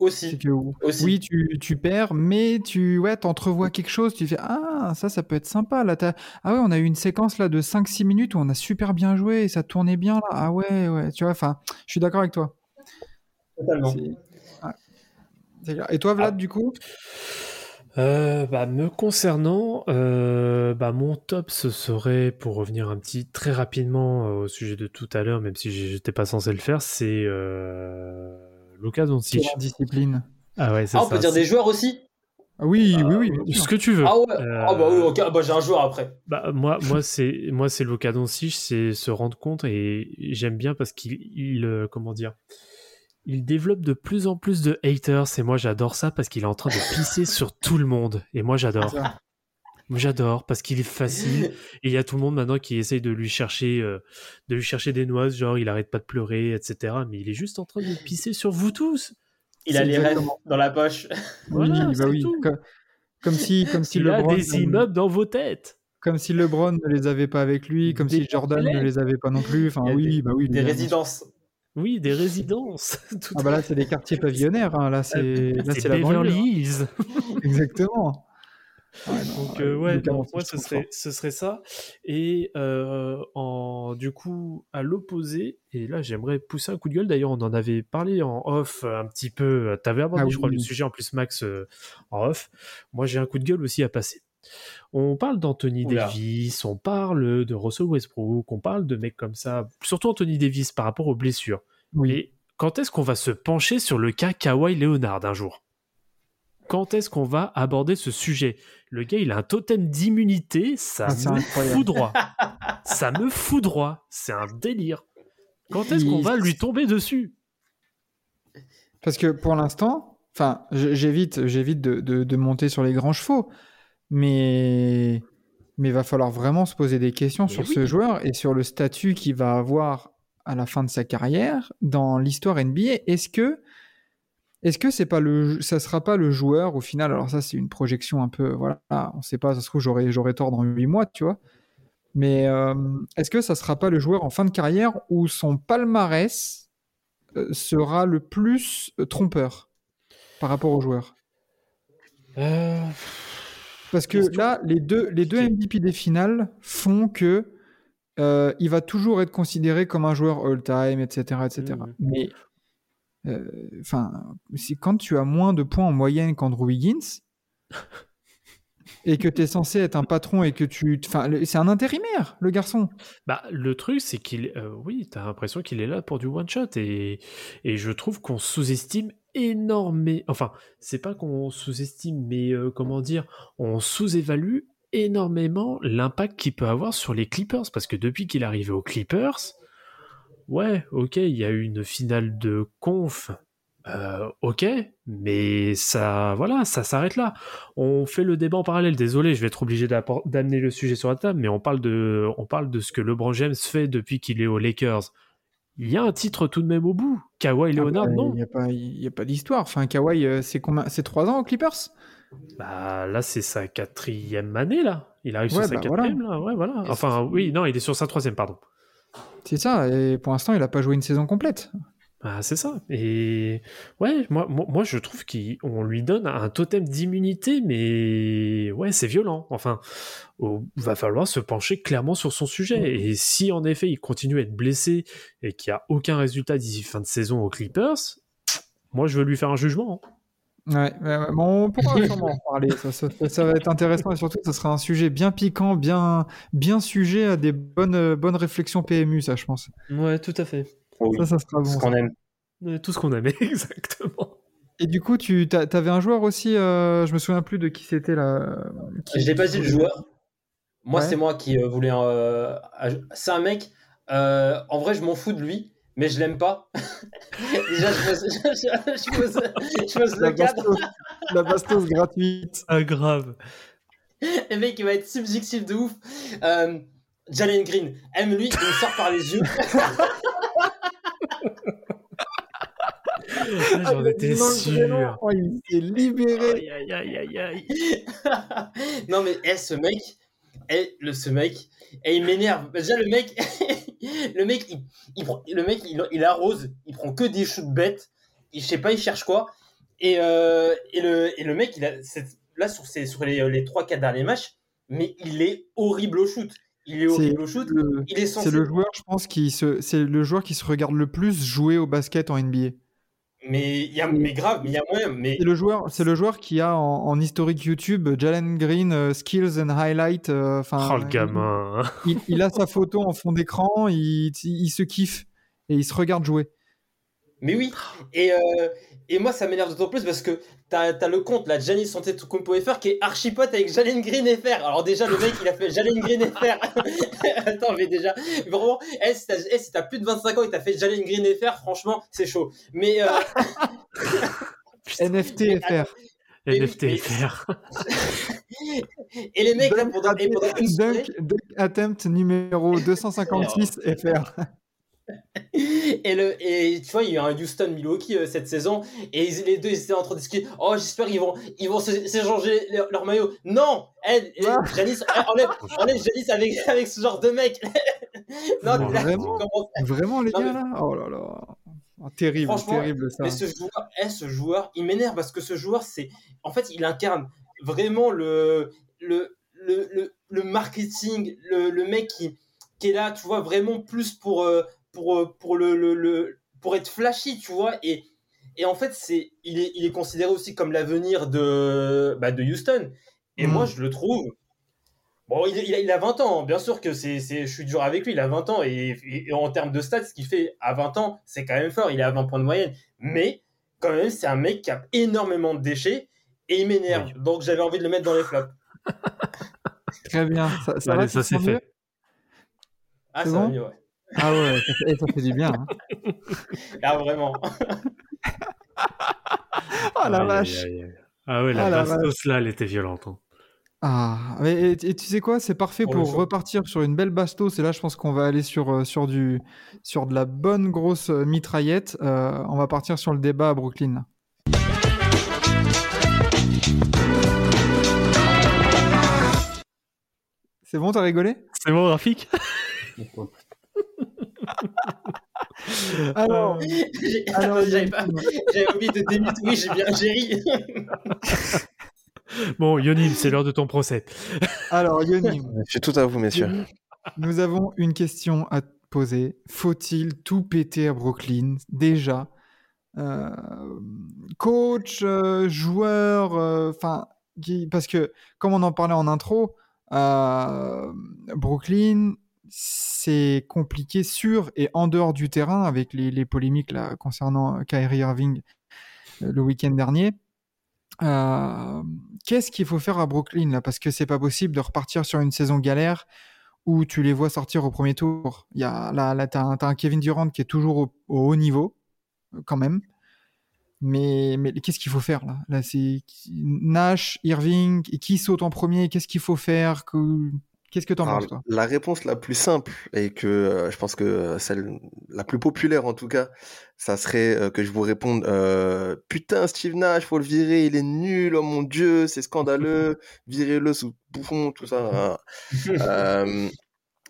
Aussi. que, aussi. oui, tu, tu perds, mais tu ouais, entrevois quelque chose. Tu fais Ah, ça, ça peut être sympa. Là, ah ouais, on a eu une séquence là de 5-6 minutes où on a super bien joué et ça tournait bien là. Ah ouais, ouais, tu vois, enfin, je suis d'accord avec toi. Totalement. Et toi, Vlad, du coup? Euh, bah, me concernant, euh, bah, mon top, ce serait, pour revenir un petit très rapidement euh, au sujet de tout à l'heure, même si j'étais pas censé le faire, c'est euh, Luka Doncic. Discipline. Ah ouais, c'est Ah, on peut ça. dire des joueurs aussi? Ah oui, Euh, oui, oui. sûr. Ce que tu veux. Ah ouais Euh, Ah bah oui, ok. Ah bah j'ai un joueur après. Bah, moi, moi c'est moi c'est Luka Doncic, c'est se rendre compte et j'aime bien parce qu'il il, euh, comment dire, il développe de plus en plus de haters et moi j'adore ça parce qu'il est en train de pisser sur tout le monde et moi j'adore. Ça. Moi j'adore parce qu'il est facile et il y a tout le monde maintenant qui essaye de lui chercher euh, de lui chercher des noises genre il arrête pas de pleurer etc mais il est juste en train de pisser sur vous tous. Il a les rêves dans la poche. Voilà, oui, bah oui. tout. Comme, comme si, comme si Il a LeBron, des immeubles dans vos têtes. comme si LeBron ne les avait pas avec lui, comme Des si Jordan ne les avait pas non plus. Enfin, a oui, bah oui. Des résidences. Oui, des résidences. Tout Ah bah là, c'est des quartiers pavillonnaires. hein. Là, c'est là, c'est la Beverly. Hills. Exactement. Ouais, Donc euh, ouais, moi ce serait, fort. ce serait ça. Et euh, en du coup à l'opposé, et là j'aimerais pousser un coup de gueule. D'ailleurs, on en avait parlé en off euh, un petit peu. T'avais abordé, Ah je crois, oui. le sujet en plus Max euh, en off. Moi j'ai un coup de gueule aussi à passer. On parle d'Anthony. Davis, on parle de Russell Westbrook, on parle de mecs comme ça, surtout Anthony Davis par rapport aux blessures. Oui. Et quand est-ce qu'on va se pencher sur le cas Kawhi Leonard un jour? Quand est-ce qu'on va aborder ce sujet? Le gars, il a un totem d'immunité, ça Ah, me incroyable. foudroie. ça me foudroie. C'est un délire. Quand est-ce qu'on va lui tomber dessus? Parce que pour l'instant, Enfin, j'évite, j'évite de, de- de monter sur les grands chevaux, mais mais va falloir vraiment se poser des questions Mais sur oui. ce joueur et sur le statut qu'il va avoir à la fin de sa carrière dans l'histoire NBA. Est-ce que est-ce que c'est pas le, ça sera pas le joueur au final? Alors ça, c'est une projection un peu, voilà, on sait pas. Ça se trouve, j'aurais j'aurais tort dans 8 mois, tu vois. Mais euh, est-ce que ça sera pas le joueur en fin de carrière où son palmarès euh, sera le plus trompeur par rapport au joueur? Euh, Parce que là, les deux, les deux. MVP des finales font que euh, il va toujours être considéré comme un joueur all-time, etc., etc. Mhm. Mais euh, enfin, quand tu as moins de points en moyenne qu'Andrew Wiggins et que tu es censé être un patron et que tu, enfin, c'est un intérimaire, le garçon. Bah, le truc, c'est qu'il. euh, oui, t'as l'impression qu'il est là pour du one-shot. Et, et je trouve qu'on sous-estime énormément. Enfin, c'est pas qu'on sous-estime, mais euh, comment dire On sous-évalue énormément l'impact qu'il peut avoir sur les Clippers. Parce que depuis qu'il est arrivé aux Clippers, ouais, ok, il y a eu une finale de conf. Euh, ok, mais ça, voilà, ça s'arrête là. On fait le débat en parallèle. Désolé, je vais être obligé d'amener le sujet sur la table, mais on parle de, on parle de ce que LeBron James fait depuis qu'il est aux Lakers. Il y a un titre tout de même au bout. Kawhi Leonard, Ah bah, non. Il n'y a pas, y a pas d'histoire. Enfin, Kawhi, euh, c'est combien C'est trois ans aux Clippers? Bah là, c'est sa quatrième année là. Il arrive Ouais, sur sa bah, quatrième là. Ouais, voilà. Enfin, oui, non, il est sur sa troisième, pardon. C'est ça. Et pour l'instant, il n'a pas joué une saison complète. Ah, c'est ça. Et ouais, moi, moi, moi, je trouve qu'on lui donne un totem d'immunité, mais ouais, c'est violent. Enfin, il va falloir se pencher clairement sur son sujet. Et si en effet il continue à être blessé et qu'il n'y a aucun résultat d'ici fin de saison aux Clippers, moi je veux lui faire un jugement. hein. Ouais, ouais. Bon, on pourra sûrement en parler. Ça, ça- ça va être intéressant et surtout, ça sera un sujet bien piquant, bien, bien sujet à des bonnes, euh, bonnes réflexions PMU, ça, je pense. Ouais, tout à fait. Oui, Ça, ça sera bon. ce ça. qu'on aime. Ouais, tout ce qu'on aimait, exactement. Et du coup, tu avais un joueur aussi, euh, je me souviens plus de qui c'était là. qui- Je n'ai pas dit le joueur. Moi, Ouais. c'est moi qui euh, voulais. euh, c'est un mec. euh, en vrai, je m'en fous de lui, mais je l'aime pas. Déjà, je pose, je, je- pose- je pose La le cadre. bastos, la bastos gratuite. Ah, grave. Le mec, il va être subjectif de ouf. Euh, Jalen Green, aime-lui, il me sort par les yeux. Ah, J'en étais sûr. Oh, il s'est libéré. Aïe, aïe, aïe, aïe, aïe. non, mais eh, ce mec, eh, le, ce mec, eh, il m'énerve. Déjà, le mec, le mec, il, il prend- le mec il, il arrose, il prend que des shoots bêtes. Il, je sais pas, il cherche quoi. Et, euh, et, le, et le mec, il a, cette- là, sur, ses, sur les, les 3-4 derniers matchs, mais il est horrible au shoot. Il est horrible au shoot. le, Il est censé. c'est le joueur, je pense, qui se, c'est le joueur qui se regarde le plus jouer au basket en NBA. Mais, il y a, mais grave, mais il y a moyen. Mais C'est le joueur, c'est le joueur qui a en, en historique YouTube Jalen Green euh, skills and highlight. euh, Enfin, Oh, le gamin. Il, il a sa photo en fond d'écran, il, il se kiffe et il se regarde jouer. Mais oui, et, euh, et moi ça m'énerve d'autant plus parce que t'as as le compte là, Giannis Antetokounmpo FR qui est archi pote avec Jalen Green FR. Alors déjà le mec il a fait Jalen Green FR. Attends mais déjà vraiment, eh, si t'as eh, si plus de 25 ans et t'as fait Jalen Green FR, franchement c'est chaud. Mais euh, NFT FR. mais- NFTFR. et les mecs là Dunk, pendant, et pendant une soirée, dunk, dunk attempt numéro 256 FR. Et le et tu vois il y a eu un Houston Milwaukee euh, cette saison et ils- les deux ils étaient en train de discuter. Oh j'espère qu'ils vont ils vont s'échanger leur, leur maillot. Non, Ah. Giannis, eh, enlève enlève Giannis avec avec ce genre de mec. non, Bon, là, tu vraiment Vraiment, les Non, gars, mais- là? Oh là là. Oh, terrible, terrible ça. Mais ce joueur, eh, ce joueur, il m'énerve parce que ce joueur, c'est, en fait, il incarne vraiment le, le, le, le, le marketing, le, le mec qui, qui est là, tu vois, vraiment plus pour, euh, pour, euh, pour le, le, le- pour être flashy, tu vois, et, et en fait, c'est, il est, il est considéré aussi comme l'avenir de, bah, de Houston. Et moi, je le trouve. Bon, il, il a, il a 20 ans, hein. bien sûr que c'est, c'est, je suis dur avec lui, il a 20 ans, et, et- et en termes de stats, ce qu'il fait à 20 ans, c'est quand même fort, il est à 20 points de moyenne. Mais, quand même, c'est un mec qui a énormément de déchets, et il m'énerve. Oui. Donc, j'avais envie de le mettre dans les flops. Très bien. Ça, ça, va, c'est fait. Ah, C'est ça va bon? mieux, ouais. Ah ouais, ça fait, eh, ça fait du bien. hein. Ah, vraiment. Ah la Aïe, vache. aïe, aïe, aïe. Ah ouais, la Ah, la bastos là, elle était violente. hein. Ah, mais- et, et tu sais quoi, c'est parfait Pour repartir sur une belle bastos. Et là, je pense qu'on va aller sur, euh, sur, du, sur de la bonne grosse euh, mitraillette. Euh, on va partir sur le débat à Brooklyn. C'est bon, t'as rigolé? C'est bon, graphique Alors, J'ai- alors, J'avais oublié de débuter. Oui, j'ai bien j'ai ri. Bon, Yonim, c'est l'heure de ton procès. alors Yonim, Je suis tout à vous, messieurs. Yonim, nous avons une question à te poser. Faut-il tout péter à Brooklyn? Déjà Euh, Coach, euh, joueur, euh, enfin, qui- parce que comme on en parlait en intro, euh, Brooklyn, c'est compliqué sur et en dehors du terrain avec les, polémiques concernant Kyrie Irving euh, le week-end dernier. Euh, Qu'est-ce qu'il faut faire à Brooklyn là? Parce que c'est pas possible de repartir sur une saison galère où tu les vois sortir au premier tour. Il y a, là, là tu as, un Kevin Durant qui est toujours au, au haut niveau, euh, quand même. Mais, qu'est-ce qu'il faut faire là, c'est Nash, Irving, qui saute en premier? Qu'est-ce qu'il faut faire. Qu'est-ce que t'en Alors, penses toi? la réponse la plus simple et que euh, je pense que euh, celle la plus populaire en tout cas, ça serait euh, que je vous réponde euh, putain Steve Nash, faut le virer, il est nul, oh mon dieu, c'est scandaleux, virez-le sous bouffon, tout ça.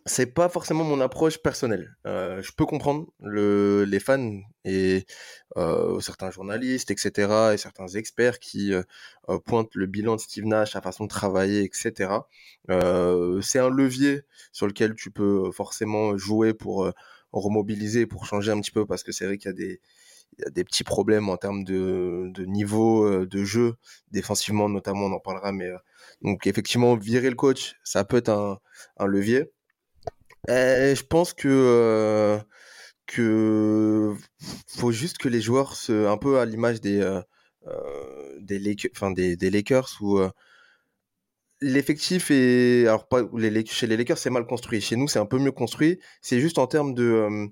C'est pas forcément mon approche personnelle. Euh, je peux comprendre le, les fans et euh, certains journalistes, etc., et certains experts qui euh, euh, pointent le bilan de Steve Nash, sa façon de travailler, etc. Euh, c'est un levier sur lequel tu peux forcément jouer pour euh, remobiliser, pour changer un petit peu, parce que c'est vrai qu'il y a des il y a des petits problèmes en termes de, de niveau de jeu, défensivement notamment, on en parlera, mais euh, donc effectivement, virer le coach, ça peut être un, un levier. Et je pense que euh, faut juste que les joueurs se un peu à l'image des euh, euh, Lakers, où euh, l'effectif est alors pas chez les Lakers c'est mal construit. Chez nous c'est un peu mieux construit. C'est juste en termes de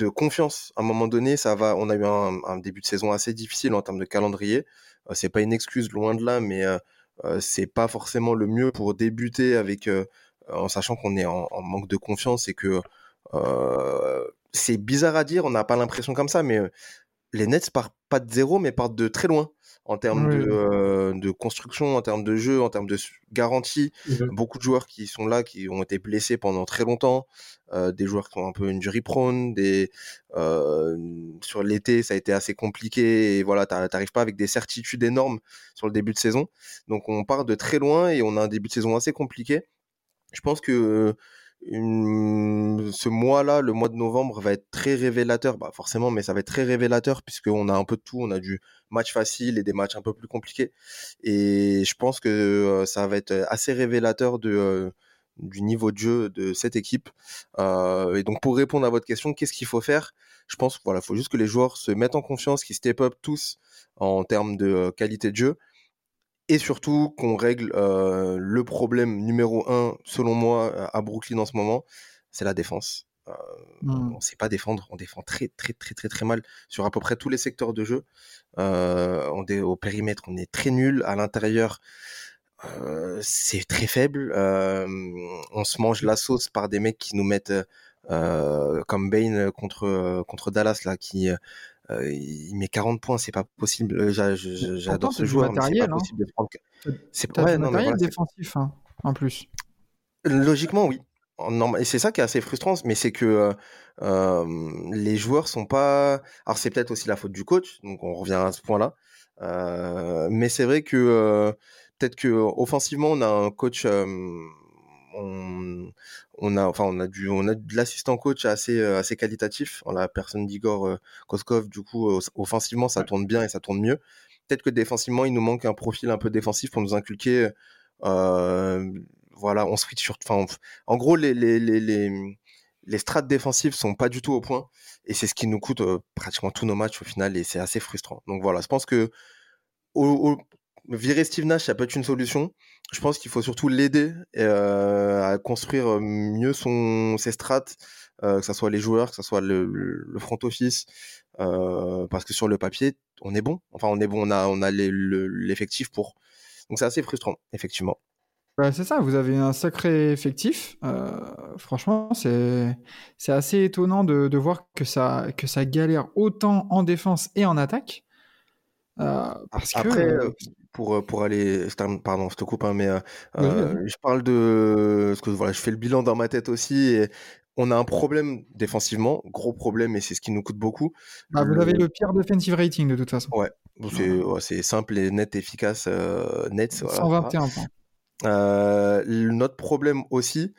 euh, confiance. À un moment donné ça va on a eu un, un début de saison assez difficile en termes de calendrier. Euh, c'est pas une excuse loin de là mais euh, euh, c'est pas forcément le mieux pour débuter avec euh, en sachant qu'on est en, en manque de confiance et que euh, c'est bizarre à dire on n'a pas l'impression comme ça mais euh, les Nets partent pas de zéro mais partent de très loin en termes Oui, de, euh, de construction, en termes de jeu, en termes de garantie. Mhm. Beaucoup de joueurs qui sont là, qui ont été blessés pendant très longtemps, euh, des joueurs qui sont un peu injury prone, des euh, sur l'été ça a été assez compliqué et voilà t'a- t'arrives pas avec des certitudes énormes sur le début de saison. Donc on part de très loin et on a un début de saison assez compliqué. Je pense que ce mois-là, le mois de novembre, va être très révélateur. Bah, forcément, mais ça va être très révélateur puisqu'on a un peu de tout. On a du match facile et des matchs un peu plus compliqués. Et je pense que ça va être assez révélateur de, du niveau de jeu de cette équipe. Euh, et donc, pour répondre à votre question, qu'est-ce qu'il faut faire? Je pense voilà, faut juste que les joueurs se mettent en confiance, qu'ils step up tous en termes de qualité de jeu et surtout qu'on règle euh, le problème numéro un, selon moi, à Brooklyn en ce moment, c'est la défense. Euh, Hmm. On ne sait pas défendre, on défend très très très très très mal sur à peu près tous les secteurs de jeu. Euh, on est, au périmètre, on est très nul. À l'intérieur, c'est très faible. On se mange la sauce par des mecs qui nous mettent comme Bane contre contre Dallas là, qui euh, il met 40 points, c'est pas possible. J'adore ce joueur, mais c'est pas hein. possible de prendre. C'est ouais, mais voilà, défensif hein, en plus. Logiquement, oui. Et c'est ça qui est assez frustrant, mais c'est que euh, les joueurs sont pas. Alors c'est peut-être aussi la faute du coach, donc on revient à ce point-là. Euh, mais c'est vrai que peut-être que offensivement on a un coach, on, on a, enfin on a du, on a de l'assistant coach assez euh, assez qualitatif. En la personne d'Igor euh, Koskov, du coup offensivement ça tourne bien et ça tourne mieux. Peut-être que défensivement il nous manque un profil un peu défensif pour nous inculquer. Euh, voilà, on switch sur. Enfin, en gros, les, les, les, les, les strates défensives sont pas du tout au point. Et c'est ce qui nous coûte euh, pratiquement tous nos matchs au final. Et c'est assez frustrant. Donc voilà, je pense que au, au- virer Steve Nash, ça peut être une solution. Je pense qu'il faut surtout l'aider euh, à construire mieux son, ses strates, euh, que ce soit les joueurs, que ce soit le, le front office. Euh, parce que sur le papier, on est bon. Enfin, on est bon, on a, on a le- l'effectif pour. Donc c'est assez frustrant, effectivement. Bah, c'est ça, vous avez un sacré effectif. Euh, franchement, c'est assez étonnant de, de voir que ça, que ça galère autant en défense et en attaque. Euh, parce que, Après, euh, euh, pour, euh, pour aller. je termine- Pardon, je te coupe, hein, mais euh, euh, je parle de. Parce que voilà, je fais le bilan dans ma tête aussi. Et on a un problème défensivement, gros problème, et c'est ce qui nous coûte beaucoup. bah, vous avez le pire defensive rating de toute façon. C'est ouais, c'est simple et net, efficace, euh, net. voilà, ça va. 121 points. Euh, le- notre problème aussi,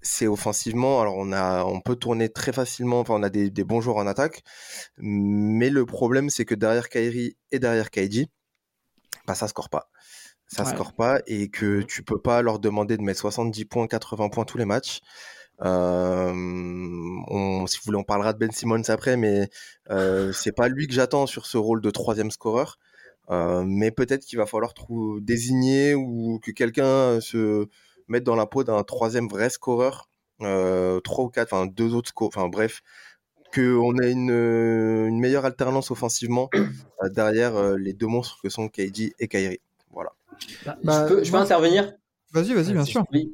c'est offensivement. Alors, on a, on peut tourner très facilement. Enfin, on a des, des bons joueurs en attaque. Mais le problème, c'est que derrière Kairi et derrière KD, bah, ça score pas. Ça Ouais. score pas et que tu peux pas leur demander de mettre 70 points, 80 points tous les matchs. Euh, on, si vous voulez, on parlera de Ben Simmons après, mais euh, c'est pas lui que j'attends sur ce rôle de troisième scoreur. Euh, mais peut-être qu'il va falloir désigner ou que quelqu'un se mette dans la peau d'un troisième vrai scoreur, euh, trois ou quatre, enfin deux autres scores, enfin bref, qu'on ait une, une meilleure alternance offensivement euh, derrière euh, les deux monstres que sont KD et Kyrie. Voilà. Bah, je peux, je peux intervenir? Vas-y, vas-y, bien sûr. Oui.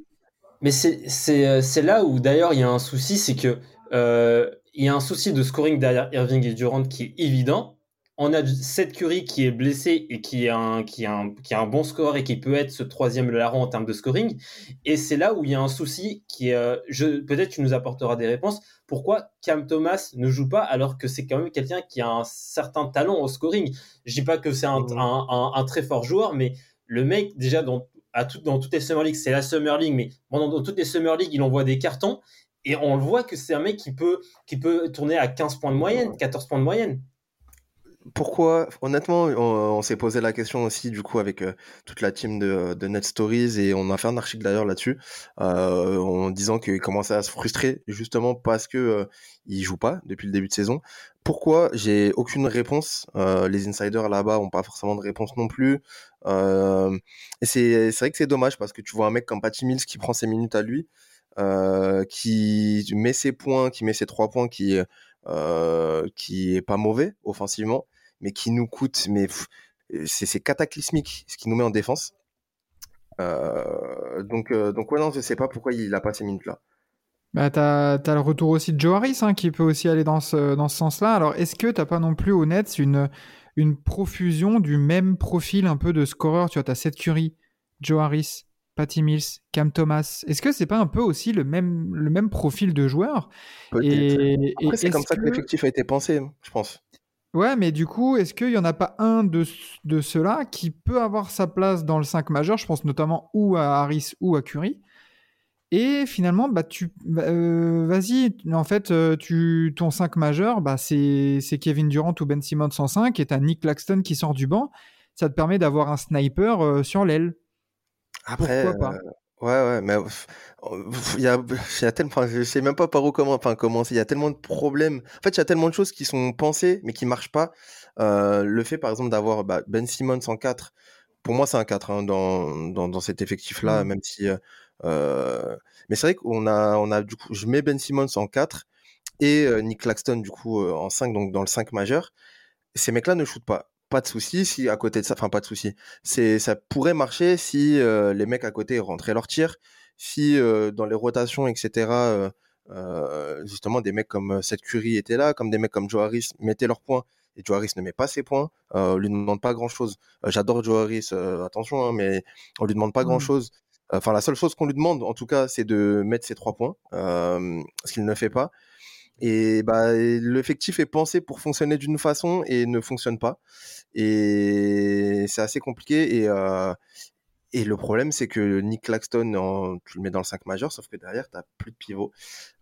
Mais c'est c'est euh, c'est là où d'ailleurs il y a un souci, c'est que euh, il y a un souci de scoring derrière Irving et Durant qui est évident. On a Seth Curry qui est blessé et qui est un qui est un qui est un bon scoreur et qui peut être ce troisième larron en termes de scoring. Et c'est là où il y a un souci qui est euh, je peut-être tu nous apporteras des réponses. Pourquoi Cam Thomas ne joue pas alors que c'est quand même quelqu'un qui a un certain talent au scoring? Je dis pas que c'est un, un, un, un très fort joueur, mais le mec déjà dans à tout, dans toutes les Summer League, c'est la Summer League, mais pendant dans toutes les Summer League, il envoie des cartons et on le voit que c'est un mec qui peut, qui peut tourner à 15 points de moyenne, 14 points de moyenne. Pourquoi, honnêtement, on, s'est posé la question aussi du coup avec euh, toute la team de, de Net Stories et on a fait un article d'ailleurs là-dessus euh, en disant qu'il commençait à se frustrer justement parce que euh, il joue pas depuis le début de saison. Pourquoi J'ai aucune réponse. Euh, les insiders là-bas ont pas forcément de réponse non plus. Euh, et c'est vrai que c'est dommage parce que tu vois un mec comme Patty Mills qui prend ses minutes à lui, euh, qui met ses points, qui met ses trois points, qui euh, qui est pas mauvais offensivement, mais qui nous coûte, mais pff, c'est cataclysmique ce qui nous met en défense. Euh, donc, euh, donc ouais, non, je sais pas pourquoi il a pas ces minutes-là. Bah, t'as, t'as le retour aussi de Joe Harris hein, qui peut aussi aller dans ce, dans ce sens-là. Alors, est-ce que t'as pas non plus au Nets une, une profusion du même profil un peu de scoreur? Tu vois, t'as Seth Curry, Joe Harris, Patty Mills, Cam Thomas. Est-ce que c'est pas un peu aussi le même, le même profil de joueur? Et, c'est comme ça que que- l'effectif a été pensé, je pense. Ouais, mais du coup, est-ce qu'il n'y en a pas un de, de ceux-là qui peut avoir sa place dans le 5 majeur? Je pense notamment ou à Harris ou à Curry. Et finalement, bah, tu, bah, euh, vas-y, en fait, euh, tu, ton 5 majeur, bah, c'est Kevin Durant ou Ben Simmons en 5 et t'as Nick Claxton qui sort du banc. Ça te permet d'avoir un sniper euh, sur l'aile. Après, Pourquoi pas? euh, ouais, ouais, mais il y a, y a tellement, je sais même pas par où comment, enfin, commencer. Il y a tellement de problèmes. En fait, il y a tellement de choses qui sont pensées, mais qui marchent pas. Euh, le fait, par exemple, d'avoir bah, Ben Simmons en 4, pour moi, c'est un 4 hein, dans, dans, dans cet effectif-là, Mm. même si. euh, euh, mais c'est vrai qu'on a, on a, du coup, je mets Ben Simmons en 4 et euh, Nick Claxton, du coup, en 5, donc dans le 5 majeur. Ces mecs-là ne shootent pas. Pas de souci si à côté de ça, enfin pas de souci. C'est, ça pourrait marcher si euh, les mecs à côté rentraient leur tir, si euh, dans les rotations, etc. euh, justement des mecs comme Seth Curry étaient là, comme des mecs comme Joe Harris mettaient leurs points. Et Joe Harris ne met pas ses points, on lui demande pas grand chose. j'adore Joe Harris, attention, hein, mais on lui demande pas Mm. grand chose. Enfin, la seule chose qu'on lui demande, en tout cas, c'est de mettre ses trois points, ce qu'il ne fait pas. Et bah, l'effectif est pensé pour fonctionner d'une façon et ne fonctionne pas. Et c'est assez compliqué. Et, euh, et le problème, c'est que Nick Claxton, en- tu le mets dans le 5 majeur, sauf que derrière, tu plus de pivot.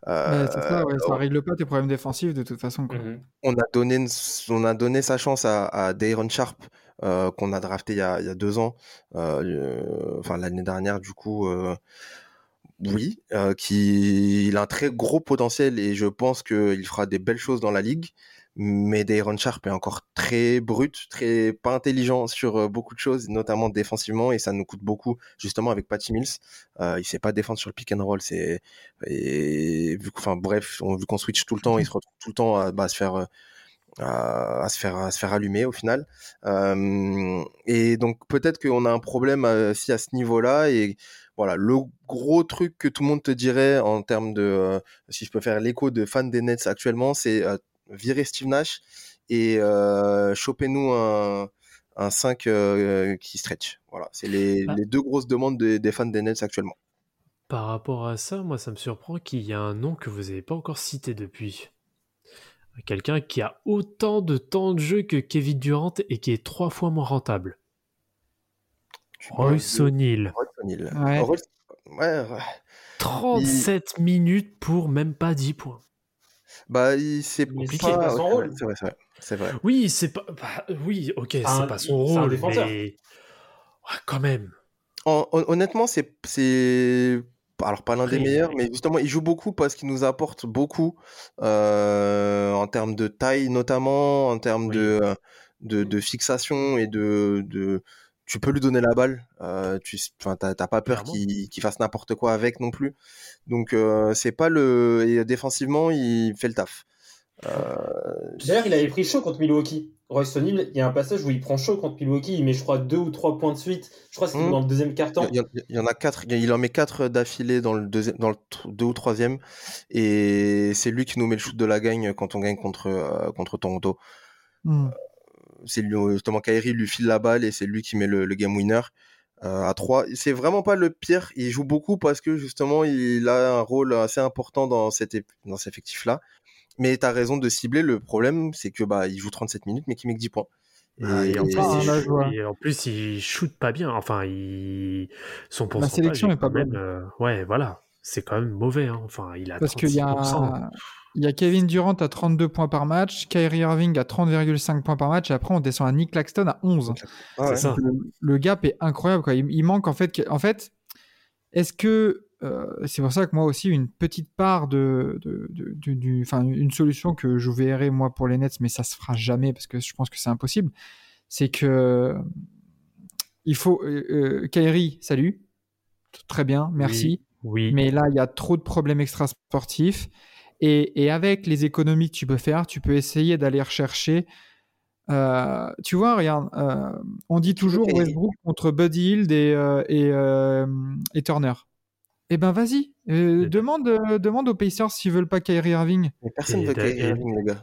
Euh, Ouais, ça, ouais, ça règle pas tes problèmes défensifs de toute façon. quoi. Mhm. on a donné, on a donné sa chance à, à Dayron Sharp, euh, qu'on a drafté il y a, il y a deux ans, euh, enfin l'année dernière du coup. euh, oui, euh, qui il a un très gros potentiel et je pense qu'il fera des belles choses dans la ligue. Mais Dayron Sharp est encore très brut, très pas intelligent sur beaucoup de choses, notamment défensivement, et ça nous coûte beaucoup, justement avec Patty Mills. Euh, il sait pas défendre sur le pick and roll, c'est enfin bref, on, vu qu'on switch tout le temps, il se retrouve tout le temps à bah, se faire à, se faire à se faire allumer au final. Et donc peut-être qu'on a un problème aussi à ce niveau-là et voilà, le gros truc que tout le monde te dirait en termes de, si je peux faire l'écho de fans des Nets actuellement, c'est virer Steve Nash et euh, choper-nous un, un 5 euh, qui stretch. Voilà, c'est les, Ah. les deux grosses demandes des- des fans des Nets actuellement. Par rapport à ça, moi, ça me surprend qu'il y a un nom que vous n'avez pas encore cité depuis. Quelqu'un qui a autant de temps de jeu que Kevin Durant et qui est trois fois moins rentable. Royce. Ouais. Ouais, ouais. 37 minutes pour même pas 10 points. Bah, il- c'est Compliqué, pas- c'est pas son ouais, rôle. C'est vrai, c'est vrai. C'est vrai. Oui, c'est pas. bah, oui, ok, c'est pas son rôle, mais. Ouais, quand même. Hon- hon- honnêtement, c'est, c'est, alors pas l'un des meilleurs, il- mais justement, il joue beaucoup parce qu'il nous apporte beaucoup euh, en termes de taille, notamment en termes Oui. de, euh, de, de fixation et de, de, tu peux lui donner la balle. Euh, tu, enfin, t'as, t'as pas peur qu'il, fasse n'importe quoi avec non plus. Donc, euh, c'est pas le, et défensivement, il fait le taf. Euh, D'ailleurs, il avait pris chaud contre Milwaukee. Royce O'Neal, il y a un passage où il prend chaud contre Milwaukee, il met, je crois, deux ou trois points de suite. Je crois que c'était Hmm. dans le deuxième quart-temps. Il y, en- il y en a quatre, il en met quatre d'affilée dans le deuxième, dans le deux ou troisième, et c'est lui qui nous met le shoot de la gagne quand on gagne contre euh, contre Toronto. Hmm. C'est justement Kyrie lui file la balle et c'est lui qui met le, le game winner euh, à 3 C'est vraiment pas le pire. Il joue beaucoup parce que justement il a un rôle assez important dans cet dans cet effectif là. Mais t'as raison de cibler. Le problème c'est que bah il joue 37 minutes mais qu'il met que 10 points. Ah, Et, en plus, Ah, il et en plus, il shoot pas bien. Enfin, il... son pourcentage sélection est pas même, bonne. euh, Ouais, voilà. C'est quand même mauvais. hein. Enfin, il a Parce qu'il y 36%. a, il y a Kevin Durant à 32 points par match, Kyrie Irving à 30,5 points par match, et après on descend à Nick Claxton à 11. Ah ouais. C'est ça. Le, le gap est incroyable. Quoi. Il, il manque en fait. En fait, est-ce que euh, c'est pour ça que moi aussi une petite part de, de, de- du- du- enfin une solution que je verrai moi pour les Nets, mais ça se fera jamais parce que je pense que c'est impossible. C'est que il faut euh, euh, Kyrie, salut, très bien, merci. Oui. Mais là, il y a trop de problèmes extrasportifs. Et, et avec les économies que tu peux faire, tu peux essayer d'aller rechercher. euh, tu vois, regarde, euh, on dit toujours Ok. Westbrook contre Buddy Hield et, euh, et, euh, et Turner. Eh ben vas-y, ben. demande, euh, demande aux Pacers s'ils veulent pas Kyrie Irving. Mais personne Et veut Kyrie Irving les gars.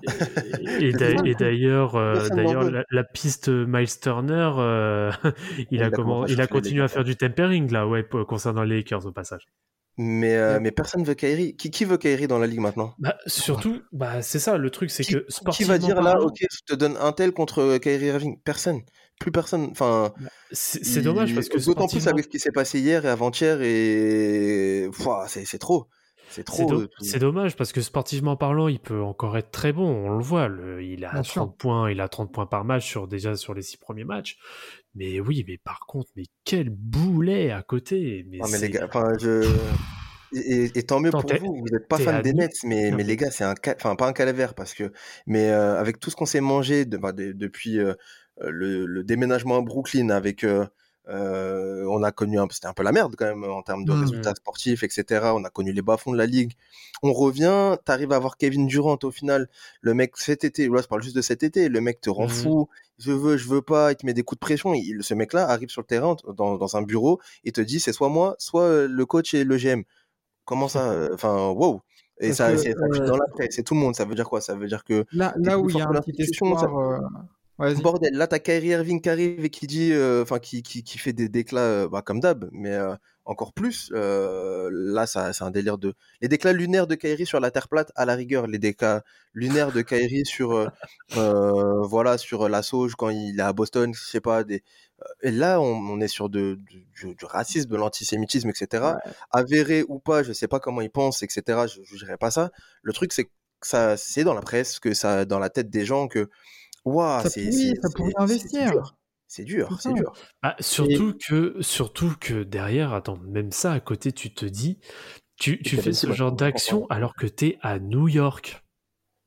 Et, d'a- et d'ailleurs, euh, d'ailleurs, la, la piste Miles Turner, euh, il, Il a comment, il a continué à faire du tempering là, ouais, concernant les Lakers au passage. Mais, euh, mais personne veut Kyrie. Qui, qui veut Kyrie dans la ligue maintenant? Bah, surtout, bah, c'est ça le truc, c'est Qui- que Qui sportivement va dire là, ok, je te donne un tel contre Kyrie Irving Personne. Plus personne. Enfin, c'est c'est il- dommage parce que d'autant plus sportivement, avec ce qui s'est passé hier et avant-hier et c'est c'est trop. C'est trop. do- euh, dommage parce que sportivement parlant, il peut encore être très bon. On le voit. le- il a Bien 30 sûr. points, il a 30 points par match sur déjà sur les six premiers matchs. Mais oui, mais par contre, mais quel boulet à côté. Mais, Non, mais les gars, enfin, je. Et, et- et tant mieux pour vous, vous n'êtes pas fan des Nets, mais, mais les gars, c'est un, enfin pas un calvaire parce que, mais euh, avec tout ce qu'on s'est mangé de- bah, de- depuis euh, le, le déménagement à Brooklyn, avec, euh, euh, on a connu, un, c'était un peu la merde quand même en termes de Mhm. résultats sportifs, etc. On a connu les bas-fonds de la ligue. On revient, t'arrives à avoir Kevin Durant au final, le mec cet été, là je parle juste de cet été, le mec te rend Mhm. fou, je veux, je veux pas, il te met des coups de pression. Il, ce mec-là arrive sur le terrain, dans, dans un bureau, et te dit c'est soit moi, soit euh, le coach et le GM. Comment ça euh, Enfin, wow. Et Parce ça, c'est ça fuit euh, dans la presse, c'est tout le monde. Ça veut dire quoi? Ça veut dire que Là, où il y a un petit ça- euh. Bordel. Là, t'as Kyrie Irving qui arrive et qui dit, euh, enfin, qui, qui, qui fait des déclats, euh, bah, comme d'hab, mais euh, encore plus. là, ça, c'est un délire de. Les déclats lunaires de Kyrie sur la terre plate, à la rigueur, les déclats lunaires de Kyrie sur, voilà, sur la sauge quand il est à Boston, je sais pas. Des... Et là, on, on est sur de, du, racisme, de l'antisémitisme, etc. Avéré ou pas, je sais pas comment ils pensent, etc. Je ne jugerai pas ça. Le truc, c'est que ça, c'est dans la presse, que ça, dans la tête des gens, que, waouh, Ça c'est, pourrait- ça investir. dur. C'est dur, C'est dur. Ah, surtout que surtout que derrière, attends, même ça à côté, tu te dis, tu, tu fais ce genre d'action alors que t'es à New York.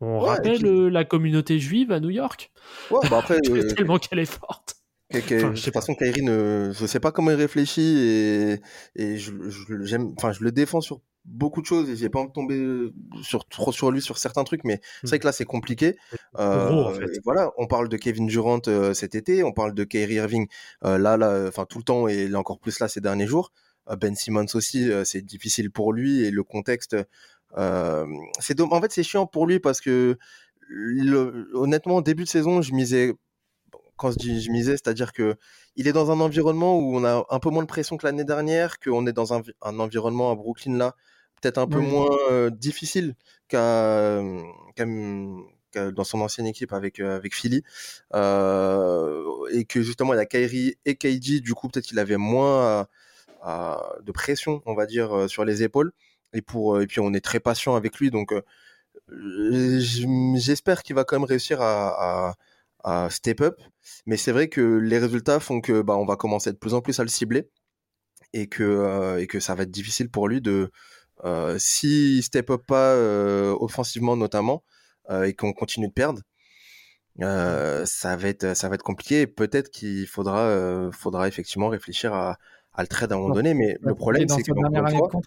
On Ouais, rappelle puis- euh, la communauté juive à New York? Ouais, bah après, Tu euh, tellement qu'elle est forte. que- que- Enfin, de je sais toute façon, Kyrie, ne, je sais pas comment il réfléchit et, et je, je, enfin, je le défends sur beaucoup de choses et j'ai pas envie de tomber sur, trop sur lui sur certains trucs, mais c'est vrai que là, c'est compliqué. Euh, Gros, en fait. et voilà, on parle de Kevin Durant euh, cet été, on parle de Kyrie Irving euh, là, là, enfin tout le temps et là, encore plus là ces derniers jours. Euh, ben Simmons aussi, euh, c'est difficile pour lui et le contexte. euh, c'est En fait, c'est chiant pour lui parce que le- honnêtement, au début de saison, je misais. Quand je misais, c'est-à-dire que il est dans un environnement où on a un peu moins de pression que l'année dernière, qu'on est dans un, un environnement à Brooklyn là, peut-être un peu Oui. moins euh, difficile qu'à, qu'à- qu'à- dans son ancienne équipe avec, avec Philly. Euh, et que justement, il y a Kyrie et KD, du coup, peut-être qu'il avait moins à- à- de pression, on va dire, sur les épaules. Et, pour, et puis, on est très patient avec lui. Donc, j'espère qu'il va quand même réussir à, à- à step up. Mais c'est vrai que les résultats font que bah, on va commencer de plus en plus à le cibler et que, euh, et que ça va être difficile pour lui de. Euh, si step up pas euh, offensivement notamment euh, et qu'on continue de perdre, euh, ça va être ça va être compliqué. Peut-être qu'il faudra faudra effectivement réfléchir à, à le trade à un moment donné. Mais le problème c'est que.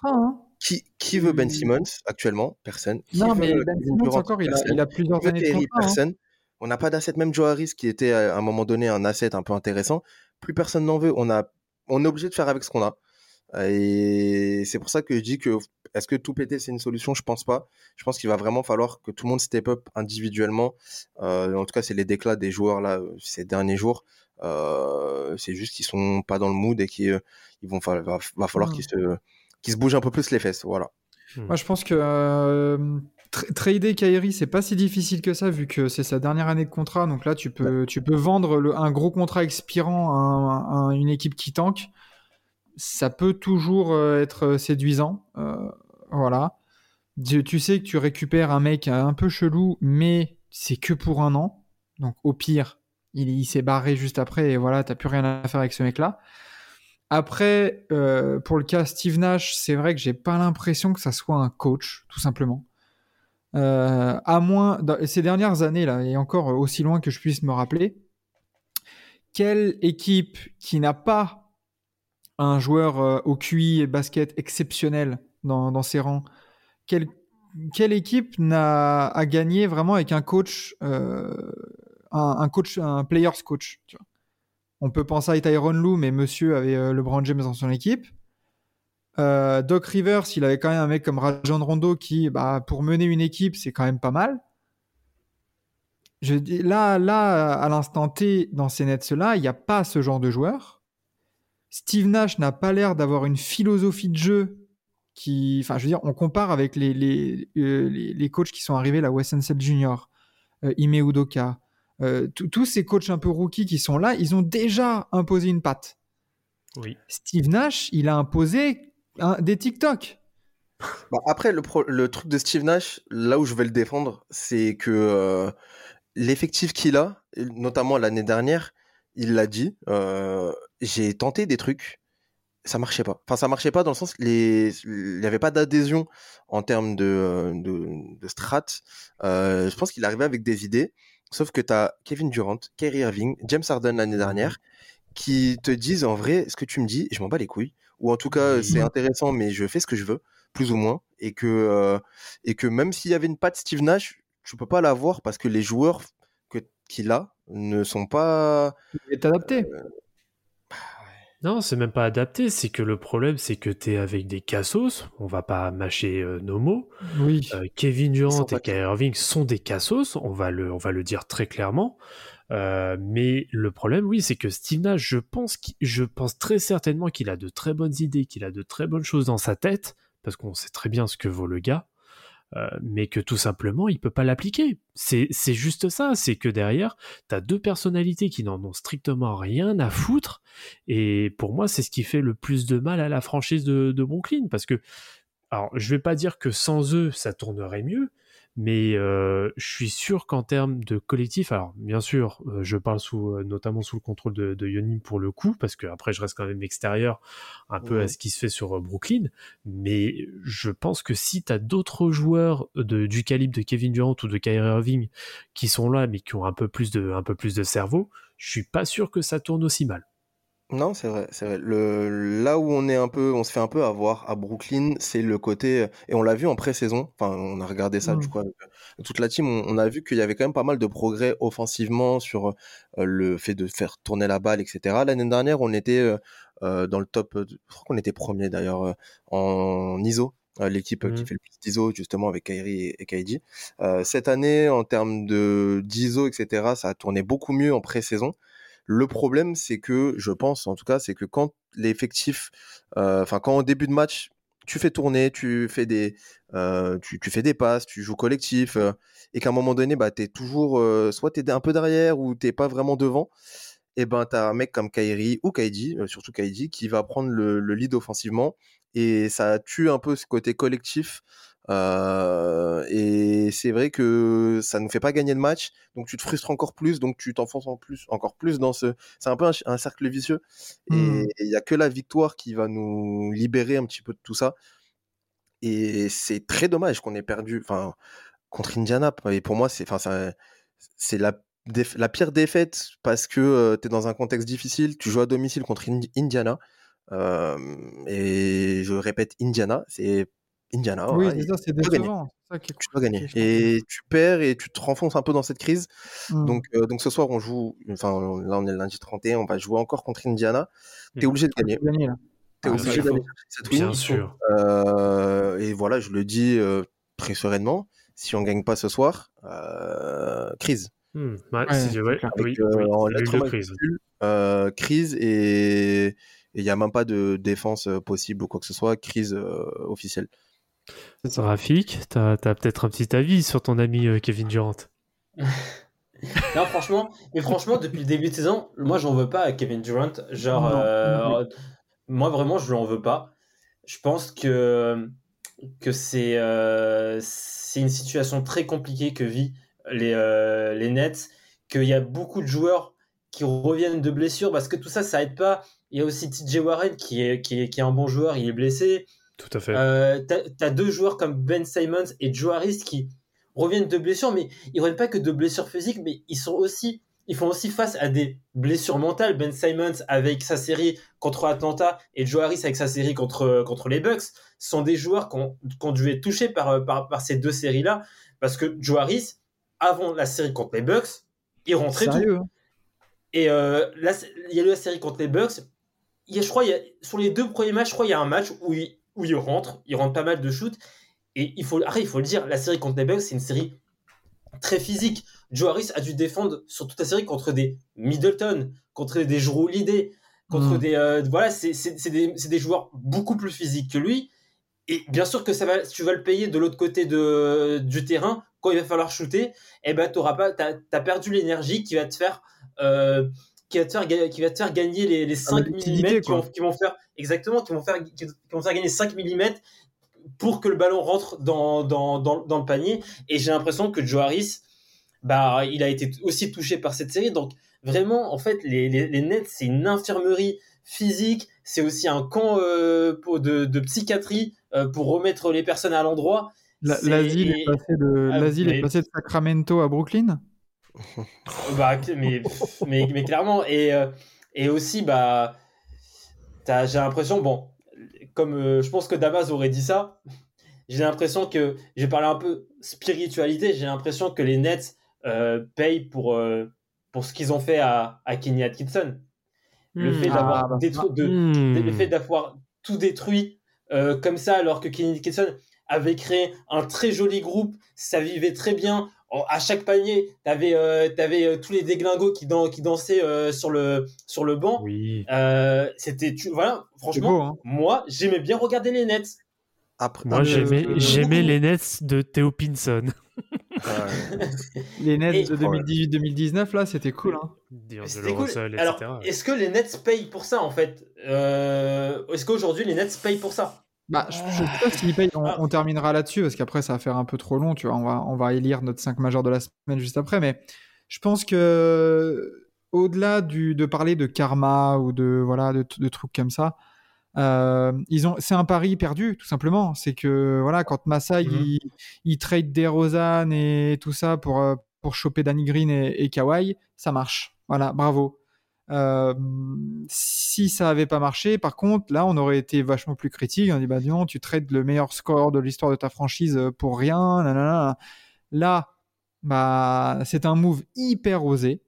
Hein. qui, qui veut Ben Il- Simmons actuellement? Personne. Qui Non, mais Ben Simmons Durant? encore, il a, Personne. il a plusieurs années de hein. Personne. On n'a pas d'asset, même Joe Harris qui était à un moment donné un asset un peu intéressant. Plus personne n'en veut. On, a, on est obligé de faire avec ce qu'on a. Et c'est pour ça que je dis que est-ce que tout péter c'est une solution? Je pense pas. Je pense qu'il va vraiment falloir que tout le monde step up individuellement. Euh, en tout cas, c'est les déclats des joueurs là euh, ces derniers jours. Euh, c'est juste qu'ils sont pas dans le mood et qu'ils ils vont fa- va, va falloir Mm. qu'ils se qu'ils se bougent un peu plus les fesses. Voilà. Moi, je pense que euh, tra- trader Kyrie, c'est pas si difficile que ça, vu que c'est sa dernière année de contrat. Donc là, tu peux, tu peux vendre le- un gros contrat expirant à, un- à une équipe qui tank. Ça peut toujours euh, être séduisant. Euh, voilà. Tu, sais que tu récupères un mec un peu chelou, mais c'est que pour un an. Donc au pire, il, s'est barré juste après et voilà, t'as plus rien à faire avec ce mec-là. Après, euh, pour le cas Steve Nash, c'est vrai que j'ai pas l'impression que ça soit un coach, tout simplement. Euh, à moins, dans ces dernières années là, et encore aussi loin que je puisse me rappeler, quelle équipe qui n'a pas un joueur euh, au QI et basket exceptionnel dans, ses rangs, quelle, équipe n'a a gagné vraiment avec un coach, euh, un, coach, un players coach on peut penser à Tyron Lue, mais monsieur avait euh, LeBron James dans son équipe. Doc Rivers, il avait quand même un mec comme Rajon Rondo qui, bah, pour mener une équipe, c'est quand même pas mal. Je là, là, à l'instant T, dans ces Nets-là, il n'y a pas ce genre de joueur. Steve Nash n'a pas l'air d'avoir une philosophie de jeu qui, enfin, je veux dire, on compare avec les, les, euh, les, les coachs qui sont arrivés, là, Wes Unseld Jr., euh, Ime Udoka, euh, tous ces coachs un peu rookies qui sont là, ils ont déjà imposé une patte. Oui. Steve Nash, il a imposé un- des TikTok. Bah, après, le, pro- le truc de Steve Nash, là où je vais le défendre, c'est que euh, l'effectif qu'il a, notamment l'année dernière, il l'a dit, euh, j'ai tenté des trucs, ça marchait pas. Enfin, ça marchait pas dans le sens, les... il n'y avait pas d'adhésion en termes de, euh, de, de strat. Euh, je pense qu'il arrivait avec des idées, sauf que tu as Kevin Durant, Kyrie Irving, James Harden l'année dernière, qui te disent en vrai, ce que tu me dis, je m'en bats les couilles. Ou en tout cas, c'est intéressant, mais je fais ce que je veux, plus ou moins. Et que, euh, et que même s'il y avait une patte Steve Nash, tu peux pas l'avoir parce que les joueurs que, qu'il a ne sont pas. Il est adapté. Non, c'est même pas adapté. C'est que le problème, c'est que t'es avec des cassos. On va pas mâcher euh, nos mots. Oui. Euh, Kevin Durant et Kyrie Irving sont des cassos. On va le, on va le dire très clairement. Euh, mais le problème, oui, c'est que Steve Nash, je pense, qu'il- je pense très certainement qu'il a de très bonnes idées, qu'il a de très bonnes choses dans sa tête, parce qu'on sait très bien ce que vaut le gars. Euh, mais que tout simplement, il peut pas l'appliquer. C'est juste ça, c'est que derrière, tu as deux personnalités qui n'en ont strictement rien à foutre, et pour moi, c'est ce qui fait le plus de mal à la franchise de, de Brooklyn, parce que, alors, je vais pas dire que sans eux, ça tournerait mieux, mais euh, je suis sûr qu'en termes de collectif, alors bien sûr, euh, je parle sous, euh, notamment sous le contrôle de, de Yonim pour le coup, parce que après je reste quand même extérieur un peu à ce qui se fait sur Brooklyn, mais je pense que si tu as d'autres joueurs de, du calibre de Kevin Durant ou de Kyrie Irving qui sont là, mais qui ont un peu plus de, un peu plus de cerveau, je suis pas sûr que ça tourne aussi mal. Non, c'est vrai, c'est vrai. Le, là où on est un peu, on se fait un peu avoir à Brooklyn, c'est le côté, et on l'a vu en pré-saison, enfin, on a regardé ça, du Mm. coup, avec euh, toute la team, on, on a vu qu'il y avait quand même pas mal de progrès offensivement sur euh, le fait de faire tourner la balle, etc. L'année dernière, on était euh, dans le top, je crois qu'on était premier d'ailleurs en ISO, l'équipe qui Mhm. fait le plus d'ISO, justement, avec Kyrie et, et KD. Euh, cette année, en termes de d'ISO, etc., ça a tourné beaucoup mieux en pré-saison. Le problème, c'est que, je pense en tout cas, c'est que quand l'effectif, euh, enfin quand au début de match, tu fais tourner, tu fais des, euh, tu, tu fais des passes, tu joues collectif, euh, et qu'à un moment donné, bah, t'es toujours, euh, soit t'es un peu derrière ou t'es pas vraiment devant, et ben t'as un mec comme Kyrie ou Kaidi, surtout Kaidi, qui va prendre le lead offensivement, et ça tue un peu ce côté collectif. Euh, et c'est vrai que ça ne fait pas gagner le match, donc tu te frustres encore plus, donc tu t'enfonces en plus, encore plus dans ce. C'est un peu un, un cercle vicieux. Et il n'y a que la victoire qui va nous libérer un petit peu de tout ça. Et c'est très dommage qu'on ait perdu enfin, contre Indiana. Et pour moi, c'est enfin, c'est la, la pire défaite parce que tu es dans un contexte difficile. Tu joues à domicile contre Indi- Indiana. Euh, et je répète, Indiana, c'est Indiana. Oui, ça, c'est décevant. Ça qui est- tu dois gagner. Et tu perds et tu te renfonces un peu dans cette crise. Mm. Donc, euh, donc ce soir, on joue, enfin là on est le lundi 31, on va jouer encore contre Indiana. T'es Mm. obligé de gagner. Gagner, là. T'es Ah, obligé d'aller cette win. Bien sûr. Euh, et voilà, je le dis euh, très sereinement. Si on gagne pas ce soir, euh, crise. Hmm, ouais, oui, Avec, euh, oui, en de crise. euh, crise et il n'y a même pas de défense possible ou quoi que ce soit. Crise euh, officielle. Rafik, t'as as, peut-être un petit avis sur ton ami euh, Kevin Durant. Non, franchement, mais franchement, depuis le début de saison, moi, j'en veux pas à Kevin Durant. Genre, Non, euh, moi, vraiment, je l'en veux pas. Je pense que, que c'est euh, c'est une situation très compliquée que vit les, euh, les Nets, qu'il y a beaucoup de joueurs qui reviennent de blessures parce que tout ça, ça aide pas. Il y a aussi TJ Warren qui est, qui est, qui est un bon joueur, il est blessé. Tout à fait. Euh, t'as t'as deux joueurs comme Ben Simons et Joe Harris qui reviennent de blessures, mais ils reviennent pas que de blessures physiques, mais ils sont aussi, ils font aussi face à des blessures mentales. Ben Simons avec sa série contre Atlanta et Joe Harris avec sa série contre contre les Bucks sont des joueurs qui ont, qui ont dû être touchés par, par, par ces deux séries-là, parce que Joe Harris, avant la série contre les Bucks, il rentrait tout. Sérieux hein Et euh, là, il y a eu la série contre les Bucks. Il y a, je crois, il y a, sur les deux premiers matchs, je crois, il y a un match où il, où il rentre, il rentre pas mal de shoots. Et il faut, après, il faut le dire, la série contre les Bucks, c'est une série très physique. Joe Harris a dû défendre sur toute la série contre des Middleton, contre des Holiday, contre Mm. des. euh, voilà, c'est des, des joueurs beaucoup plus physiques que lui. Et bien sûr que ça va, tu vas le payer de l'autre côté de, du terrain quand il va falloir shooter. Et ben, t'as as perdu l'énergie qui va te faire, euh, qui va te faire, ga- qui va te faire gagner les, les 5 liquidité, mm qui vont, quoi. qui vont faire exactement, qui vont faire, qui vont faire gagner 5 mm pour que le ballon rentre dans, dans, dans, dans le panier. Et j'ai l'impression que Joe Harris, bah, il a été aussi touché par cette série. Donc vraiment, en fait, les, les, les Nets, c'est une infirmerie physique. C'est aussi un camp euh, de, de psychiatrie euh, pour remettre les personnes à l'endroit. L'asile est passé de Ah, est passé de Sacramento à Brooklyn? Bah, mais, mais, mais clairement. Et, euh, et aussi, bah, j'ai l'impression, bon, comme euh, je pense que Damas aurait dit ça, j'ai l'impression que, j'ai parlé un peu spiritualité, j'ai l'impression que les Nets euh, payent pour, euh, pour ce qu'ils ont fait à, à Kenny Atkinson. Le fait Ah, d'avoir bah, de, Hmm. le fait d'avoir tout détruit euh, comme ça, alors que Kenny Dickinson avait créé un très joli groupe, ça vivait très bien. En- à chaque panier, t'avais euh, t'avais, euh, tous les déglingos qui, dan- qui dansaient euh, sur, le, sur le banc. Oui. Euh, C'était, tu- voilà, franchement, beau, hein. moi, j'aimais bien regarder les Nets. Après, Moi, j'aimais euh, j'aimais les Nets de Theo Pinson. ouais. Les Nets Et- de 2018-2019 là, c'était cool. Hein. C'était cool. Russell, Alors, est-ce que les Nets payent pour ça, en fait? Euh, Est-ce qu'aujourd'hui, les Nets payent pour ça? Bah, je, je sais pas s'ils payent. On, Ah. on terminera là-dessus parce qu'après ça va faire un peu trop long. Tu vois, on va on va élire notre 5 majeur de la semaine juste après. Mais je pense que au-delà de parler de karma ou de voilà de, de trucs comme ça, euh, ils ont c'est un pari perdu tout simplement. C'est que voilà quand Massa Mhm. il, il trade DeRozan et tout ça pour euh, pour choper Danny Green et, et Kawhi, ça marche. Voilà, bravo. Euh, si ça avait pas marché, par contre, là, on aurait été vachement plus critique. On dit, bah non, tu traites le meilleur score de l'histoire de ta franchise pour rien. Là, bah, c'est un move hyper osé.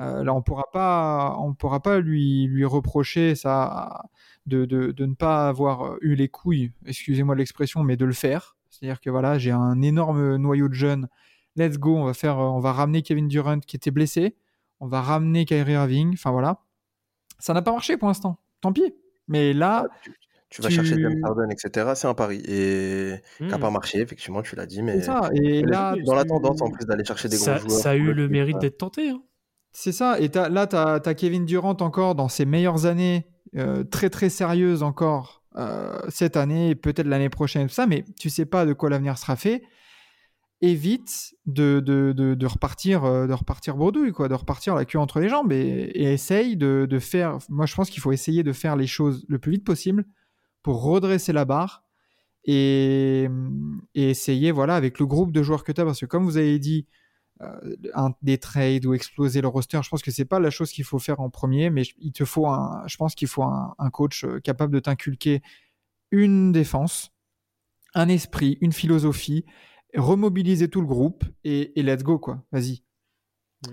Euh, là, on pourra pas, on pourra pas lui, lui reprocher ça de, de, de ne pas avoir eu les couilles, excusez-moi l'expression, mais de le faire. C'est-à-dire que voilà, j'ai un énorme noyau de jeunes. Let's go, on va faire, on va ramener Kevin Durant qui était blessé. On va ramener Kyrie Irving. Enfin voilà, ça n'a pas marché pour l'instant. Tant pis. Mais là, Tu, tu vas tu- chercher James Harden, etc. C'est un pari. Et qui n'a Hmm. pas marché, effectivement, tu l'as dit. Mais c'est ça. Et là, dans la tendance, en plus, d'aller chercher des Ça, gros joueurs. ça a eu le mérite euh, d'être tenté. hein. C'est ça. Et t'as- là, tu as, Kevin Durant encore dans ses meilleures années, euh, très très sérieuses encore euh, cette année et peut-être l'année prochaine, tout ça, mais tu sais pas de quoi l'avenir sera fait. Évite de, de, de, de repartir euh, de repartir bredouille, quoi, de repartir la queue entre les jambes et, et essaye de, de faire. Moi, je pense qu'il faut essayer de faire les choses le plus vite possible pour redresser la barre et, et essayer, voilà, avec le groupe de joueurs que tu as, parce que comme vous avez dit, euh, un, des trades ou exploser le roster. Je pense que c'est pas la chose qu'il faut faire en premier, mais je- il te faut un, je pense qu'il faut un, un coach euh, capable de t'inculquer une défense, un esprit, une philosophie, remobiliser tout le groupe et, et let's go quoi. Vas-y.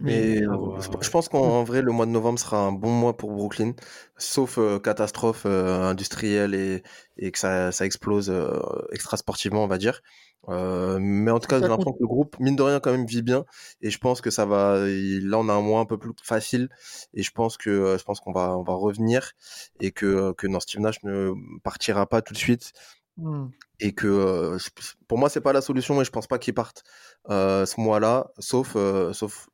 Mais Ah, euh, je- pense qu'en vrai, le mois de novembre sera un bon mois pour Brooklyn, sauf euh, catastrophe euh, industrielle et, et que ça, ça explose euh, extra sportivement, on va dire. Euh, mais en tout cas, j'ai l'impression que le groupe, mine de rien, quand même vit bien. Et je pense que ça va. il- Là, on a un mois un peu plus facile. Et je pense que je pense qu'on va on va revenir et que que non, Steve Nash ne partira pas tout de suite Hmm. et que euh, je- pour moi c'est pas la solution et je pense pas qu'il parte euh, ce mois-là sauf euh, sauf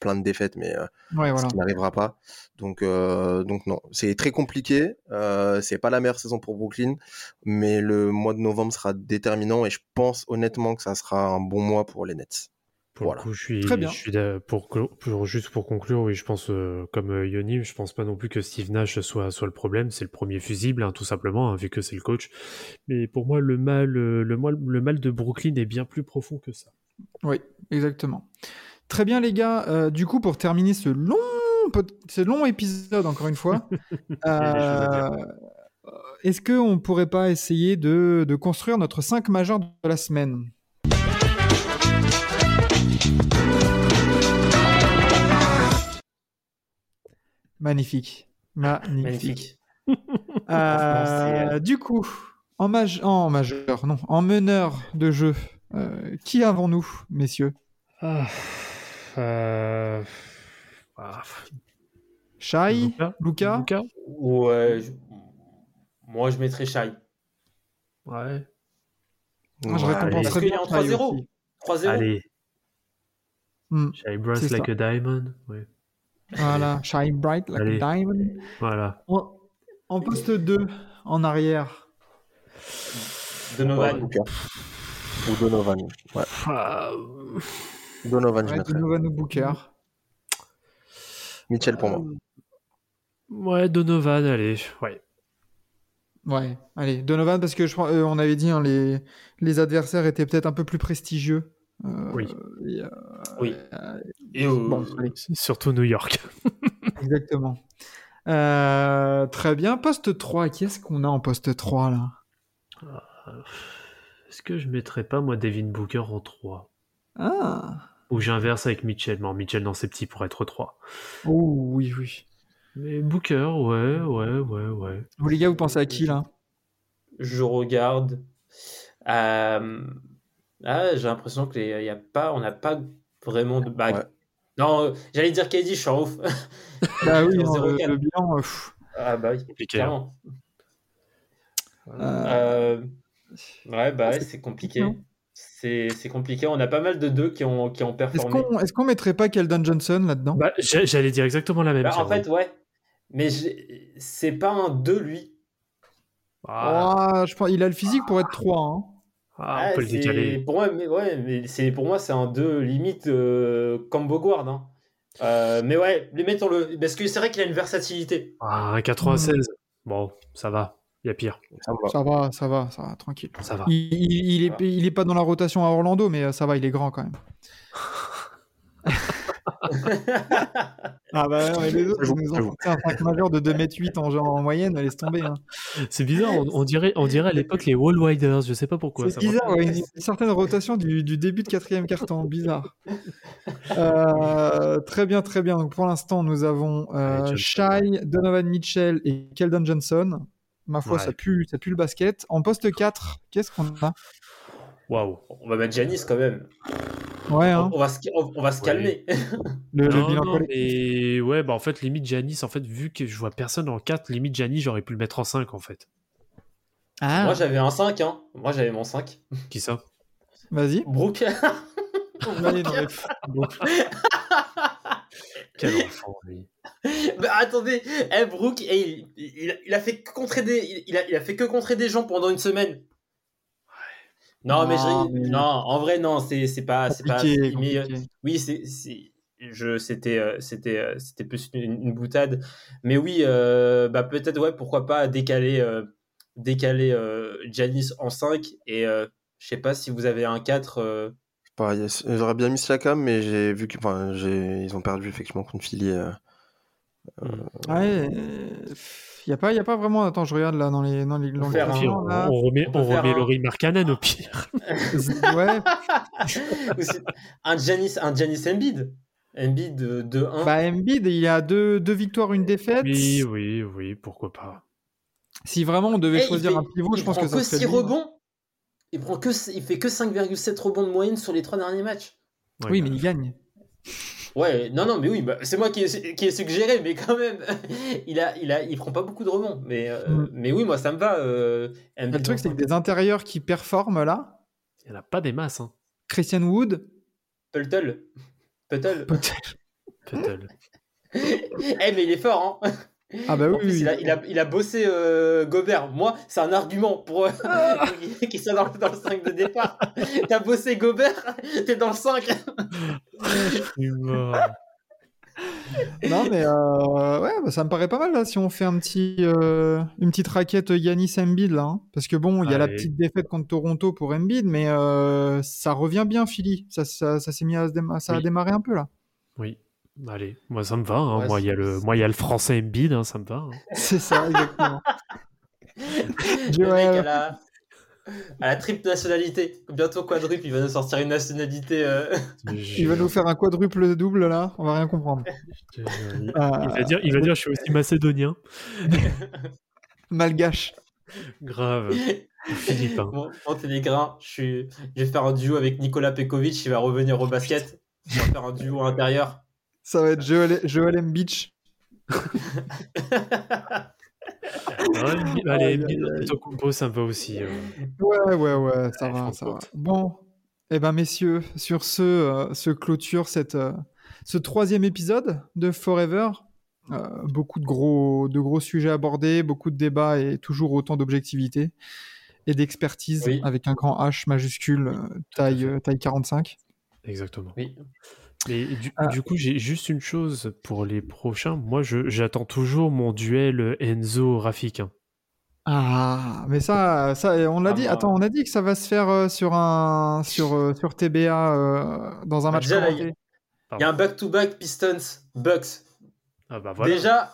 plein de défaites mais Ouais, ce voilà. qui n'arrivera pas donc donc non c'est très compliqué c'est pas la meilleure saison pour Brooklyn mais le mois de novembre sera déterminant et je pense honnêtement que ça sera un bon mois pour les Nets Pour Voilà. le coup, je suis, Très bien. je suis d'a- pour, clo- pour- juste pour conclure, oui, je pense, euh, comme euh, Yoni, je pense pas non plus que Steve Nash soit, soit le problème. C'est le premier fusible, hein, tout simplement, hein, vu que c'est le coach. Mais pour moi, le mal, euh, le, mal, le mal de Brooklyn est bien plus profond que ça. Oui, exactement. Très bien les gars. Euh, du coup, pour terminer ce long, pod- ce long épisode encore une fois, euh, est-ce qu'on pourrait pas essayer de, de construire notre 5 majeur de la semaine? Magnifique. Magnifique. Magnifique. Euh, c'est, Du coup, en, maj- en majeur, non, en meneur de jeu, euh, qui avons-nous, messieurs? Ah, euh, ah, Shai Ouais, je- moi je mettrais Shai. Ouais. Moi, je Ouais, récompenserais Parce qu'il est bien en Shai 3-0. aussi. 3-0. Allez, Hmm, Shai Brass like ça. a diamond. Ouais. Voilà, Shine Bright like Allez. a diamond. Voilà. En, en poste 2, en arrière. Donovan. Luka. ou Donovan ouais Ah, Donovan je Ouais, Donovan ou Booker. Mitchell pour moi ouais, Donovan, allez. Ouais. Ouais, allez, Donovan, parce que je crois, euh, on avait dit, hein, les, les adversaires étaient peut-être un peu plus prestigieux. Euh, Oui. et, euh, Oui. euh, Et euh, bon, allez, Surtout New York. exactement. Euh, très bien, poste 3, qu'est-ce qu'on a en poste 3 là? Est-ce que je mettrais pas, moi, Devin Booker en 3 Ah, Ou j'inverse avec Mitchell. Non, Mitchell, non, c'est petit pour être 3. oh, oui, oui. Mais Booker, ouais, ouais, ouais, ouais. Vous les gars, vous pensez à qui là? Je regarde. Euh, Ah, j'ai l'impression qu'il y a pas, on n'a pas vraiment de bague. Ouais. Non, euh, j'allais dire KD, je suis en ouf. Bah oui, non, le, 0,4. le bilan, euh, pff, Ah bah oui, Compliqué, hein. clairement. euh, Ouais, bah c'est compliqué. C'est c'est compliqué. On a pas mal de deux qui ont, qui ont est-ce performé. qu'on est qu'on mettrait pas Keldon Johnson là-dedans? Bah, j'a- j'allais dire exactement la même Bah, en chose. fait, ouais. Mais c'est pas un 2, lui. Ah, Ah, je pense, il a le physique pour être 3. Hein. Ah, on Ouais, peut le c'est- décaler. Pour moi, mais ouais, mais c'est pour moi, c'est un 2 limite euh, comme Boguard. Hein. Euh, mais ouais, les mettons le. Parce que c'est vrai qu'il a une versatilité. Ah, un 96. Bon, ça va. Il y a pire. ça va Ça va, ça va, ça va, tranquille. Ça va. Il, il- il est, il est pas dans la rotation à Orlando, mais euh, ça va, il est grand quand même. Ah bah non, mais les autres, ils nous ont un 5 majeur de 2m8 en, genre, en moyenne, laisse tomber. hein. C'est bizarre, on, on dirait, on dirait à l'époque les Wall Widers, je sais pas pourquoi. C'est bizarre, ouais, une, une certaine rotation du, du début de quatrième carton, bizarre. Euh, très bien, très bien. Donc pour l'instant, nous avons euh. Shai, Donovan Mitchell et Keldon Johnson. Ma foi, Ouais. ça, pue, ça pue le basket. En poste 4, qu'est-ce qu'on a? Waouh. On va mettre Janis quand même. Ouais, hein, On, va se, on, on va se Ouais. calmer. le, le Non, mais ouais, bah en fait, limite Janis, en fait, vu que je vois personne en 4, limite Janis, j'aurais pu le mettre en 5 en fait. Ah, Moi j'avais un 5, hein. Moi j'avais mon 5. Qui ça? Vas-y. Brooke. Allez, non, mais- Quel enfant, lui. Bah, attendez, eh, Brooke, eh, il, il, a- il a fait que contrer des, il, il a, il a fait que contrer des gens pendant une semaine. Non, mais, je, Non, mais- non, en vrai non, c'est c'est pas, c'est pas. mais, euh, oui, c'est, c'est, je, c'était, euh, c'était, euh, c'était plus une, une boutade. Mais oui, euh, bah peut-être ouais, pourquoi pas décaler, euh, décaler euh, Giannis en 5 et euh, je sais pas si vous avez un 4. euh, Pareil, yes. J'aurais bien mis Siakam, mais j'ai vu enfin, j'ai- ils ont perdu effectivement contre Philly. euh. Ouais, il n'y a, pas- y a pas vraiment. Attends, je regarde là dans les, dans les, faire classements, on, là. on remet, on on remet un- Laurie Markkanen au pire. Ouais, un Giannis, un Giannis Embiid, Embiid de 2-1. bah Embiid, il a deux, deux victoires, une défaite. Oui, oui, oui, pourquoi pas. Si vraiment on devait choisir fait- un pivot, je pense que ça que serait 6 lui. rebonds. Il prend que il fait que 5,7 rebonds de moyenne sur les trois derniers matchs. Ouais, Oui, bah, mais il gagne. Ouais, non, non, mais oui, bah, c'est moi qui ai, qui ai suggéré, mais quand même, il a, il a, il prend pas beaucoup de rebonds, mais, euh, Mm. mais oui, moi ça me va. Euh, Le truc, c'est que des intérieurs qui performent là, Il n'y en a pas des masses, hein. Christian Wood, Puttle. peut-être. Peut-être. Eh, mais il est fort, hein. Ah bah En oui, plus, oui. il a, il a, il a bossé euh, Gobert. Moi, c'est un argument pour euh, qu'il soit dans, dans le 5 de départ. T'as bossé Gobert, t'es dans le 5. Je suis mort. Non, mais euh, ouais, bah, ça me paraît pas mal là si on fait un petit, euh, une petite raquette Yanis Embiid là. hein. Parce que bon, il y a la petite défaite contre Toronto pour Embiid, mais euh, ça revient bien, Philly. Ça, ça, ça s'est mis à, ça a Oui. démarré un peu là. Oui. Allez, moi ça me va. hein. Ouais, moi, il y, a le- moi, il y a le français Embiid, hein, ça me va. hein. C'est ça, exactement. Le mec Joël. à la, à la triple nationalité. Bientôt quadruple, il va nous sortir une nationalité. euh, Il va nous faire un quadruple double là, on va rien comprendre. Je- Il Euh, il va dire, il va dire, je suis aussi macédonien. malgache. Grave. Philippin. Des grains. Je, suis... je vais faire un duo avec Nicolas Pekovic. Il va revenir au basket. On va faire un duo intérieur. Ça va être Joel, Joel allez, aïe. plutôt compo, ça me va aussi. euh. Ouais, ouais, ouais, ça va, ça va. Bon, eh ben messieurs, sur ce, euh, ce clôture cette, euh, ce troisième épisode de Forever. Euh, beaucoup de gros, de gros sujets abordés, beaucoup de débats et toujours autant d'objectivité et d'expertise Oui. avec un grand H majuscule, euh, taille, euh, taille 45. Exactement. Oui. Du, Ah. du coup, j'ai juste une chose pour les prochains. Moi, je- j'attends toujours mon duel Enzo-Rafik. hein. Ah, mais ça, ça on l'a Ah, dit. moi- Attends, on a dit que ça va se faire euh, sur un, sur, euh, sur TBA euh, dans un Bah, match déjà. Il y a un back-to-back Pistons Bucks. Ah bah voilà. Déjà,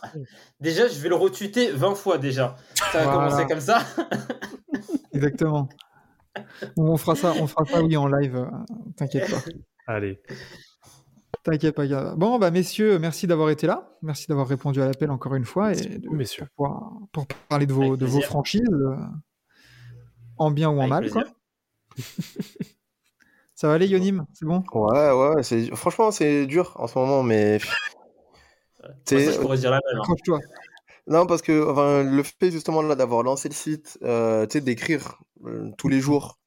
déjà, je vais le retweeter 20 fois déjà. Ça va Voilà. commencer comme ça. Exactement. on fera ça, on fera ça, oui, en live. T'inquiète pas. Allez. T'inquiète pas, gars. Bon, bah, messieurs, merci d'avoir été là. Merci d'avoir répondu à l'appel encore une fois et de, messieurs. pour, parler de vos, de franchises, euh, en bien ou en Avec mal. Quoi. Ça va aller, Yonim? C'est bon? Ouais, ouais, c'est... franchement, c'est dur en ce moment, mais. Moi, C'est- ça, je pourrais dire la même. hein. Non, parce que enfin, le fait justement là d'avoir lancé le site, euh, tu sais, d'écrire euh, tous les jours,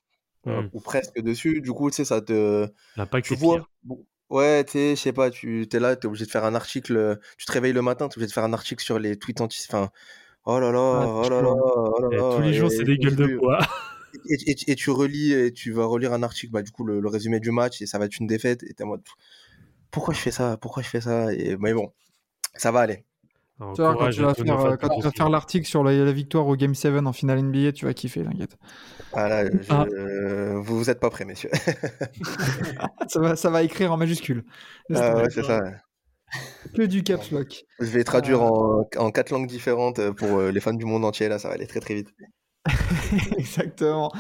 euh, Mm. ou presque dessus, du coup, tu sais, ça te. L'impact Tu est vois. pire. Ouais, tu sais, je sais pas, tu es là, tu es obligé de faire un article, euh, tu te réveilles le matin, tu es obligé de faire un article sur les tweets anti. Enfin, oh là là, Ah, oh là là, oh là Et là. tous les jours, c'est des gueules de et- bois. Et, et- et tu relis, et tu vas relire un article, bah, du coup, le, le résumé du match, et ça va être une défaite, et t'es en mode, pourquoi je fais ça, pourquoi je fais ça, et mais bon, ça va aller. Tu vois, quand tu vas faire, euh, quand de tu vas basket. faire l'article sur la, la victoire au Game 7 en finale NBA, tu vas kiffer, t'inquiète. Ah là, je- Ah. euh, vous vous êtes pas prêts, messieurs. Ça va, ça va écrire en majuscule. Ah ouais, c'est ça. Que du caps lock. Je vais traduire Euh. en, en quatre langues différentes pour les fans du monde entier. Là, ça va aller très très vite. Exactement.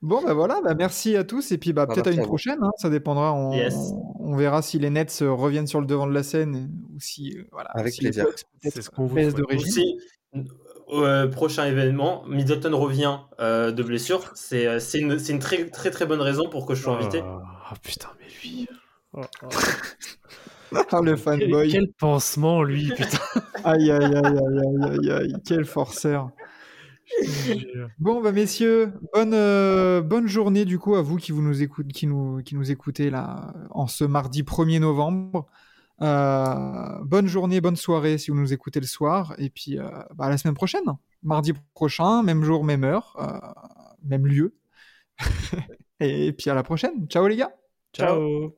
Bon, bah voilà, bah merci à tous. Et puis, bah, Bah, peut-être à une prochaine. hein, ça dépendra. On, Yes. on verra si les Nets euh, reviennent sur le devant de la scène et- ou si, euh, voilà, Avec si les plaisir. C'est ce qu'on vous de. Aussi, euh, prochain événement, Middleton revient euh, de blessure. C'est euh, c'est une, c'est une très, très très bonne raison pour que je sois invité. Ah putain, mais lui. Oh, oh. Ah, le Quel, fanboy. quel pansement, lui, putain. Aïe, aïe, aïe, aïe, aïe, aïe, aïe. Quel forceur. Bon, bah, messieurs, bonne, euh, bonne journée du coup à vous qui, vous nous, écoute, qui, nous, qui nous écoutez là en ce mardi 1er novembre. Euh, bonne journée, bonne soirée si vous nous écoutez le soir. Et puis euh, bah, à la semaine prochaine, mardi prochain, même jour, même heure, euh, même lieu. et puis à la prochaine. Ciao les gars. Ciao.